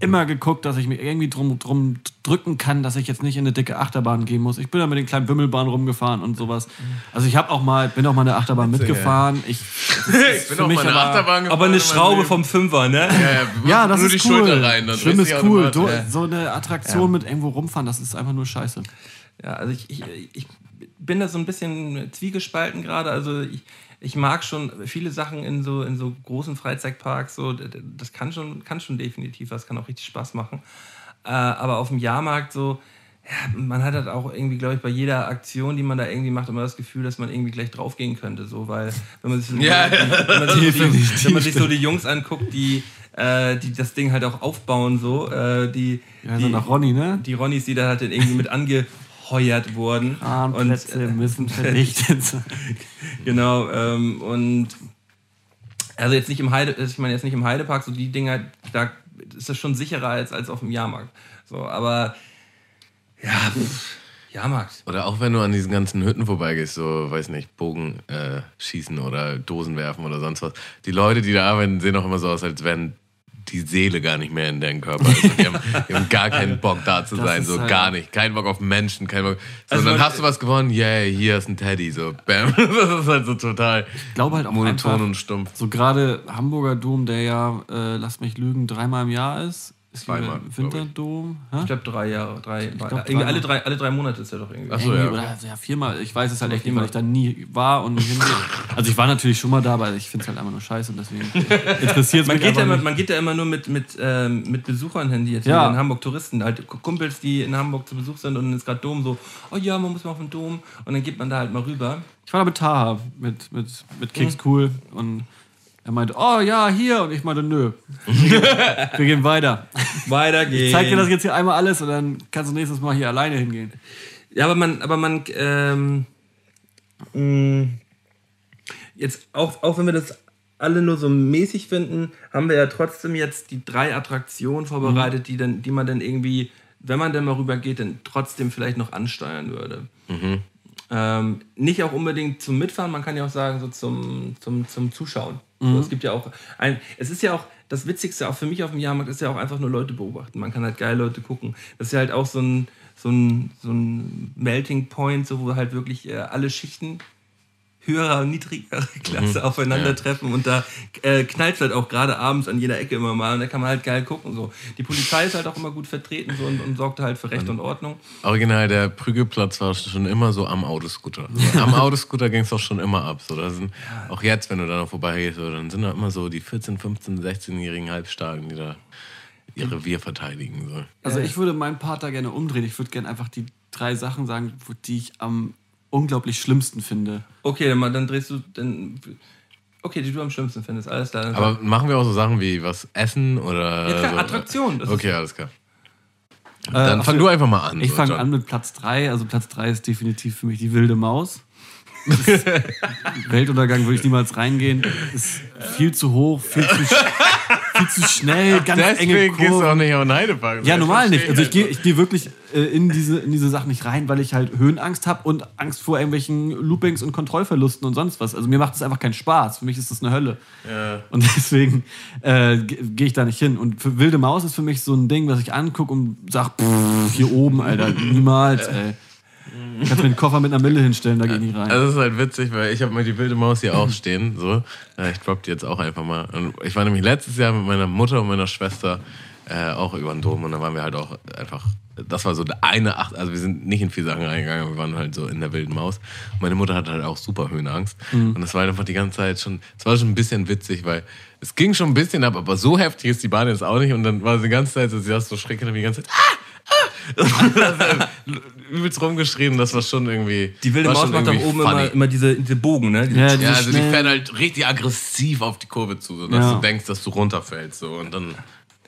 immer geguckt, dass ich mich irgendwie drum, drum drücken kann, dass ich jetzt nicht in eine dicke Achterbahn gehen muss. Ich bin da mit den kleinen Bimmelbahnen rumgefahren und sowas. Also ich habe auch mal, bin auch mal eine Achterbahn mitgefahren. Ich, Ich bin auch mal eine Achterbahn gefahren aber eine in Schraube vom Fünfer, ne? Ja, ja, ja, das nur ist die cool. Schulter rein. Dann Schlimm ist cool. Du, Ja. so eine Attraktion mit irgendwo rumfahren, das ist einfach nur scheiße. Ja, also ich, ich, ich bin da so ein bisschen zwiegespalten gerade. Also ich, ich mag schon viele Sachen in so, in so großen Freizeitparks. So, das kann schon, kann schon definitiv was, kann auch richtig Spaß machen. Äh, aber auf dem Jahrmarkt so, ja, man hat halt auch irgendwie, glaube ich, bei jeder Aktion, die man da irgendwie macht, immer das Gefühl, dass man irgendwie gleich draufgehen könnte. So, weil wenn man sich, so die- Ja, ja. wenn man sich, so, die, wenn man sich so die Jungs anguckt, die, äh, die das Ding halt auch aufbauen, so, äh, die, Ja, die, so nach Ronny, ne? die Ronnies, die da halt dann irgendwie mit angeheuert wurden. Und, äh, müssen verdichtet sein. Genau, ähm, und also jetzt nicht im Heide, ich meine jetzt nicht im Heidepark, so die Dinger, da ist das schon sicherer als, als auf dem Jahrmarkt. So, aber ja, pff, Jahrmarkt. Oder auch wenn du an diesen ganzen Hütten vorbeigehst, so, weiß nicht, Bogen äh, schießen oder Dosen werfen oder sonst was. Die Leute, die da arbeiten, sehen auch immer so aus, als wären die Seele gar nicht mehr in deren Körper. Also die, haben, die haben gar keinen Bock da zu Das sein, so halt- gar nicht. Keinen Bock auf Menschen, keinen Bock. So, Also und dann man- hast du was gewonnen, yay, hier ist ein Teddy, so, bam. Das ist halt so total Ich glaube halt auch monoton einfach, und stumpf. so gerade Hamburger Dom, der ja, äh, lass mich lügen, dreimal im Jahr ist. Zweimal, Winterdom. Hä? Ich glaube drei Jahre, drei, glaub, irgendwie dreimal. alle drei, alle drei Monate ist ja doch irgendwie. Ach so, Irgendwie, ja. Oder ja, viermal. Ich weiß es halt echt nicht, weil ich da nie war und. Also ich war natürlich schon mal da, aber ich finde es halt einfach nur scheiße und deswegen interessiert es Man mich geht, ja immer, nicht. man geht ja immer nur mit, mit, ähm, mit Besuchern hin, die jetzt Ja. in Hamburg Touristen, halt Kumpels, die in Hamburg zu Besuch sind und dann ist gerade Dom so, oh ja, man muss mal auf den Dom und dann geht man da halt mal rüber. Ich war da mit Taha, mit, mit, mit Keks Mhm. Cool und er meinte, oh ja, hier. Und ich meinte, nö. Wir gehen weiter. Weiter geht's. Ich zeig dir das jetzt hier einmal alles und dann kannst du nächstes Mal hier alleine hingehen. Ja, aber man, aber man, ähm, mh, jetzt auch, auch wenn wir das alle nur so mäßig finden, haben wir ja trotzdem jetzt die drei Attraktionen vorbereitet, die, dann, die man dann irgendwie, wenn man dann mal rüber geht, dann trotzdem vielleicht noch ansteuern würde. Ähm, nicht auch unbedingt zum Mitfahren, man kann ja auch sagen, so zum, zum, zum Zuschauen. So, es gibt ja auch ein, es ist ja auch, das Witzigste auch für mich auf dem Jahrmarkt ist ja auch einfach nur Leute beobachten. Man kann halt geil Leute gucken. Das ist ja halt auch so ein, so ein, so ein Melting Point, so wo halt wirklich äh, alle Schichten höherer und niedrigerer Klasse aufeinandertreffen und da äh, knallt halt auch gerade abends an jeder Ecke immer mal und da kann man halt geil gucken. So. Die Polizei ist halt auch immer gut vertreten so, und, und sorgt halt für Recht und Ordnung. Original, der Prügelplatz war schon immer so am Autoscooter. Am Autoscooter ging es auch schon immer ab. So, da sind, auch jetzt, wenn du da noch vorbeigehst, so, dann sind da immer so die 14, 15, 16-jährigen Halbstarken, die da ihr Revier verteidigen. So. Also ich würde meinen Part da gerne umdrehen. Ich würde gerne einfach die drei Sachen sagen, wo- die ich am unglaublich schlimmsten finde. Okay, dann, drehst du. Dann, okay, die du am schlimmsten findest. Alles klar. Aber machen wir auch so Sachen wie was essen oder. Ja, klar, so? Attraktion, das ist- Okay, alles klar. Dann ach fang du einfach mal an. Ich so, fange an mit Platz 3. Also Platz 3 ist definitiv für mich die wilde Maus. Weltuntergang würde ich niemals reingehen. Ist viel zu hoch, viel zu, viel zu schnell, ganz enge Deswegen gehst du auch Kurven. nicht auf den Heidepark. Ja, normal nicht. Also ich gehe ich geh wirklich äh, in, diese, in diese Sachen nicht rein, weil ich halt Höhenangst habe und Angst vor irgendwelchen Loopings und Kontrollverlusten und sonst was. Also mir macht es einfach keinen Spaß. Für mich ist das eine Hölle. Ja. Und deswegen äh, ge- gehe ich da nicht hin. Und für Wilde Maus ist für mich so ein Ding, was ich angucke und sag, pff, hier oben, Alter, niemals, ey. Ich kann mir den Koffer mit einer Mille hinstellen, da gehe ich nicht rein. Also das ist halt witzig, weil ich habe mal die wilde Maus hier auch stehen. So. Ich drop die jetzt auch einfach mal. Und ich war nämlich letztes Jahr mit meiner Mutter und meiner Schwester äh, auch über den Dom und da waren wir halt auch einfach. Das war so der eine Acht, also wir sind nicht in vier Sachen reingegangen, wir waren halt so in der wilden Maus. Meine Mutter hatte halt auch super Höhenangst. Und das war einfach die ganze Zeit schon, es war schon ein bisschen witzig, weil es ging schon ein bisschen ab, aber so heftig ist die Bahn jetzt auch nicht. Und dann war sie die ganze Zeit, so, sie hat so schreckend und die ganze Zeit, ah, ah! übelst rumgeschrien, das war schon irgendwie. die wilde Maus macht doch oben immer, immer diese, diese Bogen, ne? Diese- Ja, Ja, also die fährt halt richtig aggressiv auf die Kurve zu, sodass Ja. du denkst, dass du runterfällst. So, und dann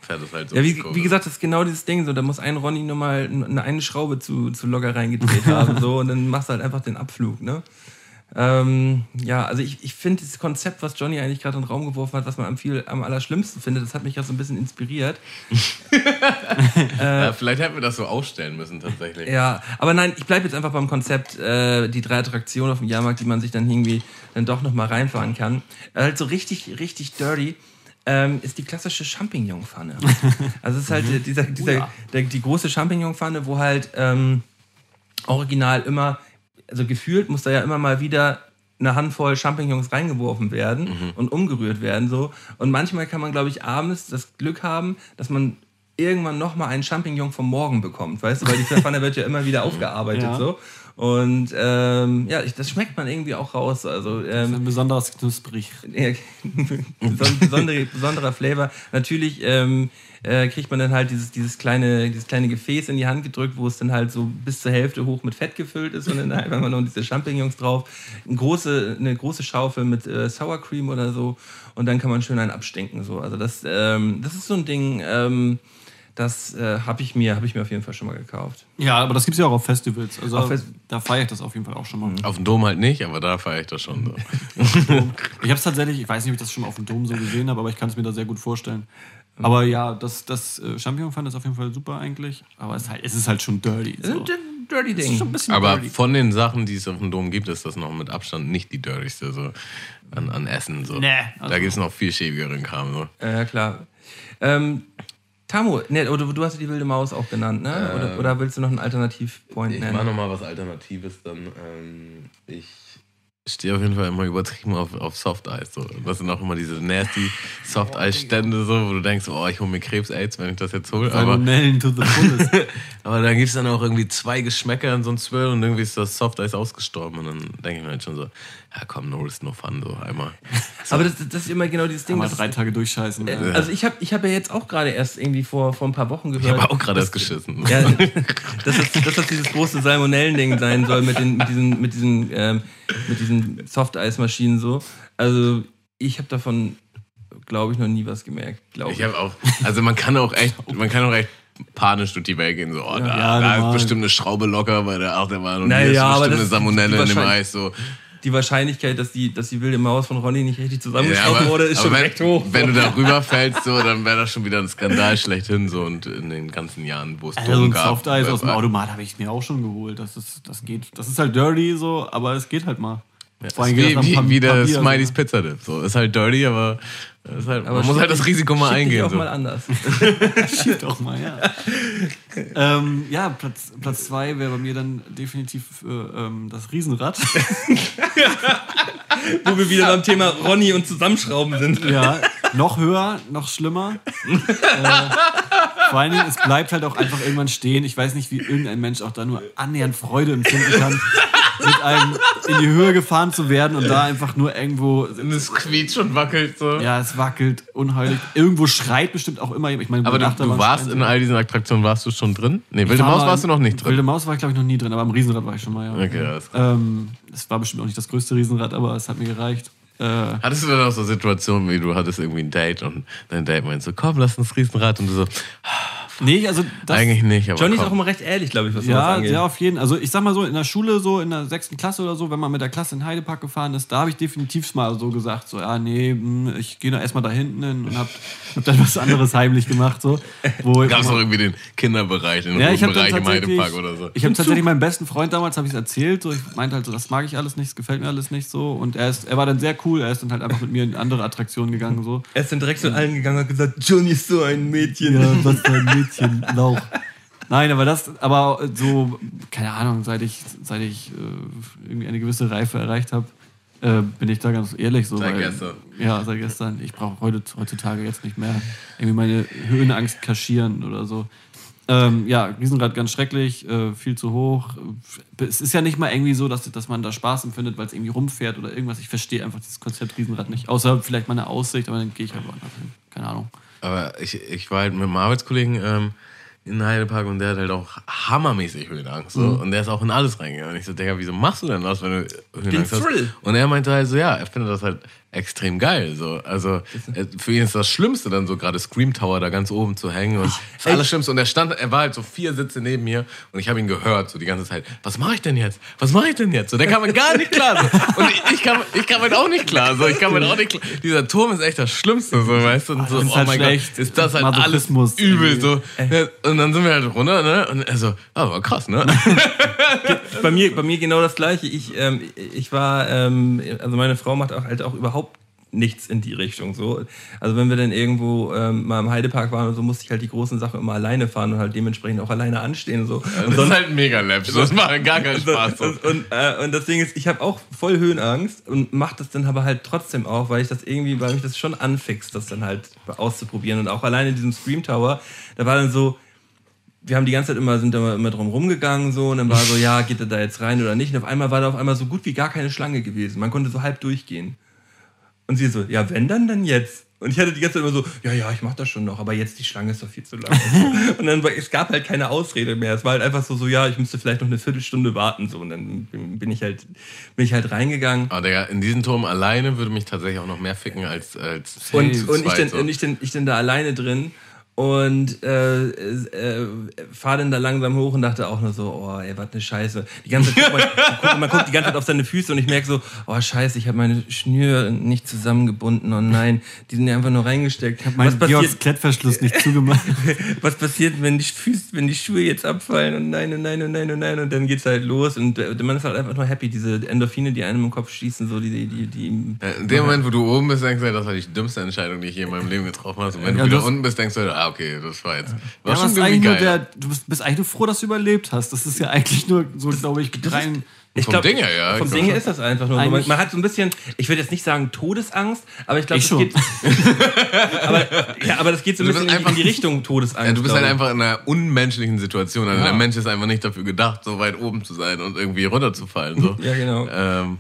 fährt es halt so. Ja, auf wie, die Kurve. wie gesagt, das ist genau dieses Ding. So, da muss ein Ronny nur mal eine, eine Schraube zu, zu locker reingedreht haben. So, und dann machst du halt einfach den Abflug. Ne? Ähm, ja, also ich, ich finde dieses Konzept, was Johnny eigentlich gerade in den Raum geworfen hat, was man am, viel, am allerschlimmsten findet, das hat mich gerade so ein bisschen inspiriert. ja, vielleicht hätten wir das so ausstellen müssen, tatsächlich. Ja, aber nein, ich bleibe jetzt einfach beim Konzept, äh, die drei Attraktionen auf dem Jahrmarkt, die man sich dann irgendwie dann doch nochmal reinfahren kann. Äh, Halt so richtig, richtig dirty. Ähm, ist die klassische Champignon-Pfanne. Also es ist halt äh, dieser, dieser, ja. der, die große Champignon-Pfanne, wo halt ähm, original immer, also gefühlt muss da ja immer mal wieder eine Handvoll Champignons reingeworfen werden und umgerührt werden so. Und manchmal kann man, glaube ich, abends das Glück haben, dass man irgendwann noch mal einen Champignon vom Morgen bekommt, weißt du, weil die Pfanne wird ja immer wieder aufgearbeitet Ja. so. Und ähm, ja, ich, das schmeckt man irgendwie auch raus. Also Das ist ähm, ein besonderes Knusprig. besondere, besonderer Flavor. Natürlich ähm, äh, kriegt man dann halt dieses, dieses, kleine, dieses kleine Gefäß in die Hand gedrückt, wo es dann halt so bis zur Hälfte hoch mit Fett gefüllt ist und dann einfach noch diese Champignons drauf. Eine große, eine große Schaufel mit äh, Sour Cream oder so und dann kann man schön einen abstinken. So. Also das, ähm, das ist so ein Ding, ähm, das äh, habe ich, mir- hab ich mir auf jeden Fall schon mal gekauft. Ja, aber das gibt es ja auch auf Festivals. Also Auf Fest- da feiere ich das auf jeden Fall auch schon mal. Auf dem Dom halt nicht, aber da feiere ich das schon so. Ich habe es tatsächlich, ich weiß nicht, ob ich das schon mal auf dem Dom so gesehen habe, aber ich kann es mir da sehr gut vorstellen. Aber ja, das, das äh, Champignon-Pfanne ist auf jeden Fall super eigentlich. Aber es ist halt, es ist halt schon dirty. Ist So. ein dirty Es Ding. ist schon ein bisschen Aber dirty. von den Sachen, die es auf dem Dom gibt, ist das noch mit Abstand nicht die dirtigste so an, an Essen. So. Nee, da also- gibt es noch viel schäbigeren Kram. So. Ja, ja, klar. Ähm, Tamu, ne, oder du hast ja die wilde Maus auch genannt, ne? Oder, oder willst du noch einen Alternativpoint Ich nennen? mache nochmal was Alternatives dann. Ähm, ich stehe auf jeden Fall immer übertrieben auf, auf Soft Eis. So. Das sind auch immer diese nasty Soft Eis Stände, so, wo du denkst, oh, ich hole mir Krebs-Aids, wenn ich das jetzt hole. Aber, aber dann gibt es dann auch irgendwie zwei Geschmäcker in so einem Zwirl und irgendwie ist das Soft Eis ausgestorben. Und dann denke ich mir halt schon so, ja komm, no risk, no fun, so einmal. Aber das, das ist immer genau dieses Ding. Mal drei Tage durchscheißen. äh, ja. also ich habe ich hab ja jetzt auch gerade erst irgendwie vor, vor ein paar Wochen Ich gehört. habe auch gerade erst geschissen. Ja, dass das, dass das dieses große Salmonellen-Ding sein soll mit, den, mit diesen, mit diesen, ähm, mit diesen Softeismaschinen so. Also ich habe davon, glaube ich, noch nie was gemerkt. Glaube Ich habe auch, also man kann auch echt, man kann auch echt panisch durch die Welt gehen, so, oh, da, Ja, da ist bestimmt eine Schraube locker, weil der, ach, der war noch nie, Naja, bestimmt das- eine Salmonelle in dem Eis, so. Die Wahrscheinlichkeit, dass die, dass die wilde Maus von Ronny nicht richtig Ja, zusammengeschraubt wurde, ist schon wenn, recht hoch. Wenn du da rüberfällst, so, dann wäre das schon wieder ein Skandal schlechthin, so, und in den ganzen Jahren, wo es Also Dom ein gab. Soft Eis aus dem äh, Automat habe ich mir auch schon geholt. Das, ist, das geht. Das ist halt dirty so, aber es geht halt mal. Vor allem wie, wie, wie der Smileys. Pizza Dip. So, ist halt dirty, aber, halt, Aber man muss halt das Risiko mal eingehen. auch So. mal anders. Schieb doch mal, ja. ähm, ja, Platz, Platz zwei wäre bei mir dann definitiv äh, ähm, das Riesenrad. Wo wir wieder beim Thema Ronny und Zusammenschrauben sind. Ja, noch höher, noch schlimmer. äh, vor allen Dingen, es bleibt halt auch einfach irgendwann stehen. Ich weiß nicht, wie irgendein Mensch auch da nur annähernd Freude empfinden kann, mit einem in die Höhe gefahren zu werden und da einfach nur irgendwo. Und es quietscht und wackelt so. Ja, es wackelt unheilig. Irgendwo schreit bestimmt auch immer. Ich meine, Aber du, du warst in all diesen Attraktionen, warst du schon drin? Nee, Wilde Maus warst du noch nicht drin. Wilde Maus war ich, glaube ich, noch nie drin, aber am Riesenrad war ich schon mal, ja. Okay, alles klar. Ähm, es war bestimmt auch nicht das größte Riesenrad, aber es hat mir gereicht. Äh, Hattest du dann auch so Situationen, wie du hattest irgendwie ein Date und dein Date meint so, komm, lass uns Riesenrad und du so, nee, also das, eigentlich nicht, aber Johnny ist auch immer recht ehrlich, glaube ich, was Ja, angeht. ja, auf jeden Also ich sag mal so, in der Schule, so in der sechsten Klasse oder so, wenn man mit der Klasse in Heidepark gefahren ist, da habe ich definitiv mal so gesagt, so, ja, nee, hm, ich gehe da erstmal da hinten hin und hab, hab dann was anderes heimlich gemacht, so. Wo Gab es auch irgendwie den Kinderbereich, den ja, ich habe Bereich im Heidepark oder so. ich habe tatsächlich meinem besten Freund damals habe ich erzählt, so ich meinte halt so, das mag ich alles nicht, das gefällt mir alles nicht so und er ist, er war dann sehr cool, er ist dann halt einfach mit mir in andere Attraktionen gegangen so. Er ist dann direkt zu allen gegangen und hat gesagt, Johnny ist so ein Mädchen. Ja, was für ein Mädchen, Lauch. Nein, aber das, aber so, keine Ahnung, seit ich, seit ich äh, irgendwie eine gewisse Reife erreicht habe, äh, bin ich da ganz ehrlich so. Seit weil- gestern. Ja, seit gestern. Ich brauche heute, heutzutage jetzt nicht mehr irgendwie meine Höhenangst kaschieren oder so. Ähm, ja, Riesenrad ganz schrecklich, äh, viel zu hoch. Es ist ja nicht mal irgendwie so, dass, dass man da Spaß empfindet, weil es irgendwie rumfährt oder irgendwas. Ich verstehe einfach dieses Konzept Riesenrad nicht. Außer vielleicht meine Aussicht, aber dann gehe ich halt woanders hin. Keine Ahnung. Aber ich, ich war halt mit einem Arbeitskollegen ähm, in Heidepark und der hat halt auch hammermäßig Höhenangst. So. Und der ist auch in alles reingegangen. Und ich so, Digga, wieso machst du denn das, wenn du Höhenangst hast? Thrill. Und er meinte halt so, ja, er findet das halt extrem geil. So. Also äh, für ihn ist das Schlimmste dann so gerade Scream Tower da ganz oben zu hängen. Und das Allerschlimmste. Und er stand, er war halt so vier Sitze neben mir und ich habe ihn gehört so die ganze Zeit, was mache ich denn jetzt? Was mache ich denn jetzt? So, der kam mir gar nicht klar. So. Und ich, ich, kam, ich kam halt auch nicht klar. So. Ich kam halt auch nicht klar. Dieser Turm ist echt das Schlimmste, so, weißt du? Und so, oh halt mein schlecht. Gott, ist das halt alles übel. So. Und dann sind wir halt runter, ne? Und er so, ah, war krass, ne? bei mir, bei mir genau das gleiche. Ich, ähm, ich war, ähm, also meine Frau macht auch halt auch überhaupt nichts in die Richtung so. Also wenn wir dann irgendwo ähm, mal im Heidepark waren und so, musste ich halt die großen Sachen immer alleine fahren und halt dementsprechend auch alleine anstehen so. Und das ist halt mega läppisch. Das macht gar keinen Spaß. So. Und, und, äh, und das Ding ist, ich habe auch voll Höhenangst und mache das dann aber halt trotzdem auch, weil ich das irgendwie, weil mich das schon anfixt, das dann halt auszuprobieren. Und auch alleine in diesem Scream Tower, da war dann so, wir haben die ganze Zeit immer, sind da immer drum rumgegangen so und dann war so, ja, geht er da jetzt rein oder nicht? Und auf einmal war da auf einmal so gut wie gar keine Schlange gewesen. Man konnte so halb durchgehen. Und sie so, ja, wenn dann, dann jetzt. Und ich hatte die ganze Zeit immer so, ja, ja, ich mach das schon noch, aber jetzt die Schlange ist doch viel zu lang. und dann, es gab halt keine Ausrede mehr. Es war halt einfach so, so, ja, ich müsste vielleicht noch eine Viertelstunde warten, so. Und dann bin ich halt, bin ich halt reingegangen. Aber Digga, in diesem Turm alleine würde mich tatsächlich auch noch mehr ficken als, als Und, und ich, denn, so. und ich, denn, ich denn da alleine drin und äh, äh, fahr dann da langsam hoch und dachte auch nur so, oh, ey, was eine Scheiße. Die ganze Zeit, man, guck, man guckt die ganze Zeit auf seine Füße und ich merke so, oh Scheiße, ich habe meine Schnür nicht zusammengebunden. Oh nein, die sind ja einfach nur reingesteckt. Mein was, passiert, Georgs Klettverschluss nicht zugemacht. was passiert, wenn die, Füße, wenn die Schuhe jetzt abfallen und nein und nein und nein und nein und dann geht's halt los und äh, man ist halt einfach nur happy, diese Endorphine, die einem im Kopf schießen, so die, die, die, Ja, In dem Moment, wo du oben bist, denkst du, das war die dümmste Entscheidung, die ich je in meinem Leben getroffen habe. Und wenn Ja, du wieder unten bist, denkst du, ah, okay, das war jetzt. War Ja, schon irgendwie geil. der, du bist, bist eigentlich nur froh, dass du überlebt hast. Das ist ja eigentlich nur so, glaube ich, rein. Ich Vom glaub, Ding her, ja. Vom Ich Ding her ist das einfach nur so. Man, hat so ein bisschen, ich würde jetzt nicht sagen Todesangst, aber ich glaube, das schon. geht. aber, ja, aber das geht so ein Du bisschen bist in die, Richtung Todesangst. Ja, du bist halt einfach in einer unmenschlichen Situation. Also Ja. der Mensch ist einfach nicht dafür gedacht, so weit oben zu sein und irgendwie runterzufallen. So. Ja, genau. Ähm,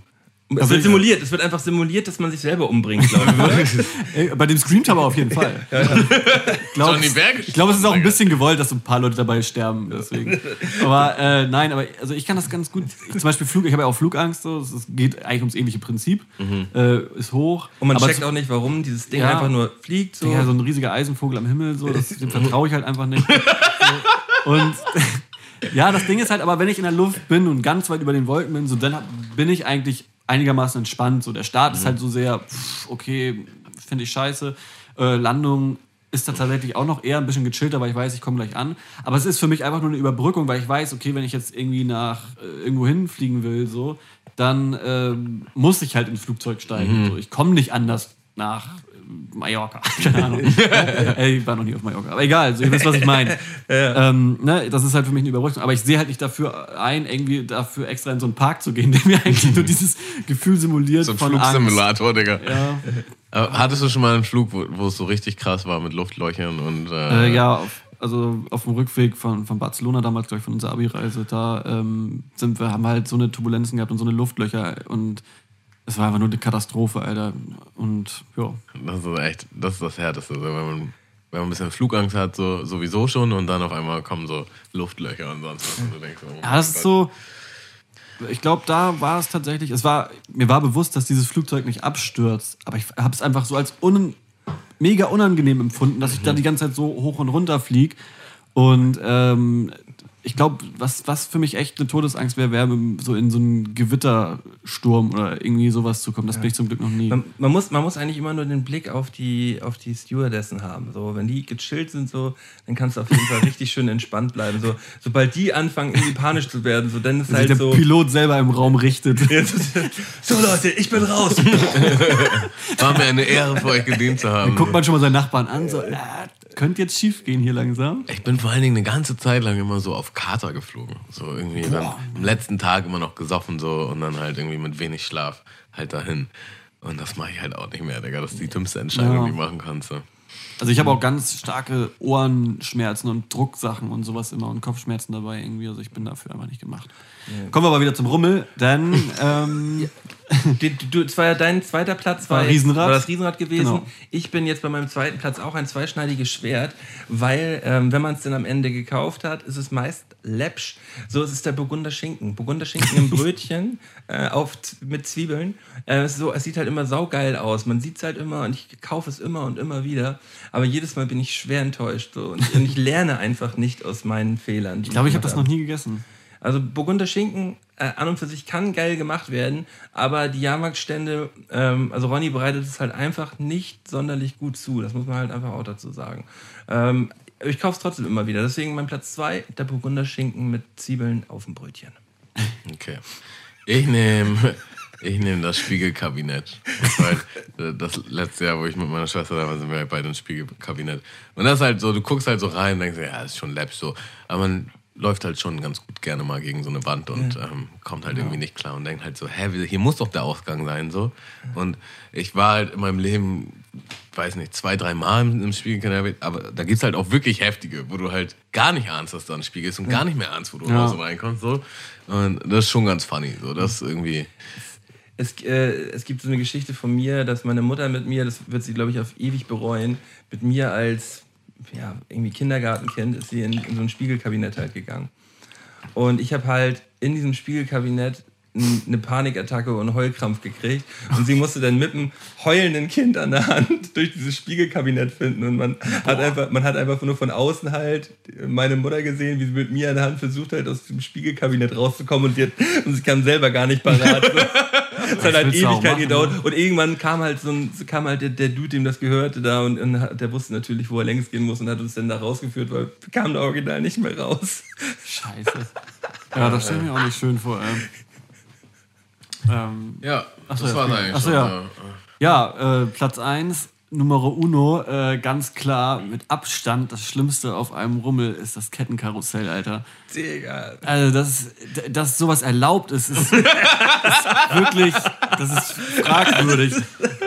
Es wird simuliert, es wird einfach simuliert, dass man sich selber umbringt, glaube ich. bei dem Scream Tower auf jeden Fall. Ich glaube, es- glaube, es ist auch ein bisschen gewollt, dass so ein paar Leute dabei sterben. Deswegen. Aber äh, nein, aber also ich kann das ganz gut. Ich, zum Beispiel Flug, ich habe ja auch Flugangst. So. Es geht eigentlich ums ähnliche Prinzip. Äh, ist hoch. Und man aber checkt zu- auch nicht, warum dieses Ding Ja. einfach nur fliegt. So. Ja, so ein riesiger Eisenvogel am Himmel, so, das, dem vertraue ich halt einfach nicht. So. Und ja, das Ding ist halt, aber wenn ich in der Luft bin und ganz weit über den Wolken bin, so dann bin ich eigentlich einigermaßen entspannt. So der Start ist halt so sehr, pff, okay, finde ich scheiße. Äh, Landung ist da tatsächlich auch noch eher ein bisschen gechillter, weil ich weiß, ich komme gleich an. Aber es ist für mich einfach nur eine Überbrückung, weil ich weiß, okay, wenn ich jetzt irgendwie nach äh, irgendwo hinfliegen will, so, dann ähm, muss ich halt ins Flugzeug steigen. So, ich komme nicht anders nach äh, Mallorca. Keine Ahnung. Ey, ich war noch nie auf Mallorca. Aber egal, so, ihr wisst, was ich meine. ähm, ne, das ist halt für mich eine Überbrückung. Aber ich sehe halt nicht dafür ein, irgendwie dafür extra in so einen Park zu gehen, der mir eigentlich nur dieses Gefühl simuliert So ein von Angst. Flugsimulator, Digga. Ja, Aber hattest du schon mal einen Flug, wo, wo es so richtig krass war mit Luftlöchern und äh, äh, ja auf, also auf dem Rückweg von, von Barcelona damals, glaube ich, von unserer Abi-Reise, da ähm, sind wir, haben wir halt so eine Turbulenzen gehabt und so eine Luftlöcher und es war einfach nur eine Katastrophe, Alter. Und ja. Das ist echt, das ist das Härteste. Wenn, man, wenn man ein bisschen Flugangst hat, so, sowieso schon und dann auf einmal kommen so Luftlöcher und sonst was. Und du denkst, oh Ja, das ist so. Ich glaube, da war es tatsächlich. Es war mir war bewusst, dass dieses Flugzeug nicht abstürzt, aber ich habe es einfach so als un, mega unangenehm empfunden, dass ich da die ganze Zeit so hoch und runter fliege. Und ähm, ich glaube, was, was für mich echt eine Todesangst wäre, wäre so in so einen Gewittersturm oder irgendwie sowas zu kommen. Das bin ich zum Glück noch nie. Man, man, muss, man muss eigentlich immer nur den Blick auf die, auf die Stewardessen haben. So, wenn die gechillt sind, so, dann kannst du auf jeden Fall richtig schön entspannt bleiben. So, sobald die anfangen, irgendwie panisch zu werden, so, dann ist Sich halt der so. Pilot selber im Raum richtet. So Leute, ich bin raus. War mir eine Ehre, für euch gedient zu haben. Dann guckt man schon mal seinen Nachbarn an, so, na, könnte jetzt schief gehen hier langsam. Ich bin vor allen Dingen eine ganze Zeit lang immer so auf Kater geflogen. So irgendwie dann am letzten Tag immer noch gesoffen so und dann halt irgendwie mit wenig Schlaf halt dahin. Und das mache ich halt auch nicht mehr, Digga. Das ist die dümmste Entscheidung, Ja. die du machen kannst. So. Also ich habe auch ganz starke Ohrenschmerzen und Drucksachen und sowas immer und Kopfschmerzen dabei irgendwie. Also ich bin dafür einfach nicht gemacht. Kommen wir aber wieder zum Rummel, denn ähm, Du, du, es war ja dein zweiter Platz, war, War Riesenrad. war das Riesenrad gewesen. Genau. Ich bin jetzt bei meinem zweiten Platz auch ein zweischneidiges Schwert, weil, ähm, wenn man es dann am Ende gekauft hat, ist es meist läppsch. So ist es der Burgunder Schinken. Burgunder Schinken im Brötchen äh, auf, mit Zwiebeln. Äh, es, ist so, es sieht halt immer saugeil aus. Man sieht es halt immer und ich kaufe es immer und immer wieder. Aber jedes Mal bin ich schwer enttäuscht. So. Und, und ich lerne einfach nicht aus meinen Fehlern. ich glaube, ich habe das noch nie gegessen. Also Burgunder Schinken äh, an und für sich kann geil gemacht werden, aber die Jahrmarktstände, ähm, also Ronny bereitet es halt einfach nicht sonderlich gut zu. Das muss man halt einfach auch dazu sagen. Ähm, ich kaufe es trotzdem immer wieder. Deswegen mein Platz zwei der Burgunder Schinken mit Zwiebeln auf dem Brötchen. Okay. Ich nehme ich nehm das Spiegelkabinett. Weil äh, das letzte Jahr, wo ich mit meiner Schwester da war, sind wir halt beide im Spiegelkabinett. Und das ist halt so, du guckst halt so rein und denkst, ja, ist schon läppisch so. Aber man läuft halt schon ganz gut gerne mal gegen so eine Wand und ähm, kommt halt irgendwie nicht klar und denkt halt so, hä, hier muss doch der Ausgang sein, so. Und ich war halt in meinem Leben, weiß nicht, zwei, drei Mal im Spiegelkabinett, aber da gibt's halt auch wirklich heftige, wo du halt gar nicht ahnst, dass da ein Spiegel ist und gar nicht mehr ahnst, wo du Ja. und reinkommst, so. Und das ist schon ganz funny, so, das irgendwie, Es, äh, es gibt so eine Geschichte von mir, dass meine Mutter mit mir, das wird sie, glaube ich, auf ewig bereuen, mit mir als ja, irgendwie Kindergartenkind ist sie in, in so ein Spiegelkabinett halt gegangen. Und ich habe halt in diesem Spiegelkabinett eine Panikattacke und einen Heulkrampf gekriegt. Und sie musste dann mit einem heulenden Kind an der Hand durch dieses Spiegelkabinett finden. Und man hat, einfach, man hat einfach nur von außen halt meine Mutter gesehen, wie sie mit mir an der Hand versucht hat, aus dem Spiegelkabinett rauszukommen. Und, die hat, und sie kam selber gar nicht parat. Es hat halt Ewigkeit gedauert. ne? Und irgendwann kam halt so ein, kam halt der, der Dude, dem das gehörte, da und, und der wusste natürlich, wo er längst gehen muss und hat uns dann da rausgeführt, weil wir kamen da original nicht mehr raus. Scheiße. Ja, das stelle ich mir auch nicht schön vor. Ähm, ähm, ja, so, das ja, war's okay. eigentlich Ach so, schon. ja. Ja, äh, Platz 1, Numero uno, äh, ganz klar, mit Abstand das Schlimmste auf einem Rummel ist das Kettenkarussell, Alter. Digga. Also, dass, dass sowas erlaubt ist, ist, ist wirklich, das ist fragwürdig.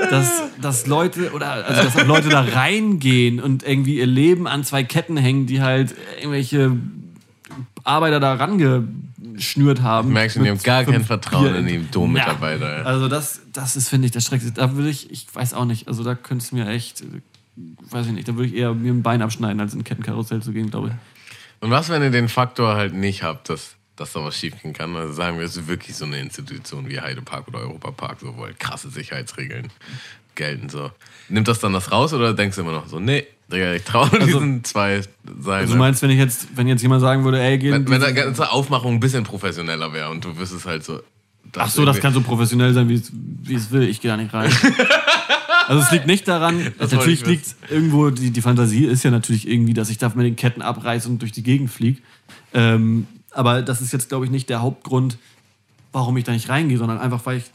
Dass, dass Leute, oder, also, dass Leute da reingehen und irgendwie ihr Leben an zwei Ketten hängen, die halt irgendwelche Arbeiter da rangeschnürt haben. Merke schon, die haben gar kein Vertrauen Bier- in die Dommitarbeiter. Ja. Also das, das ist, finde ich, das Schrecklichste. Da würde ich, ich weiß auch nicht, also da könntest du mir echt, weiß ich nicht, da würde ich eher mir ein Bein abschneiden, als in Kettenkarussell zu gehen, glaube ich. Und was, wenn ihr den Faktor halt nicht habt, dass, dass da was schiefgehen kann? Also sagen wir, es ist wirklich so eine Institution wie Heidepark oder Europapark, so, wo halt krasse Sicherheitsregeln gelten. So. Nimmt das dann das raus oder denkst du immer noch so, nee, Digga, ich traue diesen zwei sein. Also du meinst, wenn ich jetzt, wenn jetzt jemand sagen würde, ey, geh wenn, wenn die ganze Aufmachung ein bisschen professioneller wäre und du wüsstest halt so. Ach so, das kann so professionell sein, wie es, will. Ich gehe da nicht rein. Also es liegt nicht daran, Das natürlich wollte ich liegt irgendwo, die, die Fantasie ist ja natürlich irgendwie, dass ich da mit den Ketten abreiße und durch die Gegend fliege. Ähm, aber das ist jetzt, glaube ich, nicht der Hauptgrund, warum ich da nicht reingehe, sondern einfach, weil ich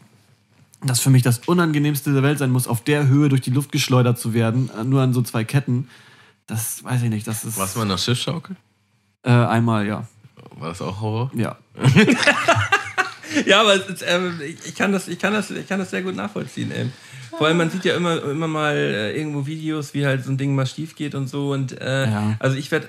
das für mich das Unangenehmste der Welt sein muss, auf der Höhe durch die Luft geschleudert zu werden, äh, nur an so zwei Ketten. Das weiß ich nicht. Das ist Warst du mal in der Schiffschaukel? äh, einmal, ja. War das auch Horror? Ja. Ja, aber ist, ähm, ich, ich, kann das, ich, kann das, ich kann das sehr gut nachvollziehen. Ey. Vor allem, man sieht ja immer, immer mal äh, irgendwo Videos, wie halt so ein Ding mal schief geht und so. Und äh, Ja. also ich werde,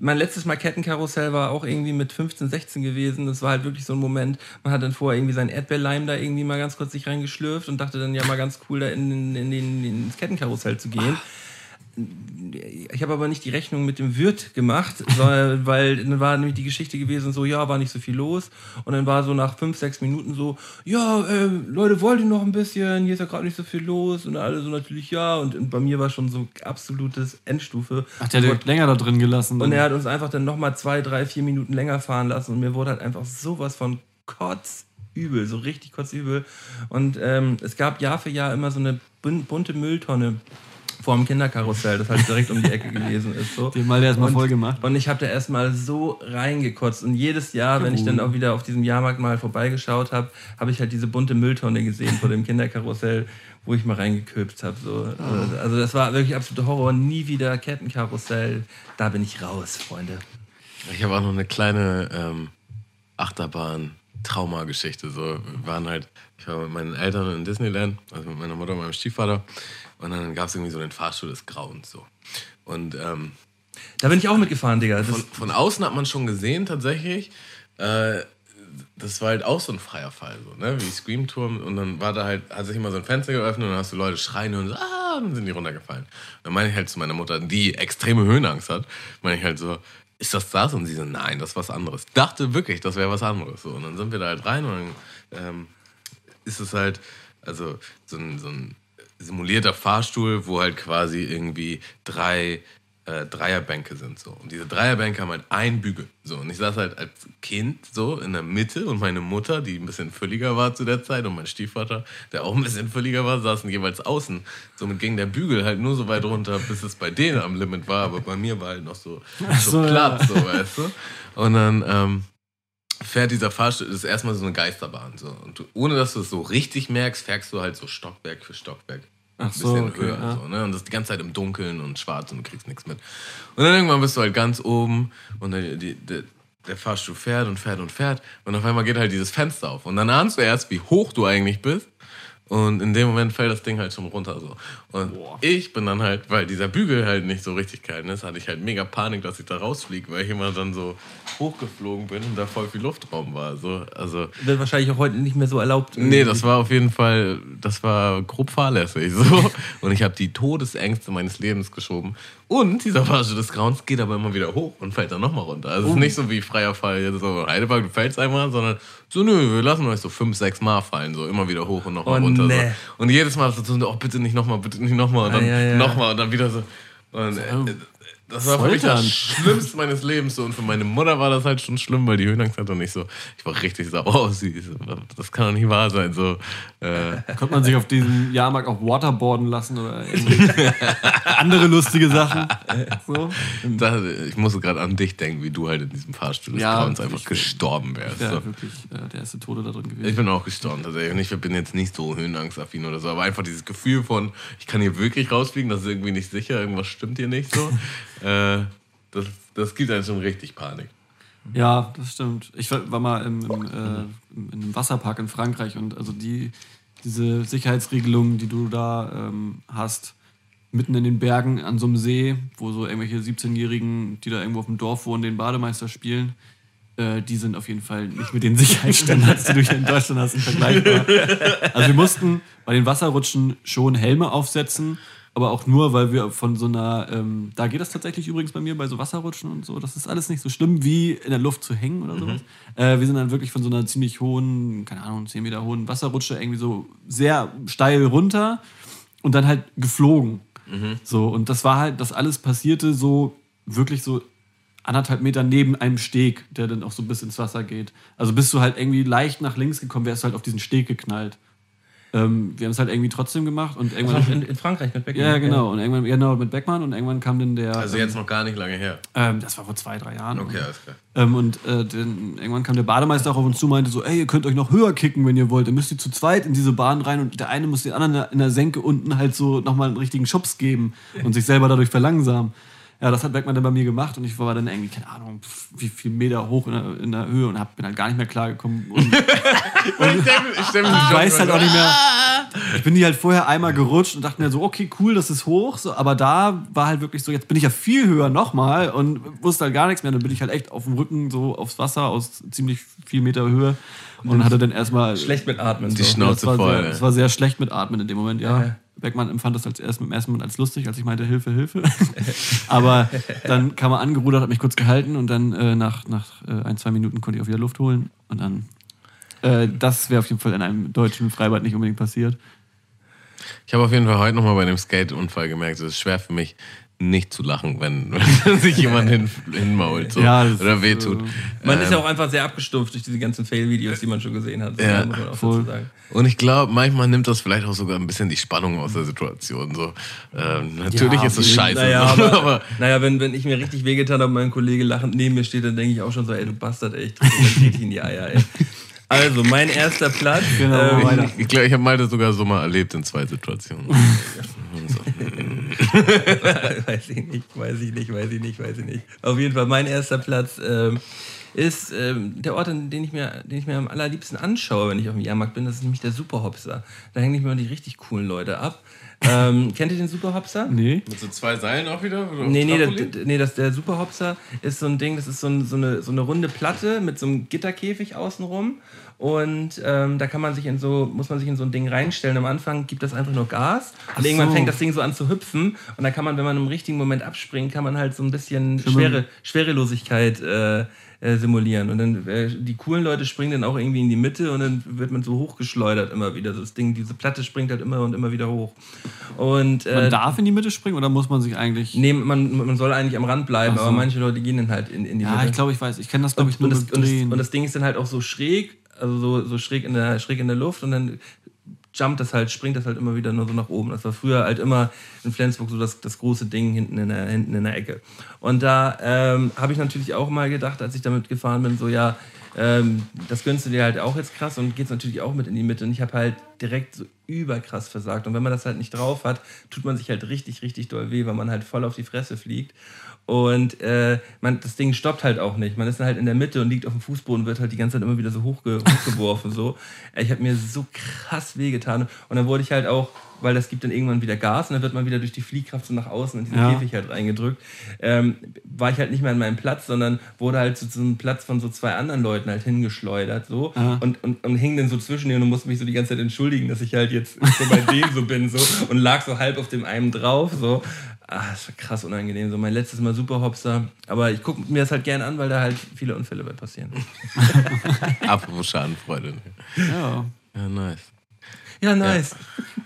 mein letztes Mal Kettenkarussell war auch irgendwie mit 15, 16 gewesen. Das war halt wirklich so ein Moment. Man hat dann vorher irgendwie seinen Erdbeerleim da irgendwie mal ganz kurz sich reingeschlürft und dachte dann ja mal ganz cool da in, in, in, den- ins Kettenkarussell zu gehen. Ich habe aber nicht die Rechnung mit dem Wirt gemacht, weil, weil dann war nämlich die Geschichte gewesen, so, ja, war nicht so viel los. Und dann war so nach fünf, sechs Minuten so, ja, äh, Leute, wollt ihr noch ein bisschen? Hier ist ja gerade nicht so viel los. Und alle so natürlich ja. Und, und bei mir war schon so absolutes Endstufe. Ach, der hat länger da drin gelassen. Und er hat uns einfach dann nochmal zwei, drei, vier Minuten länger fahren lassen. Und mir wurde halt einfach sowas von kotzübel, so richtig kotzübel. Und ähm, es gab Jahr für Jahr immer so eine bun- bunte Mülltonne vor dem Kinderkarussell, das halt direkt um die Ecke gewesen ist. So. Den mal erstmal voll gemacht. Und ich habe da erstmal so reingekotzt. Und jedes Jahr, wenn ich dann auch wieder auf diesem Jahrmarkt mal vorbeigeschaut habe, habe ich halt diese bunte Mülltonne gesehen vor dem Kinderkarussell, wo ich mal reingeköpt habe. So. Ah. Also das war wirklich absoluter Horror. Nie wieder Kettenkarussell. Da bin ich raus, Freunde. Ich habe auch noch eine kleine ähm, Achterbahn-Traumageschichte. So, wir waren halt, ich war mit meinen Eltern in Disneyland, also mit meiner Mutter und meinem Stiefvater. Und dann gab es irgendwie so den Fahrstuhl des Grauens. So. Und ähm, Da bin ich auch mitgefahren, Digga. Von, von außen hat man schon gesehen, tatsächlich. Äh, das war halt auch so ein freier Fall, so, ne? wie Screamturm. Und dann war da halt, hat sich immer so ein Fenster geöffnet und dann hast du Leute schreien und so, ah, und dann sind die runtergefallen. Und dann meine ich halt zu meiner Mutter, die extreme Höhenangst hat, meine ich halt so, ist das das? Und sie so, nein, das ist was anderes. Dachte wirklich, das wäre was anderes. So. Und dann sind wir da halt rein und dann ähm, ist es halt, also so ein, so ein simulierter Fahrstuhl, wo halt quasi irgendwie drei äh, Dreierbänke sind so. Und diese Dreierbänke haben halt einen Bügel. So. Und ich saß halt als Kind so in der Mitte und meine Mutter, die ein bisschen fülliger war zu der Zeit, und mein Stiefvater, der auch ein bisschen fülliger war, saßen jeweils außen. Somit ging der Bügel halt nur so weit runter, bis es bei denen am Limit war, aber bei mir war halt noch so, so, so, platt, so, weißt du. Und dann ähm, fährt dieser Fahrstuhl, das ist erstmal so eine Geisterbahn. So. Und du, ohne dass du es so richtig merkst, fährst du halt so Stockwerk für Stockwerk. Ein Ach so, bisschen okay, höher. ja. So, ne? Und das ist die ganze Zeit im Dunkeln und schwarz und du kriegst nichts mit. Und dann irgendwann bist du halt ganz oben und dann die, die, der Fahrstuhl fährt und fährt und fährt. Und auf einmal geht halt dieses Fenster auf. Und dann ahnst du erst, wie hoch du eigentlich bist. Und in dem Moment fällt das Ding halt schon runter so. Und ich bin dann halt, weil dieser Bügel halt nicht so richtig gehalten ist, hatte ich halt mega Panik, dass ich da rausfliege, weil ich immer dann so hochgeflogen bin und da voll viel Luftraum war. So, also, wird wahrscheinlich auch heute nicht mehr so erlaubt. nee, das war auf jeden Fall, das war grob fahrlässig. So. Und ich habe die Todesängste meines Lebens geschoben. Und dieser Fahrstuhl des Grauens geht aber immer wieder hoch und fällt dann nochmal runter. Also es ist nicht so wie freier Fall, jetzt so Heideberg, du fällst einmal, sondern so, nö, wir lassen euch so fünf, sechs Mal fallen, so immer wieder hoch und nochmal Oh, runter. nee. So. Und jedes Mal so, oh, bitte nicht nochmal, bitte nochmal und dann Ah, ja, ja. nochmal und dann wieder so. Und, äh, das war für mich das Schlimmste meines Lebens. So. Und für meine Mutter war das halt schon schlimm, weil die Höhenangst hatte und ich so, ich war richtig sauer auf sie. Das kann doch nicht wahr sein. So, äh, Konnte man sich auf diesem Jahrmarkt auch waterboarden lassen oder andere lustige Sachen. So. da, ich musste gerade an dich denken, wie du halt in diesem Fahrstuhl des Ja, Grauens einfach gestorben wärst. Ja, so. wirklich äh, der erste Tode da drin gewesen. Ich bin auch gestorben tatsächlich. Und ich bin jetzt nicht so höhenangstaffin oder so, aber einfach dieses Gefühl von, ich kann hier wirklich rausfliegen, das ist irgendwie nicht sicher, irgendwas stimmt hier nicht so. Äh, das, das gibt einem schon richtig Panik. Ja, das stimmt. Ich war, mal im, im, äh, in einem Wasserpark in Frankreich und also die, diese Sicherheitsregelungen, die du da ähm, hast, mitten in den Bergen an so einem See, wo so irgendwelche 17-Jährigen, die da irgendwo auf dem Dorf wohnen, den Bademeister spielen, äh, die sind auf jeden Fall nicht mit den Sicherheitsstandards, die du hier in Deutschland hast, vergleichbar. Also wir mussten bei den Wasserrutschen schon Helme aufsetzen, aber auch nur, weil wir von so einer, ähm, da geht das tatsächlich übrigens bei mir bei so Wasserrutschen und so, das ist alles nicht so schlimm wie in der Luft zu hängen oder sowas. Äh, wir sind dann wirklich von so einer ziemlich hohen, keine Ahnung, 10 Meter hohen Wasserrutsche irgendwie so sehr steil runter und dann halt geflogen. So, und das war halt, das alles passierte so wirklich so anderthalb Meter neben einem Steg, der dann auch so bis ins Wasser geht. Also bist du halt irgendwie leicht nach links gekommen, wärst du halt auf diesen Steg geknallt. Ähm, wir haben es halt irgendwie trotzdem gemacht und Das irgendwann. war in, in Frankreich mit Beckmann. ja, genau. Und irgendwann, genau, mit Beckmann und irgendwann kam dann der. Also jetzt noch gar nicht lange her. ähm, das war vor zwei, drei Jahren. Okay, alles klar. Ähm, und äh, dann, irgendwann kam der Bademeister auch auf uns zu und meinte so, ey, ihr könnt euch noch höher kicken, wenn ihr wollt. Ihr müsst ihr zu zweit in diese Bahn rein und der eine muss den anderen in der- in der Senke unten halt so nochmal einen richtigen Schubs geben und sich selber dadurch verlangsamen. Ja, das hat Beckmann dann bei mir gemacht und ich war dann irgendwie, keine Ahnung, wie viel Meter hoch in der, in der Höhe und hab, bin halt gar nicht mehr klargekommen. Und Ich stelle mir ich weiß halt auch nicht mehr. Ich bin die halt vorher einmal gerutscht und dachte mir so, okay, cool, das ist hoch. So, aber da war halt wirklich so, jetzt bin ich ja viel höher nochmal und wusste halt gar nichts mehr. Dann bin ich halt echt auf dem Rücken so aufs Wasser aus ziemlich viel Meter Höhe und hatte dann erstmal. Schlecht mit Atmen. Die so. Schnauze das war voll. Sehr, das war sehr schlecht mit Atmen in dem Moment, ja. Ja. Beckmann empfand das als erst, im ersten Moment als lustig, als ich meinte, Hilfe, Hilfe. Aber dann kam er angerudert, hat mich kurz gehalten und dann äh, nach, nach äh, ein, zwei Minuten konnte ich auch wieder Luft holen. Und dann, äh, das wäre auf jeden Fall in einem deutschen Freibad nicht unbedingt passiert. Ich habe auf jeden Fall heute nochmal bei dem Skate-Unfall gemerkt, es ist schwer für mich, nicht zu lachen, wenn, wenn sich jemand hin, hinmault so, Ja, das oder wehtut. Man ist ja auch einfach sehr abgestumpft durch diese ganzen Fail-Videos, die man schon gesehen hat. So, Ja. Und ich glaube, manchmal nimmt das vielleicht auch sogar ein bisschen die Spannung aus der Situation. So. Ähm, natürlich Ja, ist es scheiße. Naja, so, aber, naja wenn, wenn ich mir richtig wehgetan habe und mein Kollege lachend neben mir steht, dann denke ich auch schon so, ey, du Bastard, ey, ich richtig in die Eier, ey. Also, mein erster Platz. Genau, ähm, ich glaube, ich habe Malte sogar so mal erlebt in zwei Situationen. weiß ich nicht, weiß ich nicht, weiß ich nicht, weiß ich nicht. Auf jeden Fall, mein erster Platz ähm, ist ähm, der Ort, den ich, mir, den ich mir am allerliebsten anschaue, wenn ich auf dem Jahrmarkt bin. Das ist nämlich der Superhopster. Da hängen ich mir die richtig coolen Leute ab. Ähm, kennt ihr den Superhopster? Nee. Mit so zwei Seilen auch wieder? Oder Nee, nee, das, nee das, der Superhopster ist so ein Ding, das ist so, ein, so, eine, so eine runde Platte mit so einem Gitterkäfig außenrum. Und ähm, da kann man sich in so, muss man sich in so ein Ding reinstellen. Am Anfang gibt das einfach nur Gas. Und irgendwann so. fängt das Ding so an zu hüpfen. Und dann kann man, wenn man im richtigen Moment abspringt, kann man halt so ein bisschen Schwere, Schwerelosigkeit äh, äh, simulieren. Und dann äh, die coolen Leute springen dann auch irgendwie in die Mitte und dann wird man so hochgeschleudert immer wieder. Das Ding, diese Platte springt halt immer und immer wieder hoch. Und, äh, Man darf in die Mitte springen oder muss man sich eigentlich. Nee, man, man soll eigentlich am Rand bleiben, so. aber manche Leute gehen dann halt in, in die ja, Mitte. ich glaube, ich weiß. Ich kenne das, glaube ich, nur und, das, mit und, das, und das Ding ist dann halt auch so schräg, also so, so schräg, in der, schräg in der Luft und dann jumpt das halt, springt das halt immer wieder nur so nach oben. Das war früher halt immer in Flensburg so das, das große Ding hinten in der, hinten in der Ecke. Und da ähm, habe ich natürlich auch mal gedacht, als ich damit gefahren bin, so ja, ähm, das gönnst du dir halt auch jetzt krass und geht's natürlich auch mit in die Mitte. Und ich habe halt direkt so überkrass versagt. Und wenn man das halt nicht drauf hat, tut man sich halt richtig, richtig doll weh, weil man halt voll auf die Fresse fliegt. Und äh, man, das Ding stoppt halt auch nicht. Man ist dann halt in der Mitte und liegt auf dem Fußboden und wird halt die ganze Zeit immer wieder so hochge hochgeworfen. so. Ich habe mir so krass wehgetan. Und dann wurde ich halt auch, weil das gibt dann irgendwann wieder Gas und dann wird man wieder durch die Fliehkraft so nach außen in diesen Ja. Käfig halt reingedrückt. Ähm, war ich halt nicht mehr an meinem Platz, sondern wurde halt zu so einem Platz von so zwei anderen Leuten halt hingeschleudert. So. Und, und, und hing dann so zwischen denen und musste mich so die ganze Zeit entschuldigen, dass ich halt jetzt so bei denen so bin so und lag so halb auf dem einen drauf. So. Ah, das war krass unangenehm. So mein letztes Mal Superhopster. Aber ich gucke mir das halt gerne an, weil da halt viele Unfälle bei passieren. Apropos Schadenfreude. ja. Ja, nice. Ja, nice.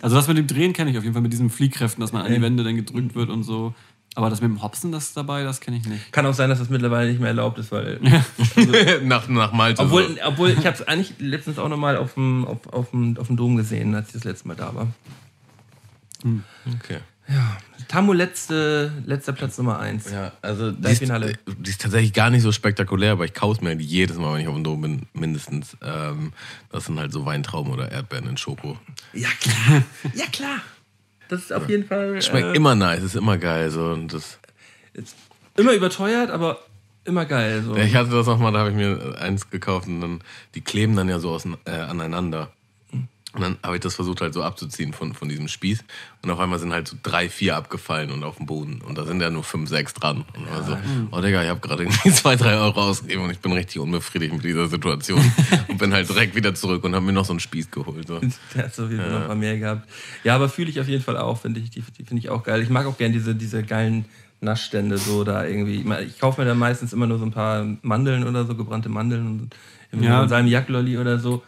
Also das mit dem Drehen kenne ich auf jeden Fall mit diesen Fliehkräften, dass man an die Ja. Wände dann gedrückt wird und so. Aber das mit dem Hopsen, das ist dabei, das kenne ich nicht. Kann auch sein, dass das mittlerweile nicht mehr erlaubt ist, weil. nach, nach Malte. Obwohl, so. obwohl ich habe es eigentlich letztens auch nochmal auf dem, auf, auf, dem, auf dem Dom gesehen, als ich das letzte Mal da war. Okay. Tamu, letzte, letzter Platz Nummer 1. Ja, also die ist, Finale. die ist tatsächlich gar nicht so spektakulär, aber ich kaus mir jedes Mal, wenn ich auf dem Dom bin, mindestens. Ähm, das sind halt so Weintrauben oder Erdbeeren in Schoko. Ja, klar. ja, klar. Das ist auf jeden Fall. Schmeckt äh, immer nice, ist immer geil. So. Und das, ist immer überteuert, aber immer geil. So. ich hatte das auch mal, da habe ich mir eins gekauft und dann, die kleben dann ja so aus, äh, aneinander. Und dann habe ich das versucht halt so abzuziehen von, von diesem Spieß. Und auf einmal sind halt so drei, vier abgefallen und auf dem Boden. Und da sind ja nur fünf, sechs dran. Und war so, oh Digga, ich habe gerade irgendwie zwei, drei Euro ausgegeben und ich bin richtig unbefriedigt mit dieser Situation. und bin halt direkt wieder zurück und habe mir noch so einen Spieß geholt. So. Der hat auf jeden Fall noch ein paar mehr gehabt. Ja, aber fühle ich auf jeden Fall auch, finde ich. Die, die finde ich auch geil. Ich mag auch gerne diese, diese geilen Naschstände so da irgendwie. Ich kaufe mir dann meistens immer nur so ein paar Mandeln oder so, gebrannte Mandeln und irgendwie Ja. so einen Salmiak-Lolli oder so.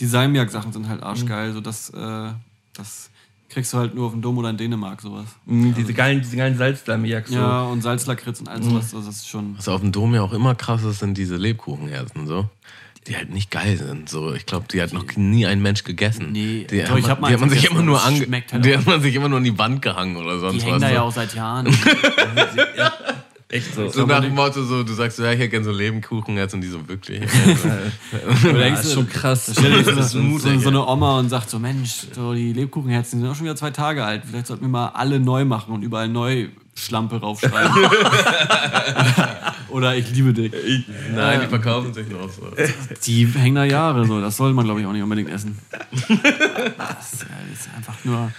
Die Salmiak-Sachen sind halt arschgeil. So das, äh, das kriegst du halt nur auf dem Dom oder in Dänemark sowas. Mhm, diese geilen, diese geilen Salzsalmiak so. Ja, und Salzlakritz und all sowas. Das ist schon. Was auf dem Dom ja auch immer krass ist, sind diese Lebkuchenherzen. So. die halt nicht geil sind. So, ich glaube, die hat noch nie ein Mensch gegessen. Nee, die, doch, hat ich man- hab die hat man sich immer nur ange halt die hat man sich immer nur an die Wand gehangen oder Die sonst hängen was. da so. ja auch seit Jahren. Echt so. so nach dem Motto, so, du sagst ja, ich hätte gerne so Lebkuchen jetzt und die so wirklich. Oder das ist schon krass. Stell dir Das so, so, so eine Oma und sagt so, Mensch, so die Lebkuchenherzen sind auch schon wieder zwei Tage alt. Vielleicht sollten wir mal alle neu machen und überall neu Schlampe raufschreiben. Oder ich liebe dich. Nein, die verkaufen sich noch so. Die hängen da Jahre so. Das soll man, glaube ich, auch nicht unbedingt essen. Das ist, ja, das ist einfach nur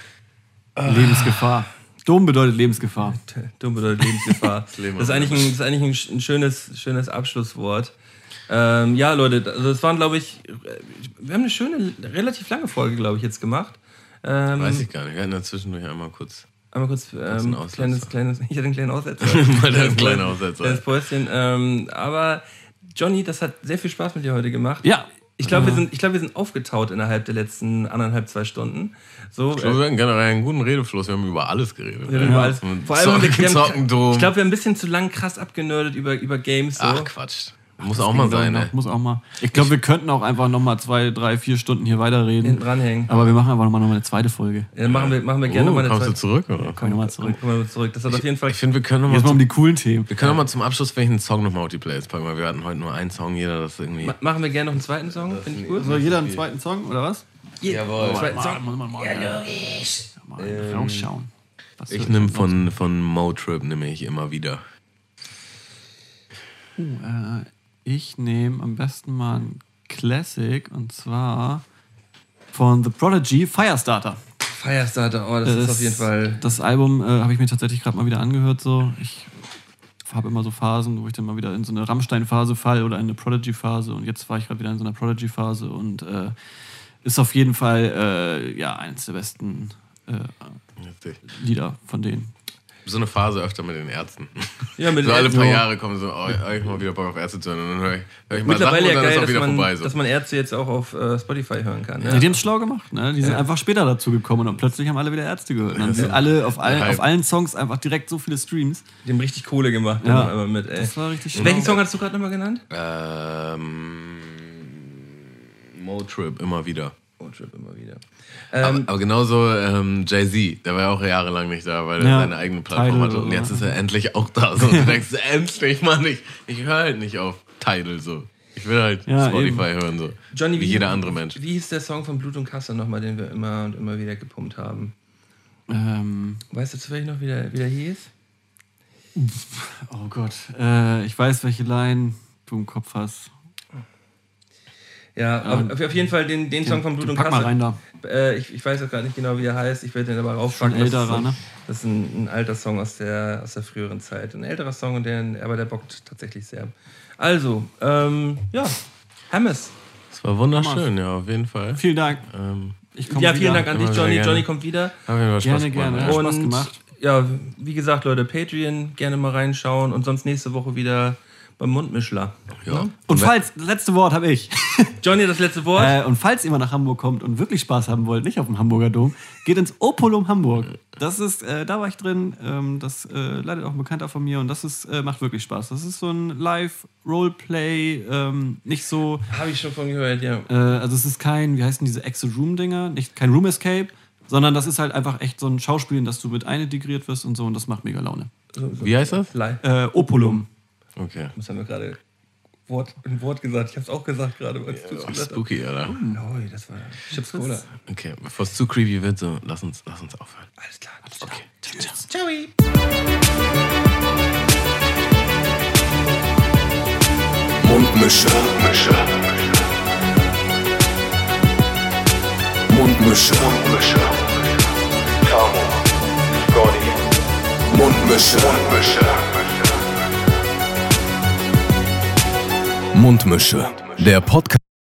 Lebensgefahr. Dom bedeutet Lebensgefahr. Dumm bedeutet Lebensgefahr. Leben das ist eigentlich ein, das ist eigentlich ein, sch- ein schönes, schönes Abschlusswort. Ähm, ja, Leute, also das waren, glaube ich, wir haben eine schöne, relativ lange Folge, glaube ich, jetzt gemacht. Ähm, Weiß ich gar nicht. Wir hatten ja zwischendurch einmal kurz. Einmal kurz, einen ähm, kleines, kleines, ich hatte einen kleinen Aussetzer. Mal ein kleiner Aussetzer. Kleines Päuschen. Ähm, aber Johnny, das hat sehr viel Spaß mit dir heute gemacht. Ja. Ich glaube, wir, sind, ich glaub, wir sind aufgetaut innerhalb der letzten anderthalb, zwei Stunden. So, Ich glaube, wir hatten generell einen guten Redefluss. Wir haben über alles geredet. Wir haben über alles- Vor allem Zocken, wir haben, ich glaube, wir haben ein bisschen zu lang krass abgenördet über, über Games. So. Ach, Quatsch. Muss auch mal sein, ey. Muss auch mal. Ich glaube, wir könnten auch einfach noch mal zwei, drei, vier Stunden hier weiterreden. Hinten dranhängen. Aber wir machen einfach noch mal noch mal eine zweite Folge. Ja, dann machen wir, machen wir gerne Oh, mal eine kommst du Zeit. zurück, oder? Kommen wir noch mal zurück. Kommen wir zurück. Das hat auf jeden Fall. Ich finde, wir können noch mal, Jetzt mal um die coolen Themen. wir können noch mal zum Abschluss vielleicht einen Song noch mal auf die Playlist packen, weil wir hatten heute nur einen Song, jeder das irgendwie... Ma- Machen wir gerne noch einen zweiten Song, finde ich gut. Soll jeder einen zweiten Song oder was? Jawohl. Zweiten Song. muss man mal, ja, mal rausschauen. Was Ich nehme von, von Motrip nehme ich immer wieder. Äh, ich nehme am besten mal ein Classic und zwar von The Prodigy Firestarter. Firestarter, oh, das ist auf jeden Fall. Das Album äh, habe ich mir tatsächlich gerade mal wieder angehört. So. Ich habe immer so Phasen, wo ich dann mal wieder in so eine Rammstein-Phase fall oder in eine Prodigy-Phase. Und jetzt war ich gerade wieder in so einer Prodigy-Phase und äh, ist auf jeden Fall äh, ja, eines der besten äh, Lieder von denen. So eine Phase öfter mit den Ärzten. Ja, mit So alle paar Ja. Jahre kommen so, oh, ich mal wieder Bock auf Ärzte zu hören. Und dann höre ich, hör ich mal Sachen Mittlerweile und ja dann ist geil, auch dass wieder man, vorbei. So. dass man Ärzte jetzt auch auf äh, Spotify hören kann. Ja. Ja. Die haben es schlau gemacht. Ne? Die sind einfach später dazu gekommen und plötzlich haben alle wieder Ärzte gehört. Und dann sind alle auf, allen, Hype. auf allen Songs einfach direkt so viele Streams. Die haben richtig Kohle gemacht. Ja. Ja. Immer mit, ey. Das war richtig schlau. Welchen Song hast du gerade nochmal genannt? Ähm, Motrip immer wieder. Oh, Trip immer wieder. Aber, Ähm, aber genauso ähm, Jay-Z, der war ja auch jahrelang nicht da, weil er Ja. seine eigene Plattform Tidal hatte. Und jetzt ist er endlich auch da. So, und du denkst, endlich, Mann, ich, ich höre halt nicht auf Tidal so. Ich will halt Ja, Spotify hören, so. Johnny, wie jeder andere Mensch. Wie hieß der Song von Blut und Kasse nochmal, den wir immer und immer wieder gepumpt haben? Ähm, Weißt du zufällig noch, wie der, wie der hieß? oh Gott. Äh, ich weiß, welche Line du im Kopf hast. Ja, auf, auf jeden Fall den, den Song von Blut und Pack Kasse. mal rein da. Äh, ich, ich weiß auch gar nicht genau, wie er heißt. Ich werde den aber raufpacken. älterer, das ist, ne? das ist ein, ein alter Song aus der, aus der früheren Zeit. Ein älterer Song, der, aber der bockt tatsächlich sehr. Also, ähm, ja, Hammes. Das war wunderschön, ja, auf jeden Fall. Vielen Dank. Ähm, Ja, wieder. vielen Dank an dich, Johnny. gerne. Johnny kommt wieder. Hat mir Spaß Gerne, gemacht, gerne. Hat Spaß Und gemacht. ja, wie gesagt, Leute, Patreon, gerne mal reinschauen und sonst nächste Woche wieder beim Mundmischler. Ja. Und falls, das letzte Wort habe ich. Johnny, das letzte Wort. Äh, und falls ihr mal nach Hamburg kommt und wirklich Spaß haben wollt, nicht auf dem Hamburger Dom, geht ins Opolum Hamburg. Das ist, äh, da war ich drin. Ähm, das äh, leitet auch ein Bekannter von mir und das ist, äh, macht wirklich Spaß. Das ist so ein Live-Roleplay, ähm, nicht so. Habe ich schon von gehört, ja. Äh, also es ist kein, wie heißen diese Exit-Room-Dinger? Nicht kein Room Escape, sondern das ist halt einfach echt so ein Schauspiel, in das du mit einintegriert wirst und so und das macht mega Laune. Wie heißt das? Live. Äh, Opolum. Okay. Das haben wir gerade Wort, ein Wort gesagt. Ich habe es auch gesagt gerade, gesagt hast. spooky, oder? Ui, das war Chips Cola. Okay, bevor es zu creepy wird, so, lass uns, lass uns aufhören. Alles klar. Okay. Tschüss. Ciao. Mundmische. Mundmische. Mundmische. Mundmische. Tamo. Scotty. Mundmische. Mundmische. Mundmische. Der Podcast.